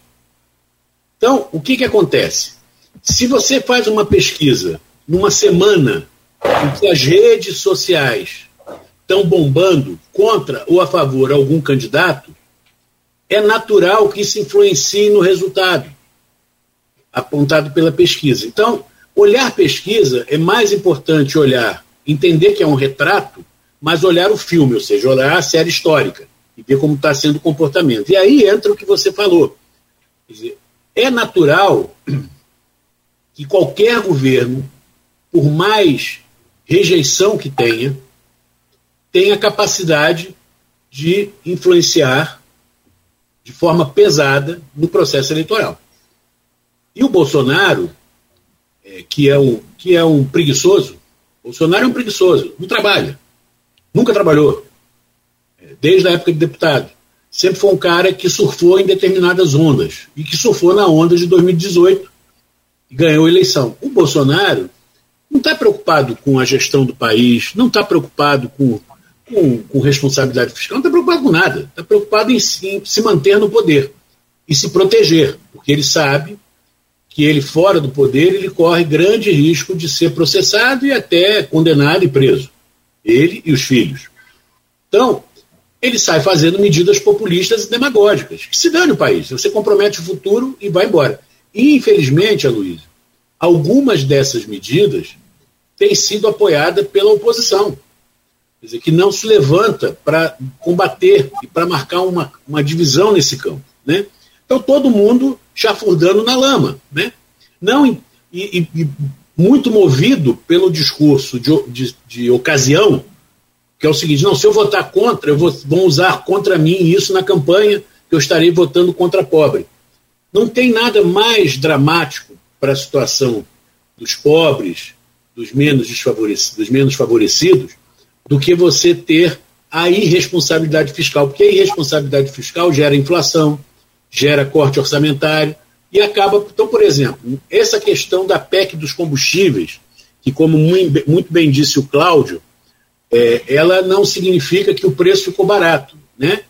Speaker 3: Então, o que, que acontece? Se você faz uma pesquisa numa semana em que as redes sociais estão bombando contra ou a favor algum candidato, é natural que isso influencie no resultado apontado pela pesquisa. Então, olhar pesquisa é mais importante olhar, entender que é um retrato, mas olhar o filme, ou seja, olhar a série histórica e ver como está sendo o comportamento. E aí entra o que você falou. Dizer, é natural que qualquer governo, por mais rejeição que tenha, tenha capacidade de influenciar de forma pesada no processo eleitoral. E o Bolsonaro, é, que, é um, que é um preguiçoso, Bolsonaro é um preguiçoso, não trabalha, nunca trabalhou, é, desde a época de deputado. Sempre foi um cara que surfou em determinadas ondas, e que surfou na onda de 2018 e ganhou a eleição. O Bolsonaro não está preocupado com a gestão do país, não está preocupado com, com, com, responsabilidade fiscal, não está preocupado com nada. Está preocupado em, em se manter no poder e se proteger, porque ele sabe que ele, fora do poder, ele corre grande risco de ser processado e até condenado e preso. Ele e os filhos. Então, ele sai fazendo medidas populistas e demagógicas, que se dane o país. Você compromete o futuro e vai embora. E, infelizmente, Aloysio, algumas dessas medidas têm sido apoiadas pela oposição, quer dizer, que não se levanta para combater e para marcar uma, uma divisão nesse campo. Né? Então, todo mundo chafurdando na lama. Né? Não, e, e, muito movido pelo discurso de, de, de, ocasião, que é o seguinte: não, se eu votar contra, eu vou, vão usar contra mim isso na campanha, que eu estarei votando contra pobre. Não tem nada mais dramático para a situação dos pobres, dos menos desfavorecidos, dos menos favorecidos, do que você ter a irresponsabilidade fiscal, porque a irresponsabilidade fiscal gera inflação, gera corte orçamentário e acaba. Então, por exemplo, essa questão da PEC dos combustíveis, que, como muito bem disse o Cláudio, é, ela não significa que o preço ficou barato. Né?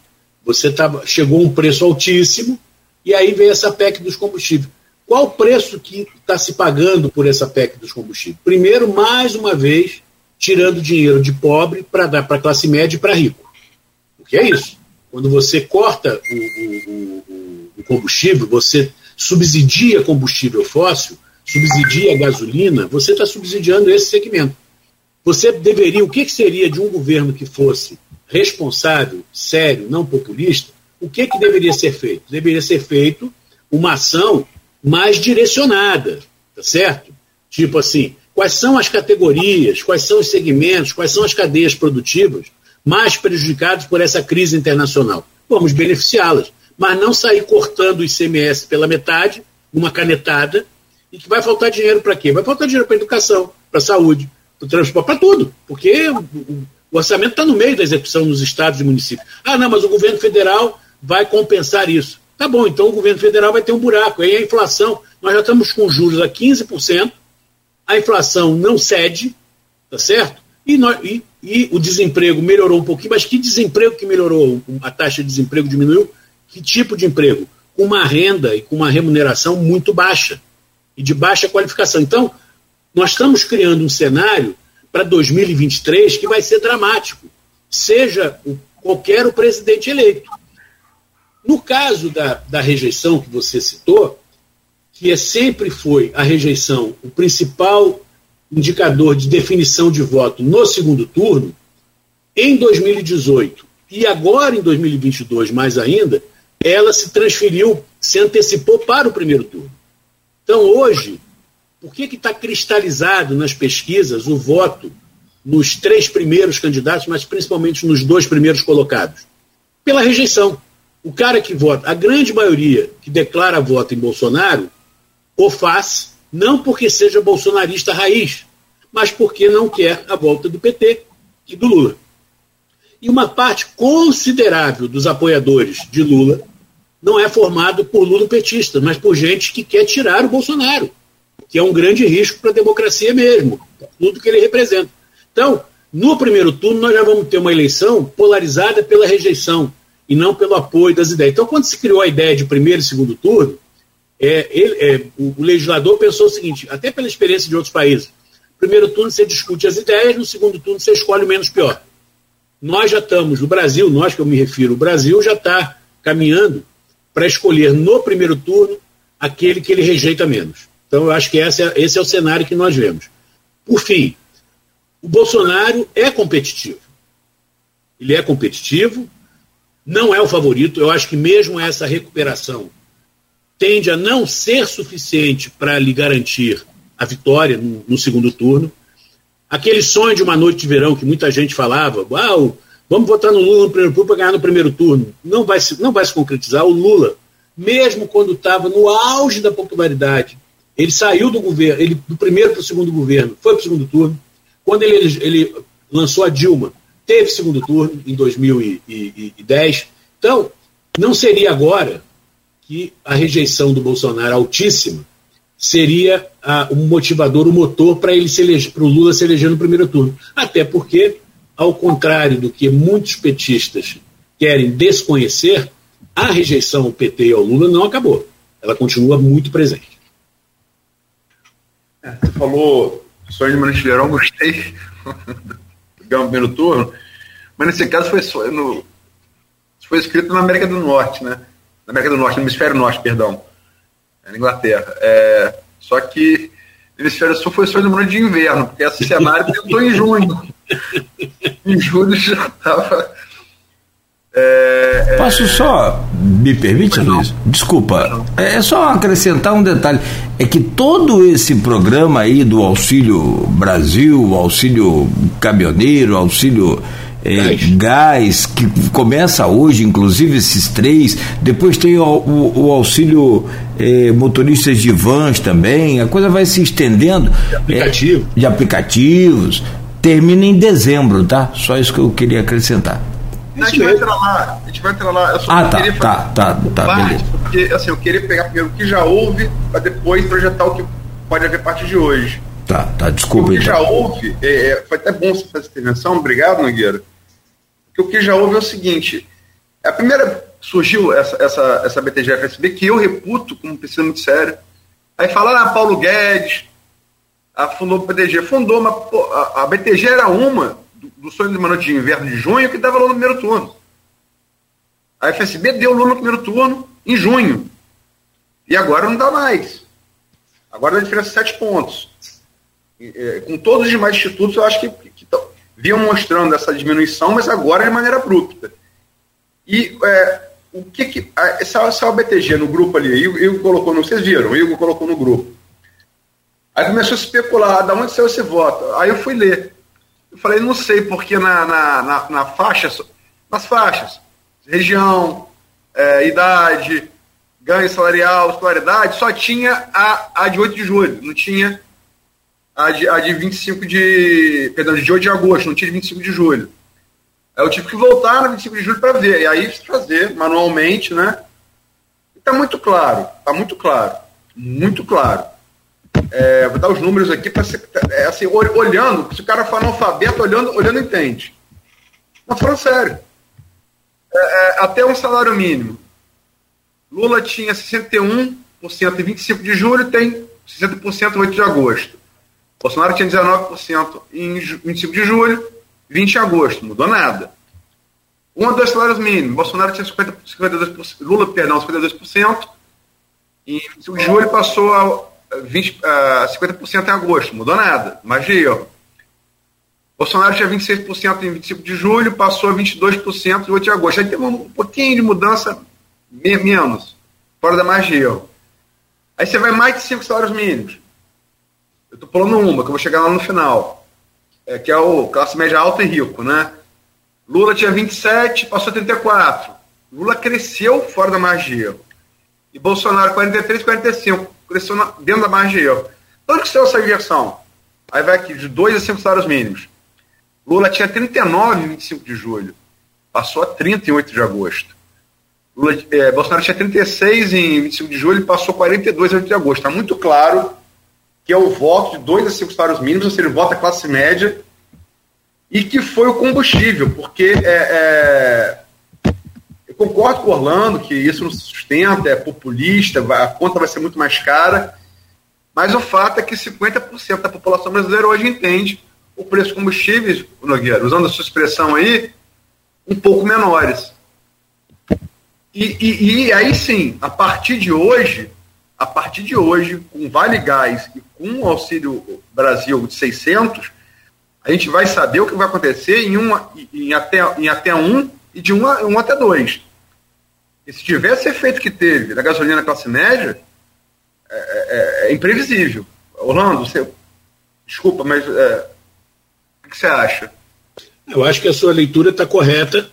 Speaker 3: Você tá, chegou a um preço altíssimo e aí veio essa PEC dos combustíveis. Qual o preço que está se pagando por essa PEC dos combustíveis? Primeiro, mais uma vez, tirando dinheiro de pobre para dar para classe média e para rico. O que é isso? Quando você corta o, o, o, combustível, você subsidia combustível fóssil, subsidia gasolina, você está subsidiando esse segmento. Você deveria, o que, que seria de um governo que fosse responsável, sério, não populista? O que, que deveria ser feito? Deveria ser feito uma ação mais direcionada, tá certo? Tipo assim, quais são as categorias, quais são os segmentos, quais são as cadeias produtivas mais prejudicados por essa crise internacional? Vamos beneficiá-las, mas não sair cortando o ICMS pela metade, uma canetada, e que vai faltar dinheiro para quê? Vai faltar dinheiro para educação, para saúde, para transporte, para tudo, porque o, orçamento está no meio da execução nos estados e municípios. Ah, não, mas o governo federal vai compensar isso. Tá bom, então o governo federal vai ter um buraco. Aí a inflação, nós já estamos com juros a 15%, a inflação não cede, tá certo? E, nós, e, e, o desemprego melhorou um pouquinho, mas que desemprego que melhorou? A taxa de desemprego diminuiu? Que tipo de emprego? Com uma renda e com uma remuneração muito baixa e de baixa qualificação. Então, nós estamos criando um cenário para 2023 que vai ser dramático, seja o, qualquer o presidente eleito. No caso da, da rejeição que você citou, que é, sempre foi a rejeição o principal indicador de definição de voto no segundo turno, em 2018 e agora em 2022 mais ainda, ela se transferiu, se antecipou para o primeiro turno. Então hoje, por que está cristalizado nas pesquisas o voto nos três primeiros candidatos, mas principalmente nos dois primeiros colocados? Pela rejeição. O cara que vota, a grande maioria que declara voto em Bolsonaro, o faz não porque seja bolsonarista raiz, mas porque não quer a volta do PT e do Lula. E uma parte considerável dos apoiadores de Lula não é formado por Lula petista, mas por gente que quer tirar o Bolsonaro, que é um grande risco para a democracia mesmo, tudo que ele representa. Então, no primeiro turno, nós já vamos ter uma eleição polarizada pela rejeição e não pelo apoio das ideias. Então, quando se criou a ideia de primeiro e segundo turno, é, ele, é, o, o, legislador pensou o seguinte, até pela experiência de outros países, primeiro turno você discute as ideias, no segundo turno você escolhe o menos pior. Nós já estamos, no Brasil, nós que eu me refiro, o Brasil já está caminhando para escolher no primeiro turno aquele que ele rejeita menos. Então, eu acho que esse é, esse é o cenário que nós vemos. Por fim, o Bolsonaro é competitivo. Ele é competitivo, não é o favorito. Eu acho que mesmo essa recuperação tende a não ser suficiente para lhe garantir a vitória no, no, segundo turno. Aquele sonho de uma noite de verão que muita gente falava, ah, vamos votar no Lula no primeiro turno para ganhar no primeiro turno. Não vai, se, não vai se concretizar. O Lula, mesmo quando estava no auge da popularidade, ele saiu do governo, ele do primeiro para o segundo governo, foi para o segundo turno. Quando ele, ele lançou a Dilma, teve segundo turno em 2010. Então, não seria agora que a rejeição do Bolsonaro altíssima seria a, um motivador, o um motor para ele para o Lula se eleger no primeiro turno. Até porque, ao contrário do que muitos petistas querem desconhecer, a rejeição ao PT e ao Lula não acabou. Ela continua muito presente.
Speaker 4: É, você falou sonho de Mantilheirão, gostei. Ganhou o primeiro turno. Mas nesse caso foi, no, foi escrito na América do Norte, né? Na América do Norte, no hemisfério norte, perdão, na Inglaterra. É, só que no hemisfério sul foi só no ano de inverno, porque essa cenário tentou em junho. em julho já estava.
Speaker 2: É, é... Posso só, me permite, Luiz? Desculpa, é só acrescentar um detalhe. É que todo esse programa aí do Auxílio Brasil, Auxílio Caminhoneiro, Auxílio é, gás. que começa hoje, inclusive esses três. Depois tem o, o, o auxílio é, motoristas de vans também. A coisa vai se estendendo.
Speaker 3: De aplicativo.
Speaker 2: É, de aplicativos. Termina em dezembro, tá? Só isso que eu queria acrescentar.
Speaker 4: A gente vai entrar lá, a gente vai entrar lá. Eu
Speaker 2: só ah, tá, tá, tá, tá,
Speaker 4: parte, beleza. Porque, assim, eu queria pegar primeiro o que já houve, para depois projetar o que pode haver a partir de hoje.
Speaker 2: Tá, tá, desculpa.
Speaker 4: O que então. já houve, é, é, foi até bom você fazer essa intervenção, obrigado, Nogueira. O que já houve é o seguinte: a primeira surgiu essa, essa, essa BTG-FSB, que eu reputo como pessoa muito séria. Aí fala, ah, Paulo Guedes a fundou o BTG. Fundou, mas pô, a, a, BTG era uma do, do sonho de uma noite de inverno de junho que dava lá no primeiro turno. A FSB deu Lula no primeiro turno em junho. E agora não dá mais. Agora a diferença é sete pontos com todos os demais institutos, eu acho que, que, que vinham mostrando essa diminuição, mas agora de maneira abrupta. E é, o que que. Essa, essa BTG no grupo ali, o Igor colocou, não vocês viram, o Igor colocou no grupo. Aí começou a especular, da onde saiu esse voto? Aí eu fui ler. Eu falei, não sei, porque na, na, na, na faixa, nas faixas, região, é, idade, ganho salarial, escolaridade, só tinha a, a de 8 de julho, não tinha a de, a de 25 de. Perdão, de 8 de agosto, não tinha de 25 de julho. Aí eu tive que voltar no 25 de julho para ver. E aí fazer manualmente, né? Está muito claro, está muito claro. Muito claro. É, vou dar os números aqui para é, assim, olhando, se o cara for analfabeto, olhando, olhando entende. Mas falando sério. É, é, até um salário mínimo. Lula tinha 61% em 25 de julho, tem 60% em 8 de agosto. Bolsonaro tinha 19% em 25 de julho, 20 em agosto, mudou nada. Um ou dois salários mínimos, Bolsonaro tinha 50, 52%, Lula, perdão, 52%, em 25 de julho passou a, 20, a 50% em agosto, mudou nada, magia. Bolsonaro tinha 26% em 25 de julho, passou a 22% em 8 de agosto. Aí teve um pouquinho de mudança menos, fora da magia. Aí você vai mais de 5 salários mínimos. Eu estou pulando uma, que eu vou chegar lá no final. É, que é o classe média alta e rico, né? Lula tinha 27, passou a 34. Lula cresceu fora da margem de erro. E Bolsonaro 43, 45. Cresceu na, dentro da margem de erro. Onde que saiu essa inversão? Aí vai aqui, de 2 a 5 salários mínimos. Lula tinha 39 em 25 de julho. passou a 30 em 8 de agosto. Lula, é, Bolsonaro tinha 36 em 25 de julho e passou 42 em 8 de agosto. Está muito claro que é o voto de 2 a 5 salários mínimos, ou seja, ele vota a classe média, e que foi o combustível, porque é, é, eu concordo com o Orlando que isso não se sustenta, é populista, a conta vai ser muito mais cara, mas o fato é que 50% da população brasileira hoje entende o preço de combustíveis, Nogueira, usando a sua expressão aí, um pouco menores. E, e, e, aí sim, a partir de hoje, a partir de hoje, com Vale Gás e com o Auxílio Brasil de 600, a gente vai saber o que vai acontecer em, uma, em, até, em até um e de um, um até dois. E se tivesse efeito que teve na gasolina classe média, é, é, é imprevisível. Orlando, você, desculpa, mas é, o que você acha?
Speaker 3: Eu acho que a sua leitura está correta.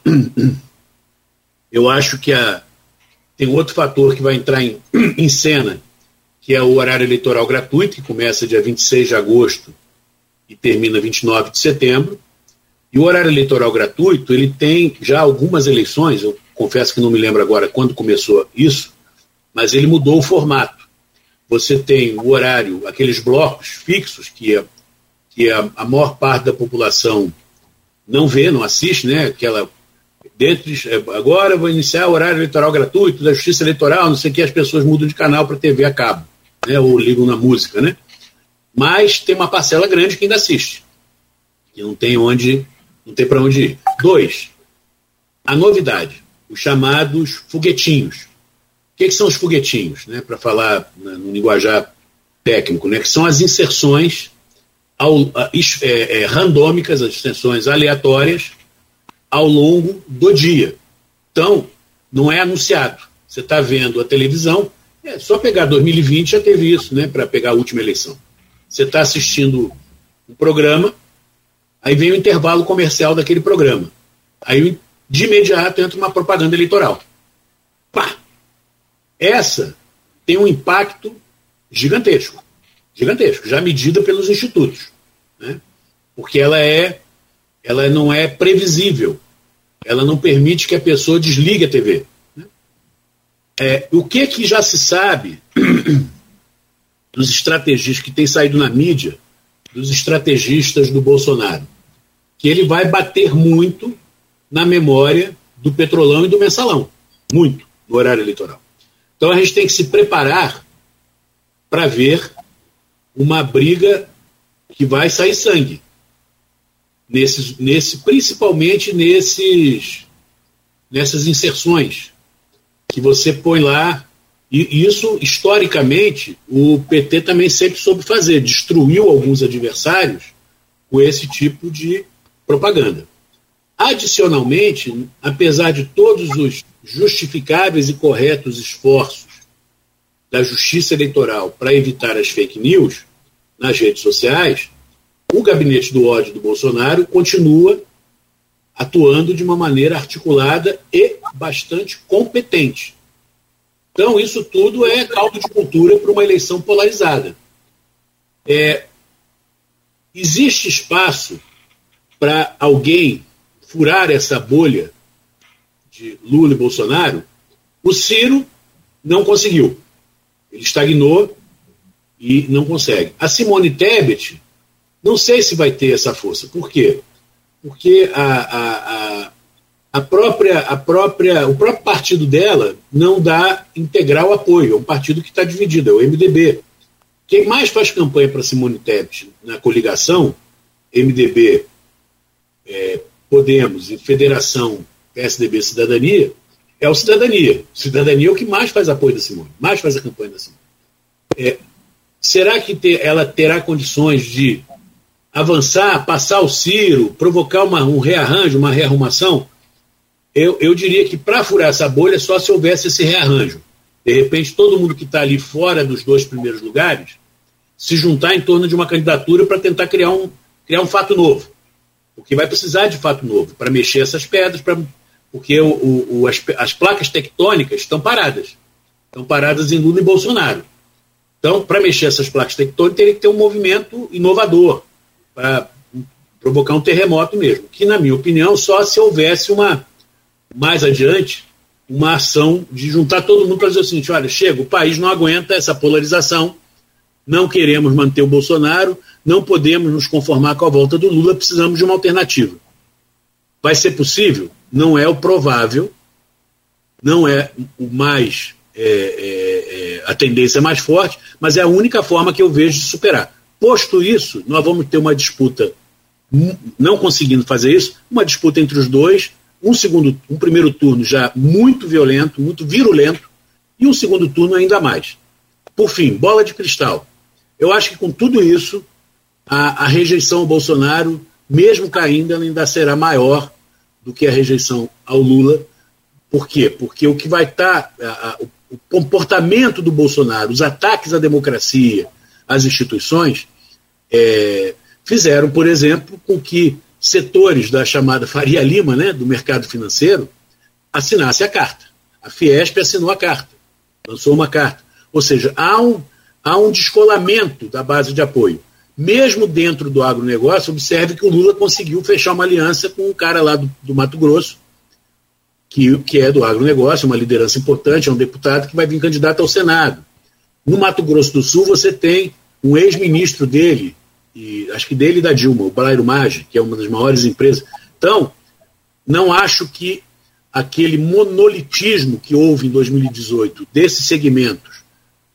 Speaker 3: Eu acho que a, tem outro fator que vai entrar em, em cena, que é o horário eleitoral gratuito, que começa dia 26 de agosto e termina 29 de setembro. E o horário eleitoral gratuito, ele tem já algumas eleições, eu confesso que não me lembro agora quando começou isso, mas ele mudou o formato. Você tem o horário, aqueles blocos fixos que, é, que a, a maior parte da população não vê, não assiste, né? Aquela dentro de, agora vou iniciar o horário eleitoral gratuito da Justiça Eleitoral, não sei o que, as pessoas mudam de canal para TV a cabo, né? Ou ligam na música, né? Mas tem uma parcela grande que ainda assiste. E não tem onde, não tem para onde ir. Dois, a novidade, os chamados foguetinhos. O que, que são os foguetinhos, né? Para falar no linguajar técnico, né? Que são as inserções ao, é, é, randômicas, as extensões aleatórias, ao longo do dia. Então, não é anunciado. Você está vendo a televisão, é só pegar 2020 já teve isso, né? Para pegar a última eleição. Você está assistindo um programa, aí vem o intervalo comercial daquele programa. Aí, de imediato, entra uma propaganda eleitoral. Pá! Essa tem um impacto gigantesco gigantesco, já medida pelos institutos, né? porque ela é, ela não é previsível, ela não permite que a pessoa desligue a TV. Né? É, o que que já se sabe dos estrategistas que têm saído na mídia, dos estrategistas do Bolsonaro, que ele vai bater muito na memória do petrolão e do mensalão, muito no horário eleitoral. Então a gente tem que se preparar para ver uma briga que vai sair sangue. Nesses, nesse, principalmente nesses, nessas inserções que você põe lá. E isso, historicamente, o PT também sempre soube fazer, destruiu alguns adversários com esse tipo de propaganda. Adicionalmente, apesar de todos os justificáveis e corretos esforços da justiça eleitoral para evitar as fake news nas redes sociais, o gabinete do ódio do Bolsonaro continua atuando de uma maneira articulada e bastante competente. Então, isso tudo é caldo de cultura para uma eleição polarizada. É, existe espaço para alguém furar essa bolha de Lula e Bolsonaro? O Ciro não conseguiu. Ele estagnou e não consegue. A Simone Tebet, não sei se vai ter essa força. Por quê? Porque a, a, a, a própria, a própria, o próprio partido dela não dá integral apoio. É um partido que está dividido, é o MDB. Quem mais faz campanha para Simone Tebet na coligação, MDB, é, Podemos e Federação PSDB Cidadania, é o Cidadania. Cidadania é o que mais faz apoio da Simone, mais faz a campanha da Simone. É, será que ter, ela terá condições de avançar, passar o Ciro, provocar uma, um rearranjo, uma rearrumação? Eu, eu diria que para furar essa bolha só se houvesse esse rearranjo. De repente, todo mundo que está ali fora dos dois primeiros lugares se juntar em torno de uma candidatura para tentar criar um, criar um fato novo. Porque vai precisar de fato novo para mexer essas pedras, pra, porque o, o, o, as, as placas tectônicas estão paradas. Estão paradas em Lula e Bolsonaro. Então, para mexer essas placas tectônicas, teria que ter um movimento inovador, para provocar um terremoto mesmo. Que, na minha opinião, só se houvesse uma, mais adiante, uma ação de juntar todo mundo para dizer o seguinte: olha, chega, o país não aguenta essa polarização, não queremos manter o Bolsonaro, não podemos nos conformar com a volta do Lula, precisamos de uma alternativa. Vai ser possível? Não é o provável, não é o mais. É, é, é, a tendência mais forte, mas é a única forma que eu vejo de superar. Posto isso, nós vamos ter uma disputa, não conseguindo fazer isso, uma disputa entre os dois, um segundo, um primeiro turno já muito violento, muito virulento, e um segundo turno ainda mais. Por fim, bola de cristal. Eu acho que com tudo isso, a, a rejeição ao Bolsonaro, mesmo caindo, ela ainda será maior do que a rejeição ao Lula. Por quê? Porque o que vai estar, tá, o comportamento do Bolsonaro, os ataques à democracia, às instituições, é, fizeram, por exemplo, com que setores da chamada Faria Lima, né, do mercado financeiro, assinassem a carta. A Fiesp assinou a carta, lançou uma carta. Ou seja, há um, há um descolamento da base de apoio. Mesmo dentro do agronegócio, observe que o Lula conseguiu fechar uma aliança com um cara lá do, do Mato Grosso, que, que é do agronegócio, uma liderança importante, é um deputado que vai vir candidato ao Senado. No Mato Grosso do Sul, você tem um ex-ministro dele, e acho que dele e da Dilma, o Balairo Maggi, que é uma das maiores empresas. Então, não acho que aquele monolitismo que houve em 2018 desses segmentos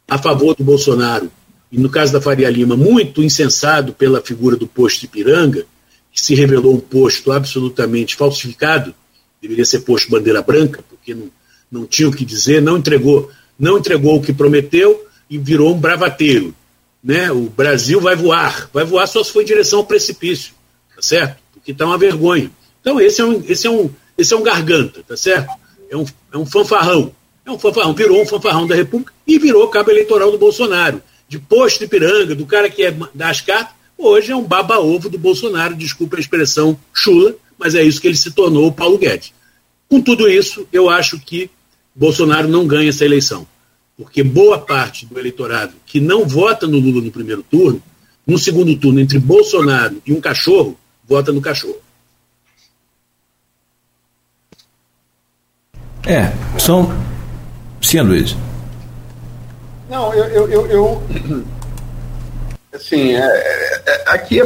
Speaker 3: a favor do Bolsonaro, e no caso da Faria Lima, muito insensado pela figura do posto Ipiranga, que se revelou um posto absolutamente falsificado, deveria ser posto bandeira branca, porque não, não tinha o que dizer, não entregou, não entregou o que prometeu e virou um bravateiro né? O Brasil vai voar, vai voar só se for em direção ao precipício, tá certo? Porque está uma vergonha. Então esse é um, esse é um, esse é um garganta, tá certo? É um, é um fanfarrão, é um fanfarrão, virou um fanfarrão da República e virou cabo eleitoral do Bolsonaro, de posto de piranga, do cara que é das cartas, hoje é um baba-ovo do Bolsonaro, desculpa a expressão chula, mas é isso que ele se tornou, o Paulo Guedes. Com tudo isso, eu acho que Bolsonaro não ganha essa eleição porque boa parte do eleitorado que não vota no Lula no primeiro turno, no segundo turno, entre Bolsonaro e um cachorro, vota no cachorro.
Speaker 2: É, são. Sim, Luiz.
Speaker 4: Não, eu. eu, eu, eu assim, é, é, é aqui, é,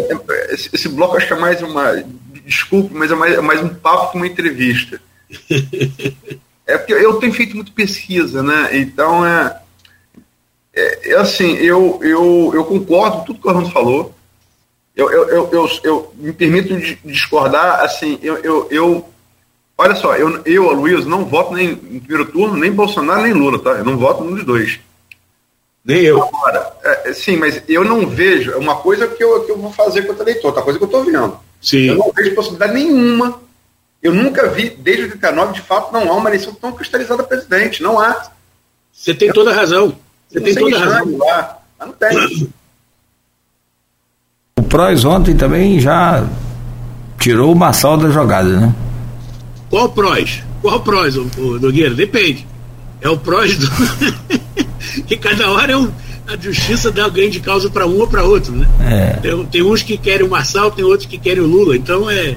Speaker 4: esse, esse, bloco acho que é mais uma. Desculpe, mas é mais, é mais um papo que uma entrevista. É porque eu tenho feito muito pesquisa, né? Então é, é, é assim, eu, eu, eu concordo com tudo que o Armando falou. Eu, eu, eu, eu, eu me permito discordar, assim, eu, eu, eu olha só, eu, eu, Luiz, não voto nem em primeiro turno, nem Bolsonaro, nem Lula, tá? Eu não voto nenhum dos dois.
Speaker 3: Nem eu.
Speaker 4: Agora, é, sim, mas eu não vejo, é uma coisa que eu, que eu vou fazer contra o eleitor, outra coisa que eu estou vendo.
Speaker 3: Sim.
Speaker 4: Eu não vejo possibilidade nenhuma eu nunca vi, desde 89, de fato, não há uma eleição tão cristalizada presidente. Não há.
Speaker 3: Você tem toda a razão. Você tem toda a razão.
Speaker 4: Lá, mas não tem.
Speaker 2: O Prois ontem também já tirou o Massal da jogada, né?
Speaker 3: Qual Prois? Qual Prois, o, o Nogueira? Depende. É o Prois do. que cada hora é um, a justiça dá ganho de causa para um ou para outro, né? É. Tem, tem uns que querem o Marçal, tem outros que querem o Lula. Então é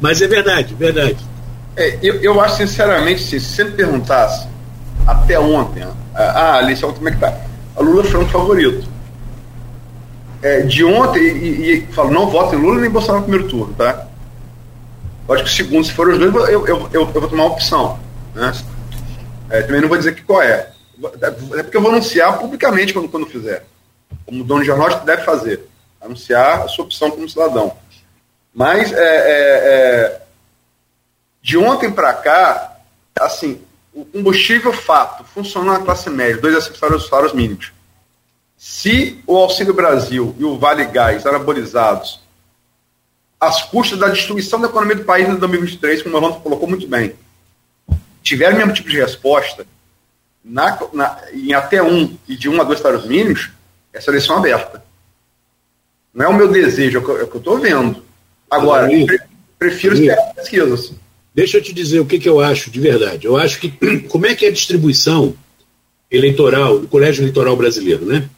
Speaker 3: mas é verdade, verdade.
Speaker 4: É, eu, eu acho sinceramente, se me perguntasse até ontem, ah, Alice, como é que tá? A Lula foi um favorito. É, de ontem, e, e falo, não voto em Lula nem Bolsonaro no primeiro turno, tá? Eu acho que o segundo, se for os dois, eu, eu, eu, eu vou tomar uma opção. Né? É, também não vou dizer que qual é. É porque eu vou anunciar publicamente quando, quando fizer. Como dono de jornal deve fazer. Anunciar a sua opção como cidadão. Mas é, é, é de ontem para cá, assim, o combustível fato funciona na classe média, dois a cinco salários, mínimos. Se o Auxílio Brasil e o Vale Gás anabolizados, as custas da destruição da economia do país em 2023, como o Orlando colocou muito bem, tiverem o mesmo tipo de resposta, na, na, em até um e de um a dois salários mínimos, é aberta. Não é o meu desejo, é o que eu estou vendo. Agora, pre prefiro esperar pesquisas.
Speaker 3: Deixa eu te dizer o que, que eu acho de verdade. Eu acho que como é que é a distribuição eleitoral do colégio eleitoral brasileiro, né?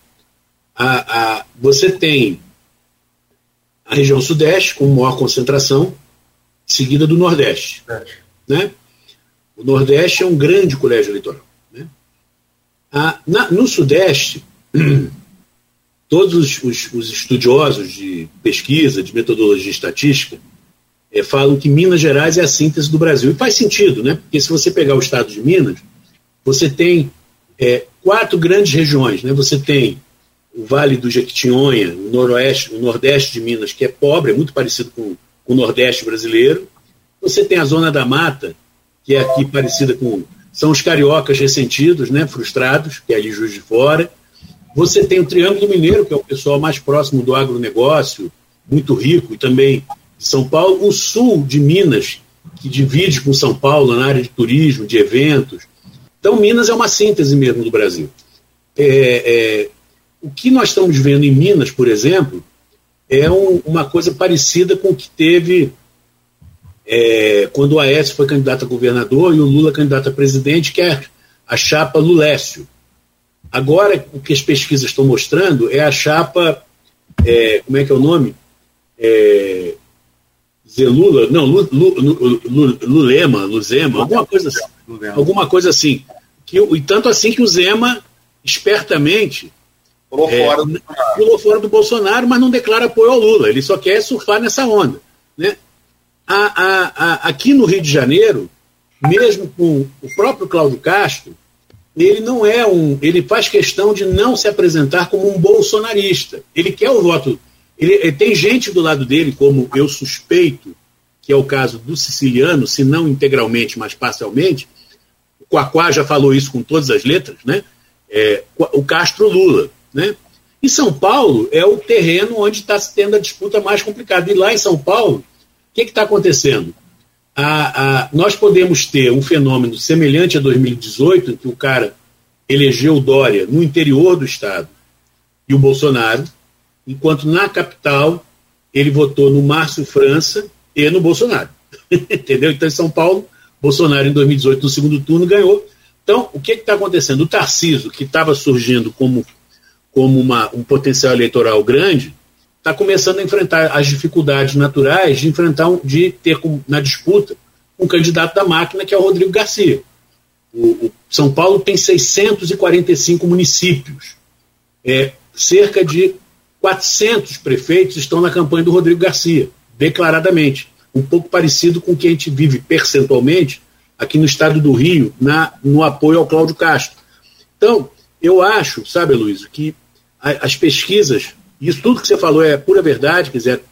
Speaker 3: A, a, você tem a região sudeste com maior concentração, seguida do nordeste, é. né? O Nordeste é um grande colégio eleitoral. Né? Ah, na, no Sudeste, todos os, os, os, estudiosos de pesquisa, de metodologia estatística, é, falam que Minas Gerais é a síntese do Brasil. E faz sentido, né? Porque se você pegar o estado de Minas, você tem é, quatro grandes regiões. Né? Você tem o Vale do Jequitinhonha, o noroeste, o nordeste de Minas, que é pobre, é muito parecido com, com o nordeste brasileiro. Você tem a Zona da Mata, que é aqui parecida com. São os cariocas ressentidos, né, frustrados, que é ali Juiz de Fora. Você tem o Triângulo Mineiro, que é o pessoal mais próximo do agronegócio, muito rico, e também de São Paulo. O sul de Minas, que divide com São Paulo na área de turismo, de eventos. Então, Minas é uma síntese mesmo do Brasil. É, é, o que nós estamos vendo em Minas, por exemplo, é um, uma coisa parecida com o que teve é, quando o Aécio foi candidato a governador e o Lula candidato a presidente, que é a chapa Lulécio. Agora, o que as pesquisas estão mostrando é a chapa, é, como é que é o nome? É, Zelula, não, Lu, Lu, Lu, Lulema, Luzema, alguma coisa assim. Alguma coisa assim. Que, e tanto assim que o Zema, espertamente, pulou, é, fora do pulou fora do Bolsonaro, mas não declara apoio ao Lula. Ele só quer surfar nessa onda. Né? A, a, a, aqui no Rio de Janeiro, mesmo com o próprio Cláudio Castro, ele não é um. Ele faz questão de não se apresentar como um bolsonarista. Ele quer o voto. Ele, ele, tem gente do lado dele, como eu suspeito, que é o caso do siciliano, se não integralmente, mas parcialmente. O Quaquá já falou isso com todas as letras, né? É, o Castro Lula. Né? E São Paulo é o terreno onde está se tendo a disputa mais complicada. E lá em São Paulo, o que está acontecendo? A, a, nós podemos ter um fenômeno semelhante a 2018, em que o cara elegeu Dória no interior do estado e o Bolsonaro, enquanto na capital ele votou no Márcio França e no Bolsonaro. Entendeu? Então, em São Paulo, Bolsonaro, em 2018, no segundo turno, ganhou. Então, o que está acontecendo? O Tarciso, que estava surgindo como como uma, um potencial eleitoral grande, está começando a enfrentar as dificuldades naturais de enfrentar de ter na disputa um candidato da máquina que é o Rodrigo Garcia. O, o São Paulo tem 645 municípios. É, cerca de 400 prefeitos estão na campanha do Rodrigo Garcia, declaradamente. Um pouco parecido com o que a gente vive percentualmente aqui no estado do Rio, na, no apoio ao Cláudio Castro. Então, eu acho, sabe, Luiz, que as pesquisas, isso tudo que você falou é pura verdade, quer dizer,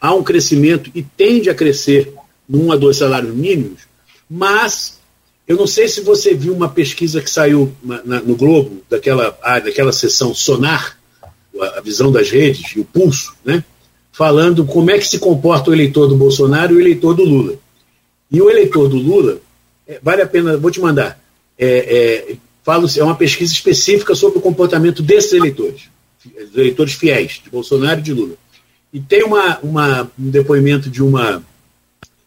Speaker 3: há um crescimento e tende a crescer num a dois salários mínimos, mas eu não sei se você viu uma pesquisa que saiu na, na, no Globo, daquela, ah, daquela sessão Sonar, a, a visão das redes e o pulso, né? falando como é que se comporta o eleitor do Bolsonaro e o eleitor do Lula. E o eleitor do Lula, é, vale a pena, vou te mandar, é, é, falo, é uma pesquisa específica sobre o comportamento desses eleitores eleitores fiéis de Bolsonaro e de Lula. E tem uma, uma, um depoimento de uma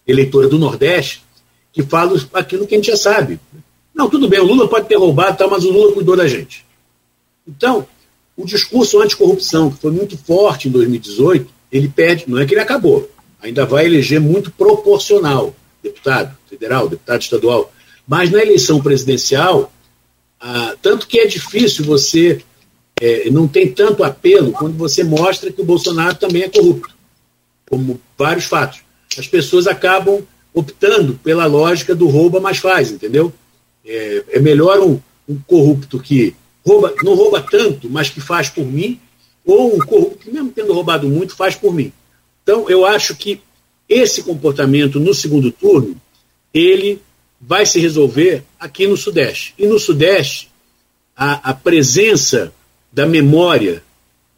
Speaker 3: eleitora do Nordeste que fala aquilo que a gente já sabe. Não, tudo bem, o Lula pode ter roubado, tá, mas o Lula cuidou da gente. Então, o discurso anticorrupção, que foi muito forte em 2018, ele pede, não é que ele acabou, ainda vai eleger muito proporcional, deputado federal, deputado estadual, mas na eleição presidencial, ah, tanto que é difícil você é, não tem tanto apelo quando você mostra que o Bolsonaro também é corrupto, como vários fatos. As pessoas acabam optando pela lógica do rouba, mas faz, entendeu? É, é melhor um, um, corrupto que rouba, não rouba tanto, mas que faz por mim, ou um corrupto que, mesmo tendo roubado muito, faz por mim. Então, eu acho que esse comportamento no segundo turno, ele vai se resolver aqui no Sudeste. E no Sudeste, a, a presença da memória.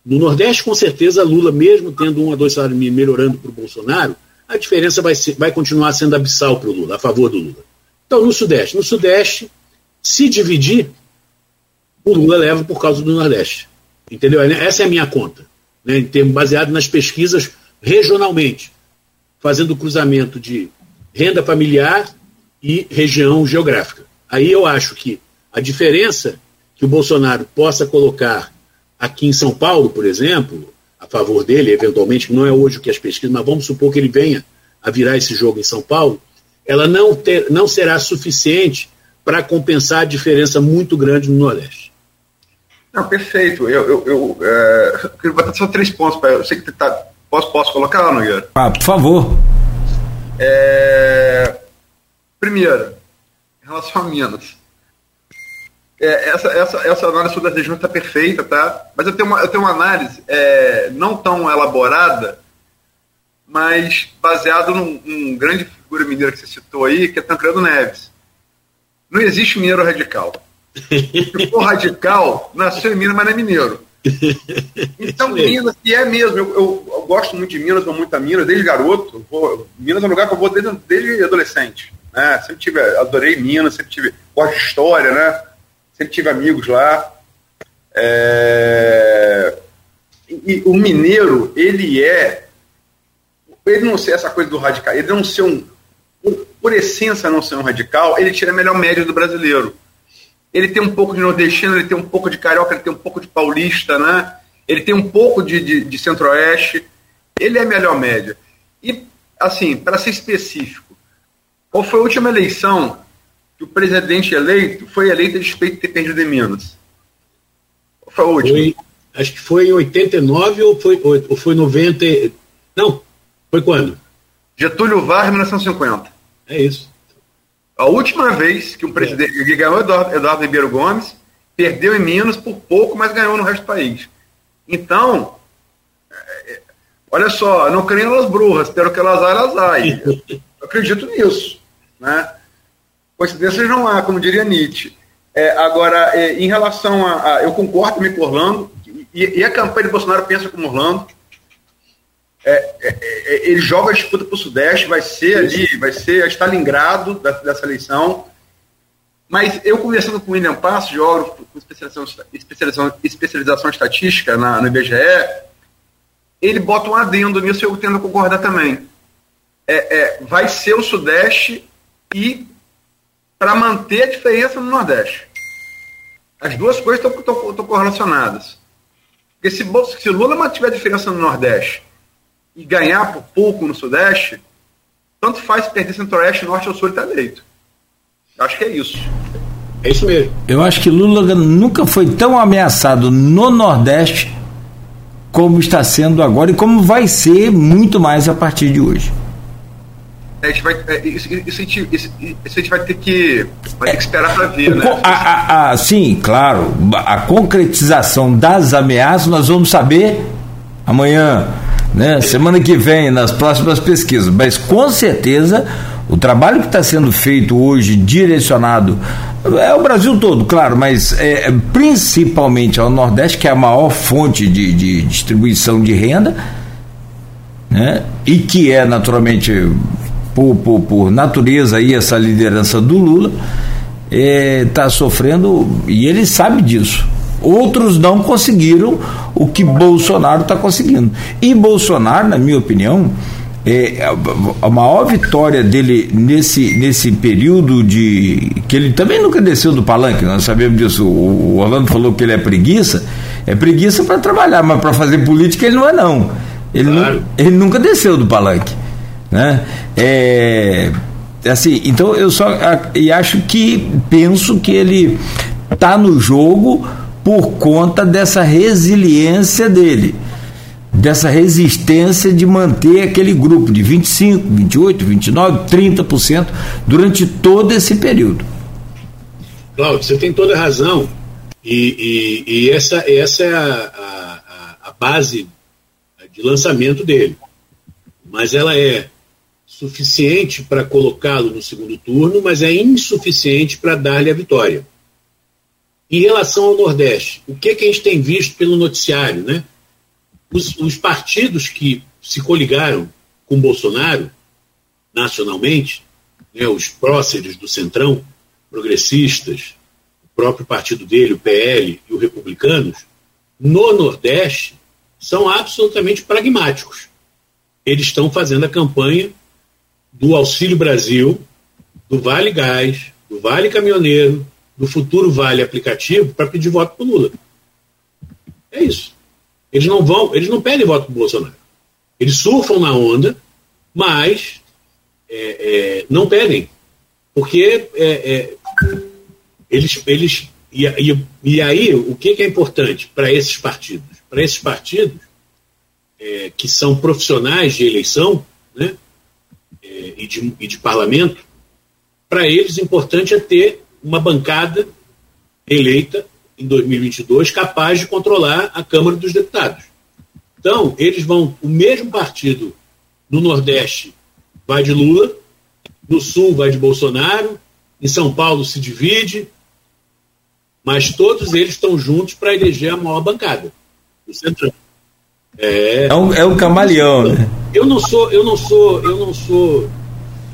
Speaker 3: No Nordeste, com certeza, Lula, mesmo tendo um a dois salários mínimos melhorando para o Bolsonaro, a diferença vai, ser, vai continuar sendo abissal para o Lula, a favor do Lula. Então, no Sudeste. No Sudeste, se dividir, o Lula leva por causa do Nordeste. Entendeu? Essa é a minha conta. Né, baseado nas pesquisas regionalmente, fazendo o cruzamento de renda familiar e região geográfica. Aí eu acho que a diferença que o Bolsonaro possa colocar aqui em São Paulo, por exemplo, a favor dele, eventualmente, que não é hoje o que as pesquisas, mas vamos supor que ele venha a virar esse jogo em São Paulo, ela não, ter, não será suficiente para compensar a diferença muito grande no Nordeste.
Speaker 4: Não, perfeito. Eu, eu, eu, é, eu vou só três pontos. Pra, eu sei que tá, posso, posso colocar, Nogueira?
Speaker 2: Ah, por favor.
Speaker 4: É, primeiro, em relação a Minas. É, essa, essa, essa análise sobre a região está perfeita, tá? Mas eu tenho uma, eu tenho uma análise é, não tão elaborada, mas baseado num, num, grande figura mineira que você citou aí, que é Tancredo Neves. Não existe mineiro radical. Se for radical, nasceu em Minas, mas não é mineiro. Então, Minas, que é mesmo, eu, eu, eu, gosto muito de Minas, vou muito a Minas, desde garoto. Vou, Minas é um lugar que eu vou desde, desde adolescente. Né? Sempre tive, adorei Minas, sempre tive, gosto de história, né? Sempre tive amigos lá. É... E, o mineiro, ele é. Ele não ser essa coisa do radical, ele não ser um. Por, por essência, não ser um radical, ele tira a melhor média do brasileiro ele tem um pouco de nordestino, ele tem um pouco de carioca, ele tem um pouco de paulista, né? Ele tem um pouco de, de, de centro-oeste. Ele é a melhor média. E, assim, para ser específico, qual foi a última eleição que o presidente eleito foi eleito a despeito de ter perdido em Minas?
Speaker 3: Qual foi a última? Foi, acho que foi em 89 ou foi, ou foi 90. Não, foi quando?
Speaker 4: Getúlio Vargas, 1950.
Speaker 3: É isso.
Speaker 4: A última vez que um presidente é. ganhou Eduardo, Eduardo Ribeiro Gomes, perdeu em Minas por pouco, mas ganhou no resto do país. Então, é, é olha só, não creio nas bruxas, espero que elas elas ai. Eu acredito nisso. Né? Coincidências não há, como diria Nietzsche. É, agora, é, em relação a, a, Eu concordo também com Orlando, e, e, a campanha de Bolsonaro pensa como Orlando. É, é, é, ele joga a disputa para o Sudeste, vai ser ali, vai ser a Stalingrado da, dessa eleição. Mas eu conversando com o William Passo, geógrafo com especialização, especialização, especialização estatística na, no IBGE, ele bota um adendo nisso e eu tendo a concordar também. É, é, vai ser o Sudeste e para manter a diferença no Nordeste. As duas coisas estão correlacionadas. Porque se, se Lula mantiver a diferença no Nordeste e ganhar por pouco no Sudeste, tanto faz perder Centro-Oeste, Norte ou Sul, ele está eleito. Acho que é isso.
Speaker 3: É isso mesmo.
Speaker 2: Eu acho que Lula nunca foi tão ameaçado no Nordeste como está sendo agora e como vai ser muito mais a partir de hoje.
Speaker 4: A gente vai, é, isso, isso, isso, isso, a gente vai ter que, vai ter que esperar para ver, né?
Speaker 2: A, a, a, sim, claro. A concretização das ameaças nós vamos saber amanhã né? Semana que vem, nas próximas pesquisas. Mas com certeza o trabalho que está sendo feito hoje, direcionado, é o Brasil todo, claro, mas é, principalmente ao Nordeste, que é a maior fonte de, de distribuição de renda, né? e que é naturalmente, por, por, por natureza, aí, essa liderança do Lula, está é, sofrendo, e ele sabe disso. Outros não conseguiram o que Bolsonaro está conseguindo. E Bolsonaro, na minha opinião, é, a maior vitória dele nesse, nesse período de. que ele também nunca desceu do palanque, nós sabemos disso. O, o Orlando falou que ele é preguiça. É preguiça para trabalhar, mas para fazer política ele não é, não. Ele, claro. nu, ele nunca desceu do palanque. Né? É, assim, então eu só e acho que penso que ele está no jogo por conta dessa resiliência dele, dessa resistência de manter aquele grupo de 25, 28, 29, 30% durante todo esse período.
Speaker 3: Cláudio, você tem toda a razão. E, e, e essa, essa é a, a, a base de lançamento dele. Mas ela é suficiente para colocá-lo no segundo turno, mas é insuficiente para dar-lhe a vitória. Em relação ao Nordeste, o que, que a gente tem visto pelo noticiário, né? Os, os partidos que se coligaram com Bolsonaro nacionalmente, né, os próceres do Centrão, progressistas, o próprio partido dele, o PL e os republicanos, no Nordeste, são absolutamente pragmáticos. Eles estão fazendo a campanha do Auxílio Brasil, do Vale Gás, do Vale Caminhoneiro, do futuro Vale aplicativo para pedir voto para Lula. É isso. Eles não vão, eles não pedem voto para Bolsonaro. Eles surfam na onda, mas é, é, não pedem. Porque é, é, eles. eles e, e, e, aí, o que, que é importante para esses partidos? Para esses partidos, é, que são profissionais de eleição né, e, de, e de parlamento, para eles, importante é ter uma bancada eleita em 2022 capaz de controlar a Câmara dos Deputados. Então, eles vão, o mesmo partido no Nordeste vai de Lula, no Sul vai de Bolsonaro, em São Paulo se divide, mas todos eles estão juntos para eleger a maior bancada, o Centrão.
Speaker 2: É, é, um, é um camaleão, né?
Speaker 3: Eu não sou, eu não sou, eu não sou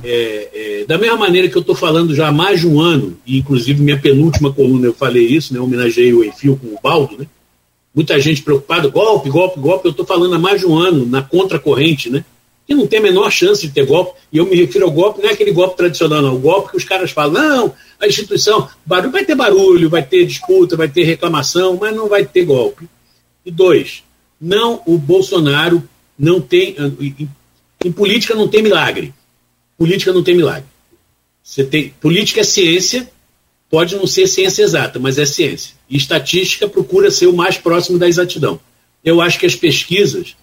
Speaker 3: é, é, da mesma maneira que eu estou falando já há mais de um ano, e inclusive minha penúltima coluna eu falei isso, né, homenageei o Enfio com o Baldo, né, muita gente preocupada, golpe, golpe, golpe, eu estou falando há mais de um ano, na contracorrente, né, que não tem a menor chance de ter golpe, e eu me refiro ao golpe, não é aquele golpe tradicional, não, o golpe que os caras falam, não, a instituição, barulho, vai ter barulho, vai ter disputa, vai ter reclamação, mas não vai ter golpe. E dois, não, o Bolsonaro não tem, em, em política não tem milagre política não tem milagre. Você tem, política é ciência, pode não ser ciência exata, mas é ciência. E estatística procura ser o mais próximo da exatidão. Eu acho que as pesquisas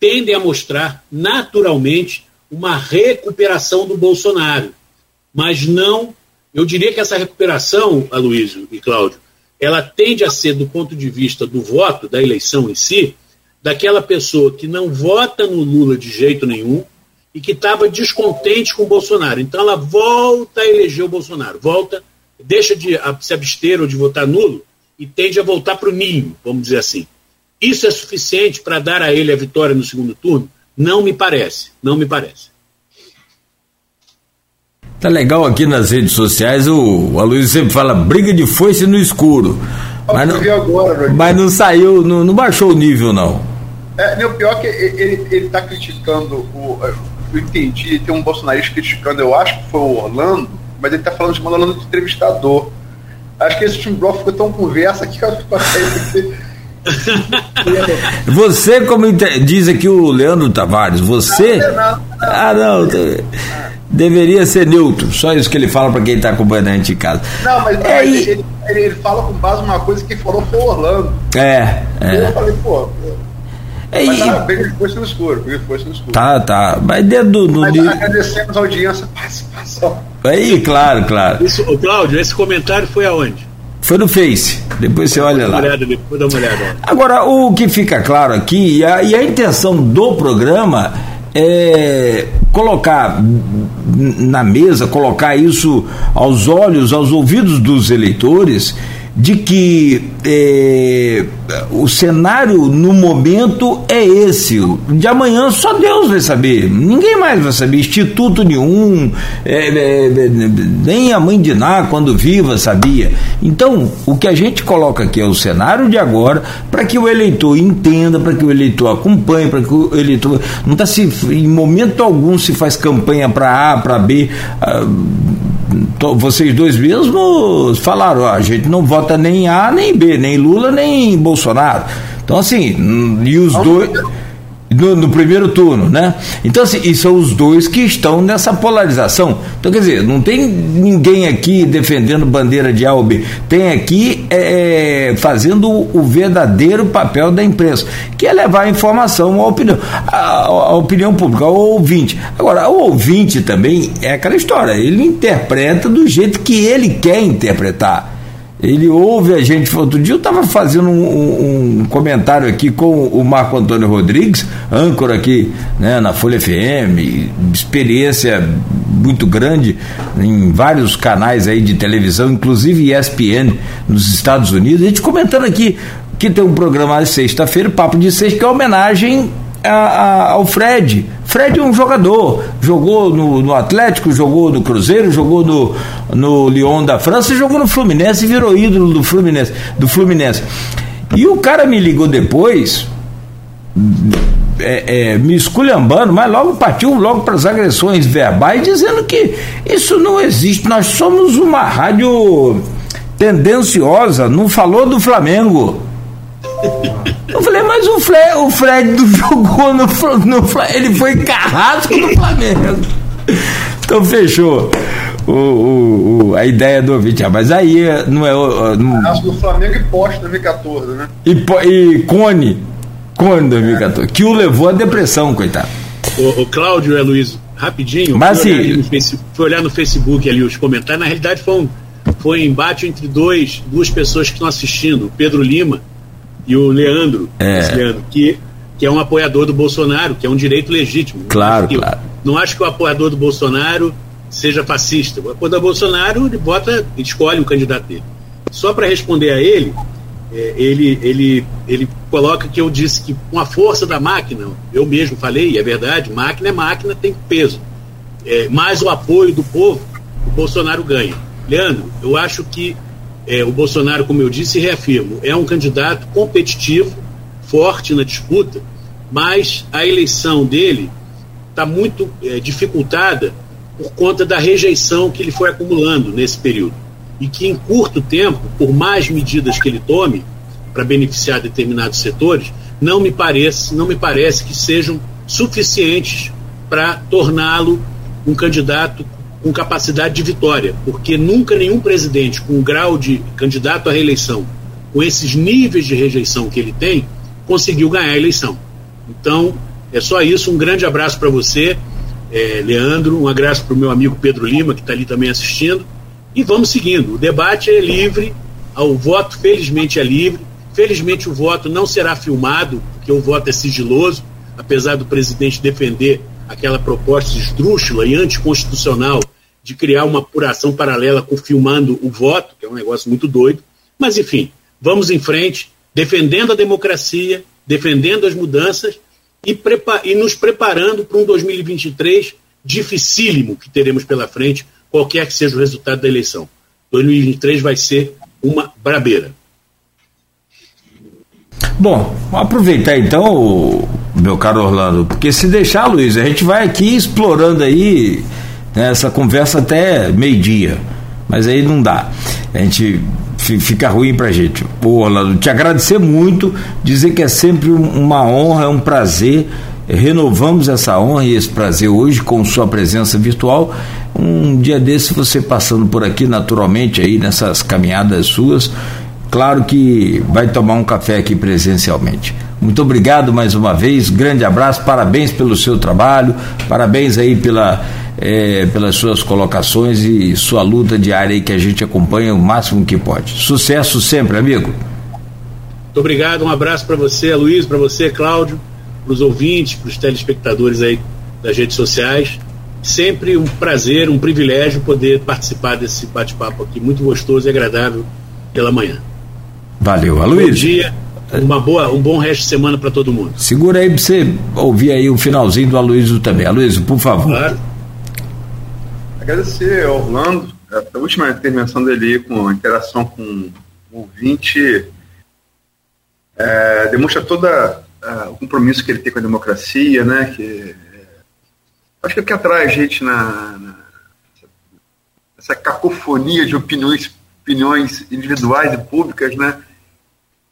Speaker 3: tendem a mostrar naturalmente uma recuperação do Bolsonaro, mas não, eu diria que essa recuperação, Aloysio e Cláudio, ela tende a ser do ponto de vista do voto, da eleição em si, daquela pessoa que não vota no Lula de jeito nenhum, e que estava descontente com o Bolsonaro. Então ela volta a eleger o Bolsonaro, volta, deixa de se abster ou de votar nulo e tende a voltar para o ninho, vamos dizer assim. Isso é suficiente para dar a ele a vitória no segundo turno? Não me parece, não me parece.
Speaker 2: Tá legal aqui nas redes sociais, o, Aloysio sempre fala briga de foice no escuro. Mas não, agora, mas não saiu, não, não baixou o nível, não.
Speaker 4: É, o pior é que ele está criticando o, eu entendi, tem um bolsonarista criticando, eu acho que foi o Orlando, mas ele tá falando de Orlando de entrevistador. Acho que esse time bloco ficou tão conversa que eu
Speaker 2: Você, como diz aqui o Leandro Tavares, você. Não, não, não, ah, não. Deveria ser neutro, só isso que ele fala para quem está acompanhando a gente em casa.
Speaker 4: Não, mas é, ele, ele, ele, fala com base numa coisa que falou foi o Orlando.
Speaker 2: É, é.
Speaker 4: Eu falei, pô, é, Mas tá bem foi no escuro, foi no escuro.
Speaker 2: Tá, tá. Mas dentro do. do
Speaker 4: Mas agradecemos a audiência, participação.
Speaker 2: Aí, claro, claro.
Speaker 3: Isso, Cláudio, esse comentário foi aonde?
Speaker 2: Foi no Face. Depois você olha lá.
Speaker 3: Olhada, depois dá uma olhada.
Speaker 2: Agora, o que fica claro aqui, e a, e a intenção do programa é colocar na mesa, colocar isso aos olhos, aos ouvidos dos eleitores de que é, o cenário no momento é esse. De amanhã só Deus vai saber, ninguém mais vai saber, instituto nenhum, é, é, nem a mãe de Ná, quando viva, sabia. Então, o que a gente coloca aqui é o cenário de agora, para que o eleitor entenda, para que o eleitor acompanhe, para que o eleitor. Não está se. Em momento algum se faz campanha para A, para B. Ah, vocês dois mesmos falaram, ó, a gente não vota nem A nem B, nem Lula nem Bolsonaro. Então, assim, e os dois. No, no, primeiro turno, né? Então, assim, e são os dois que estão nessa polarização. Então, quer dizer, não tem ninguém aqui defendendo bandeira de A ou B. Tem aqui é, fazendo o, verdadeiro papel da imprensa, que é levar a informação, a opinião, a, a opinião pública, ao ouvinte. Agora, o ouvinte também é aquela história, ele interpreta do jeito que ele quer interpretar. Ele ouve a gente. Outro dia eu estava fazendo um, um, comentário aqui com o Marco Antônio Rodrigues, âncora aqui né, na Folha FM, experiência muito grande em vários canais aí de televisão, inclusive ESPN nos Estados Unidos. A gente comentando aqui que tem um programa de sexta-feira, Papo de Sexta, que é homenagem a, a, ao Fred. Fred é um jogador, jogou no, no, Atlético, jogou no Cruzeiro, jogou no, no Lyon da França, jogou no Fluminense e virou ídolo do Fluminense, do Fluminense. E o cara me ligou depois, é, é, me esculhambando, mas logo partiu logo para as agressões verbais, dizendo que isso não existe. Nós somos uma rádio tendenciosa, não falou do Flamengo. Eu falei, mas o Fred, o Fred jogou no, no, Ele foi carrasco do Flamengo. Então fechou o, o, o, a ideia do ouvinte. Ah, mas aí não é.
Speaker 4: Não... Acho do Flamengo e Poste 2014, né? E,
Speaker 2: e Cone, Cone 2014, é. que o levou à depressão, coitado.
Speaker 3: O, o Cláudio e Luiz, rapidinho,
Speaker 2: mas
Speaker 3: fui, olhar face, fui olhar no Facebook ali os comentários, na realidade foi um, foi um embate entre dois, duas pessoas que estão assistindo, o Pedro Lima e o Leandro,
Speaker 2: é.
Speaker 3: Leandro que, que é um apoiador do Bolsonaro, que é um direito legítimo.
Speaker 2: Claro, não claro.
Speaker 3: Não acho que o apoiador do Bolsonaro seja fascista. O apoiador do Bolsonaro ele vota, escolhe um candidato dele. Só para responder a ele, é, ele, ele, ele coloca que eu disse que com a força da máquina, eu mesmo falei, é verdade, máquina é máquina, tem peso. É, mais o apoio do povo, o Bolsonaro ganha. Leandro, eu acho que é, o Bolsonaro, como eu disse, reafirmo, é um candidato competitivo, forte na disputa, mas a eleição dele está muito é, dificultada por conta da rejeição que ele foi acumulando nesse período. E que em curto tempo, por mais medidas que ele tome para beneficiar determinados setores, não me parece, não me parece que sejam suficientes para torná-lo um candidato com capacidade de vitória, porque nunca nenhum presidente com um grau de candidato à reeleição, com esses níveis de rejeição que ele tem, conseguiu ganhar a eleição. Então, é só isso. Um grande abraço para você, é, Leandro. Um abraço para o meu amigo Pedro Lima, que está ali também assistindo. E vamos seguindo. O debate é livre, o voto, felizmente, é livre. Felizmente, o voto não será filmado, porque o voto é sigiloso, apesar do presidente defender aquela proposta esdrúxula e anticonstitucional de criar uma apuração paralela com filmando o voto, que é um negócio muito doido. Mas, enfim, vamos em frente, defendendo a democracia, defendendo as mudanças e, e nos preparando para um 2023 dificílimo que teremos pela frente, qualquer que seja o resultado da eleição. 2023 vai ser uma brabeira.
Speaker 2: Bom, aproveitar então, meu caro Orlando, porque se deixar, Luiz, a gente vai aqui explorando aí né, essa conversa até meio-dia, mas aí não dá. A gente fica ruim pra gente. Pô, Orlando, te agradecer muito, dizer que é sempre uma honra, é um prazer. Renovamos essa honra e esse prazer hoje com sua presença virtual. Um dia desse você passando por aqui naturalmente aí nessas caminhadas suas, Claro que vai tomar um café aqui presencialmente. Muito obrigado mais uma vez, grande abraço, parabéns pelo seu trabalho, parabéns aí pela, é, pelas suas colocações e sua luta diária aí que a gente acompanha o máximo que pode. Sucesso sempre, amigo.
Speaker 3: Muito obrigado, um abraço para você, Luiz, para você, Cláudio, para os ouvintes, para os telespectadores aí das redes sociais. Sempre um prazer, um privilégio poder participar desse bate-papo aqui, muito gostoso e agradável pela manhã.
Speaker 2: Valeu, Aloysio.
Speaker 3: Bom dia, uma boa, um bom resto de semana para todo mundo.
Speaker 2: Segura aí para você ouvir aí o finalzinho do Aloysio também. Aloysio, por favor. Claro.
Speaker 4: Agradecer ao Orlando, a última intervenção dele com a interação com o ouvinte é, demonstra todo o compromisso que ele tem com a democracia, né? Que, é, acho que é o que atrai a gente na, na essa cacofonia de opiniões, opiniões individuais e públicas, né?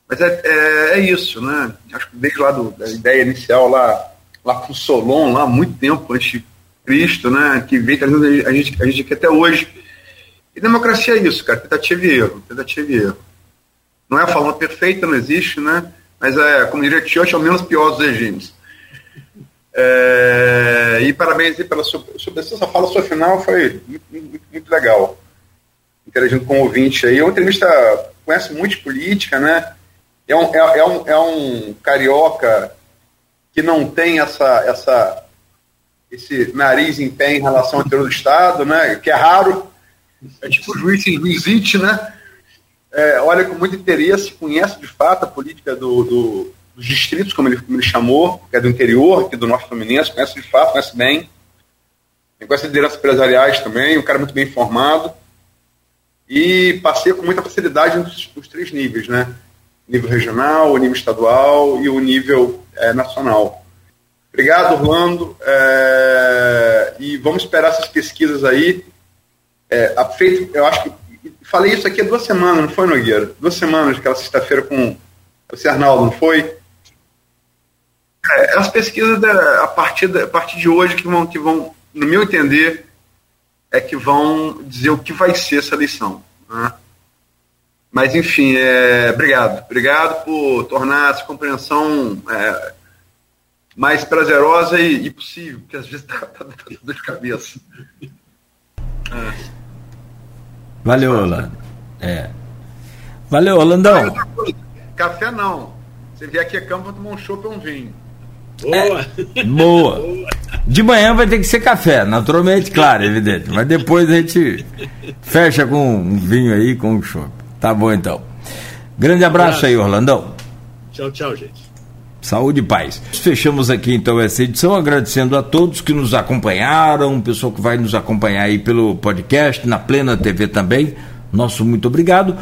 Speaker 4: Mas é, é, é, isso, né? Acho que desde lá do, da ideia inicial, lá, lá com Solon, lá muito tempo antes de Cristo, né? Que vem trazendo a gente, a gente aqui até hoje. E democracia é isso, cara, tentativa e erro, tentativa e erro. Não é a forma perfeita, não existe, né? Mas é, como diria Churchill, é o menos pior dos regimes. É, e parabéns aí pela sua, sua, essa fala, sua final foi muito, muito, muito legal. Interagindo com o ouvinte aí. É uma entrevista conhece muito de política, né? É um, é, é, um, é um carioca que não tem essa, essa, esse nariz em pé em relação ao interior do Estado, né, que é raro. É tipo o juiz Luizite, né? É, olha com muito interesse, conhece de fato a política do, do, dos distritos, como ele, como ele chamou, que é do interior, aqui do Norte Fluminense, conhece de fato, conhece bem. Conhece lideranças empresariais também, um cara muito bem informado. E passei com muita facilidade nos, nos três níveis, né? Nível regional, o nível estadual e o nível é, nacional. Obrigado, Orlando. É, e vamos esperar essas pesquisas aí. É, feito, eu acho que falei isso aqui há duas semanas, não foi, Nogueira? Duas semanas, aquela sexta-feira com o Arnaldo, não foi? É, as pesquisas da, a, partir da, a partir de hoje que vão, que vão, no meu entender, é que vão dizer o que vai ser essa eleição. Né? Mas, enfim, é, obrigado. Obrigado por tornar essa compreensão é, mais prazerosa e, e, possível, porque às vezes dá, dá, dá dor de cabeça.
Speaker 2: É. Valeu, Orlando. É. Valeu, Orlandão.
Speaker 4: Café não. Você vier aqui a campo, tomar um chopp ou um vinho.
Speaker 2: Boa. É, boa. De manhã vai ter que ser café, naturalmente, claro, evidente. Mas depois a gente fecha com um vinho aí, com um chopp. Tá bom então. Grande abraço, abraço. aí, Orlandão.
Speaker 3: Tchau, tchau, gente.
Speaker 2: Saúde e paz. Fechamos aqui então essa edição, agradecendo a todos que nos acompanharam, o pessoal que vai nos acompanhar aí pelo podcast, na Plena TV também. Nosso muito obrigado.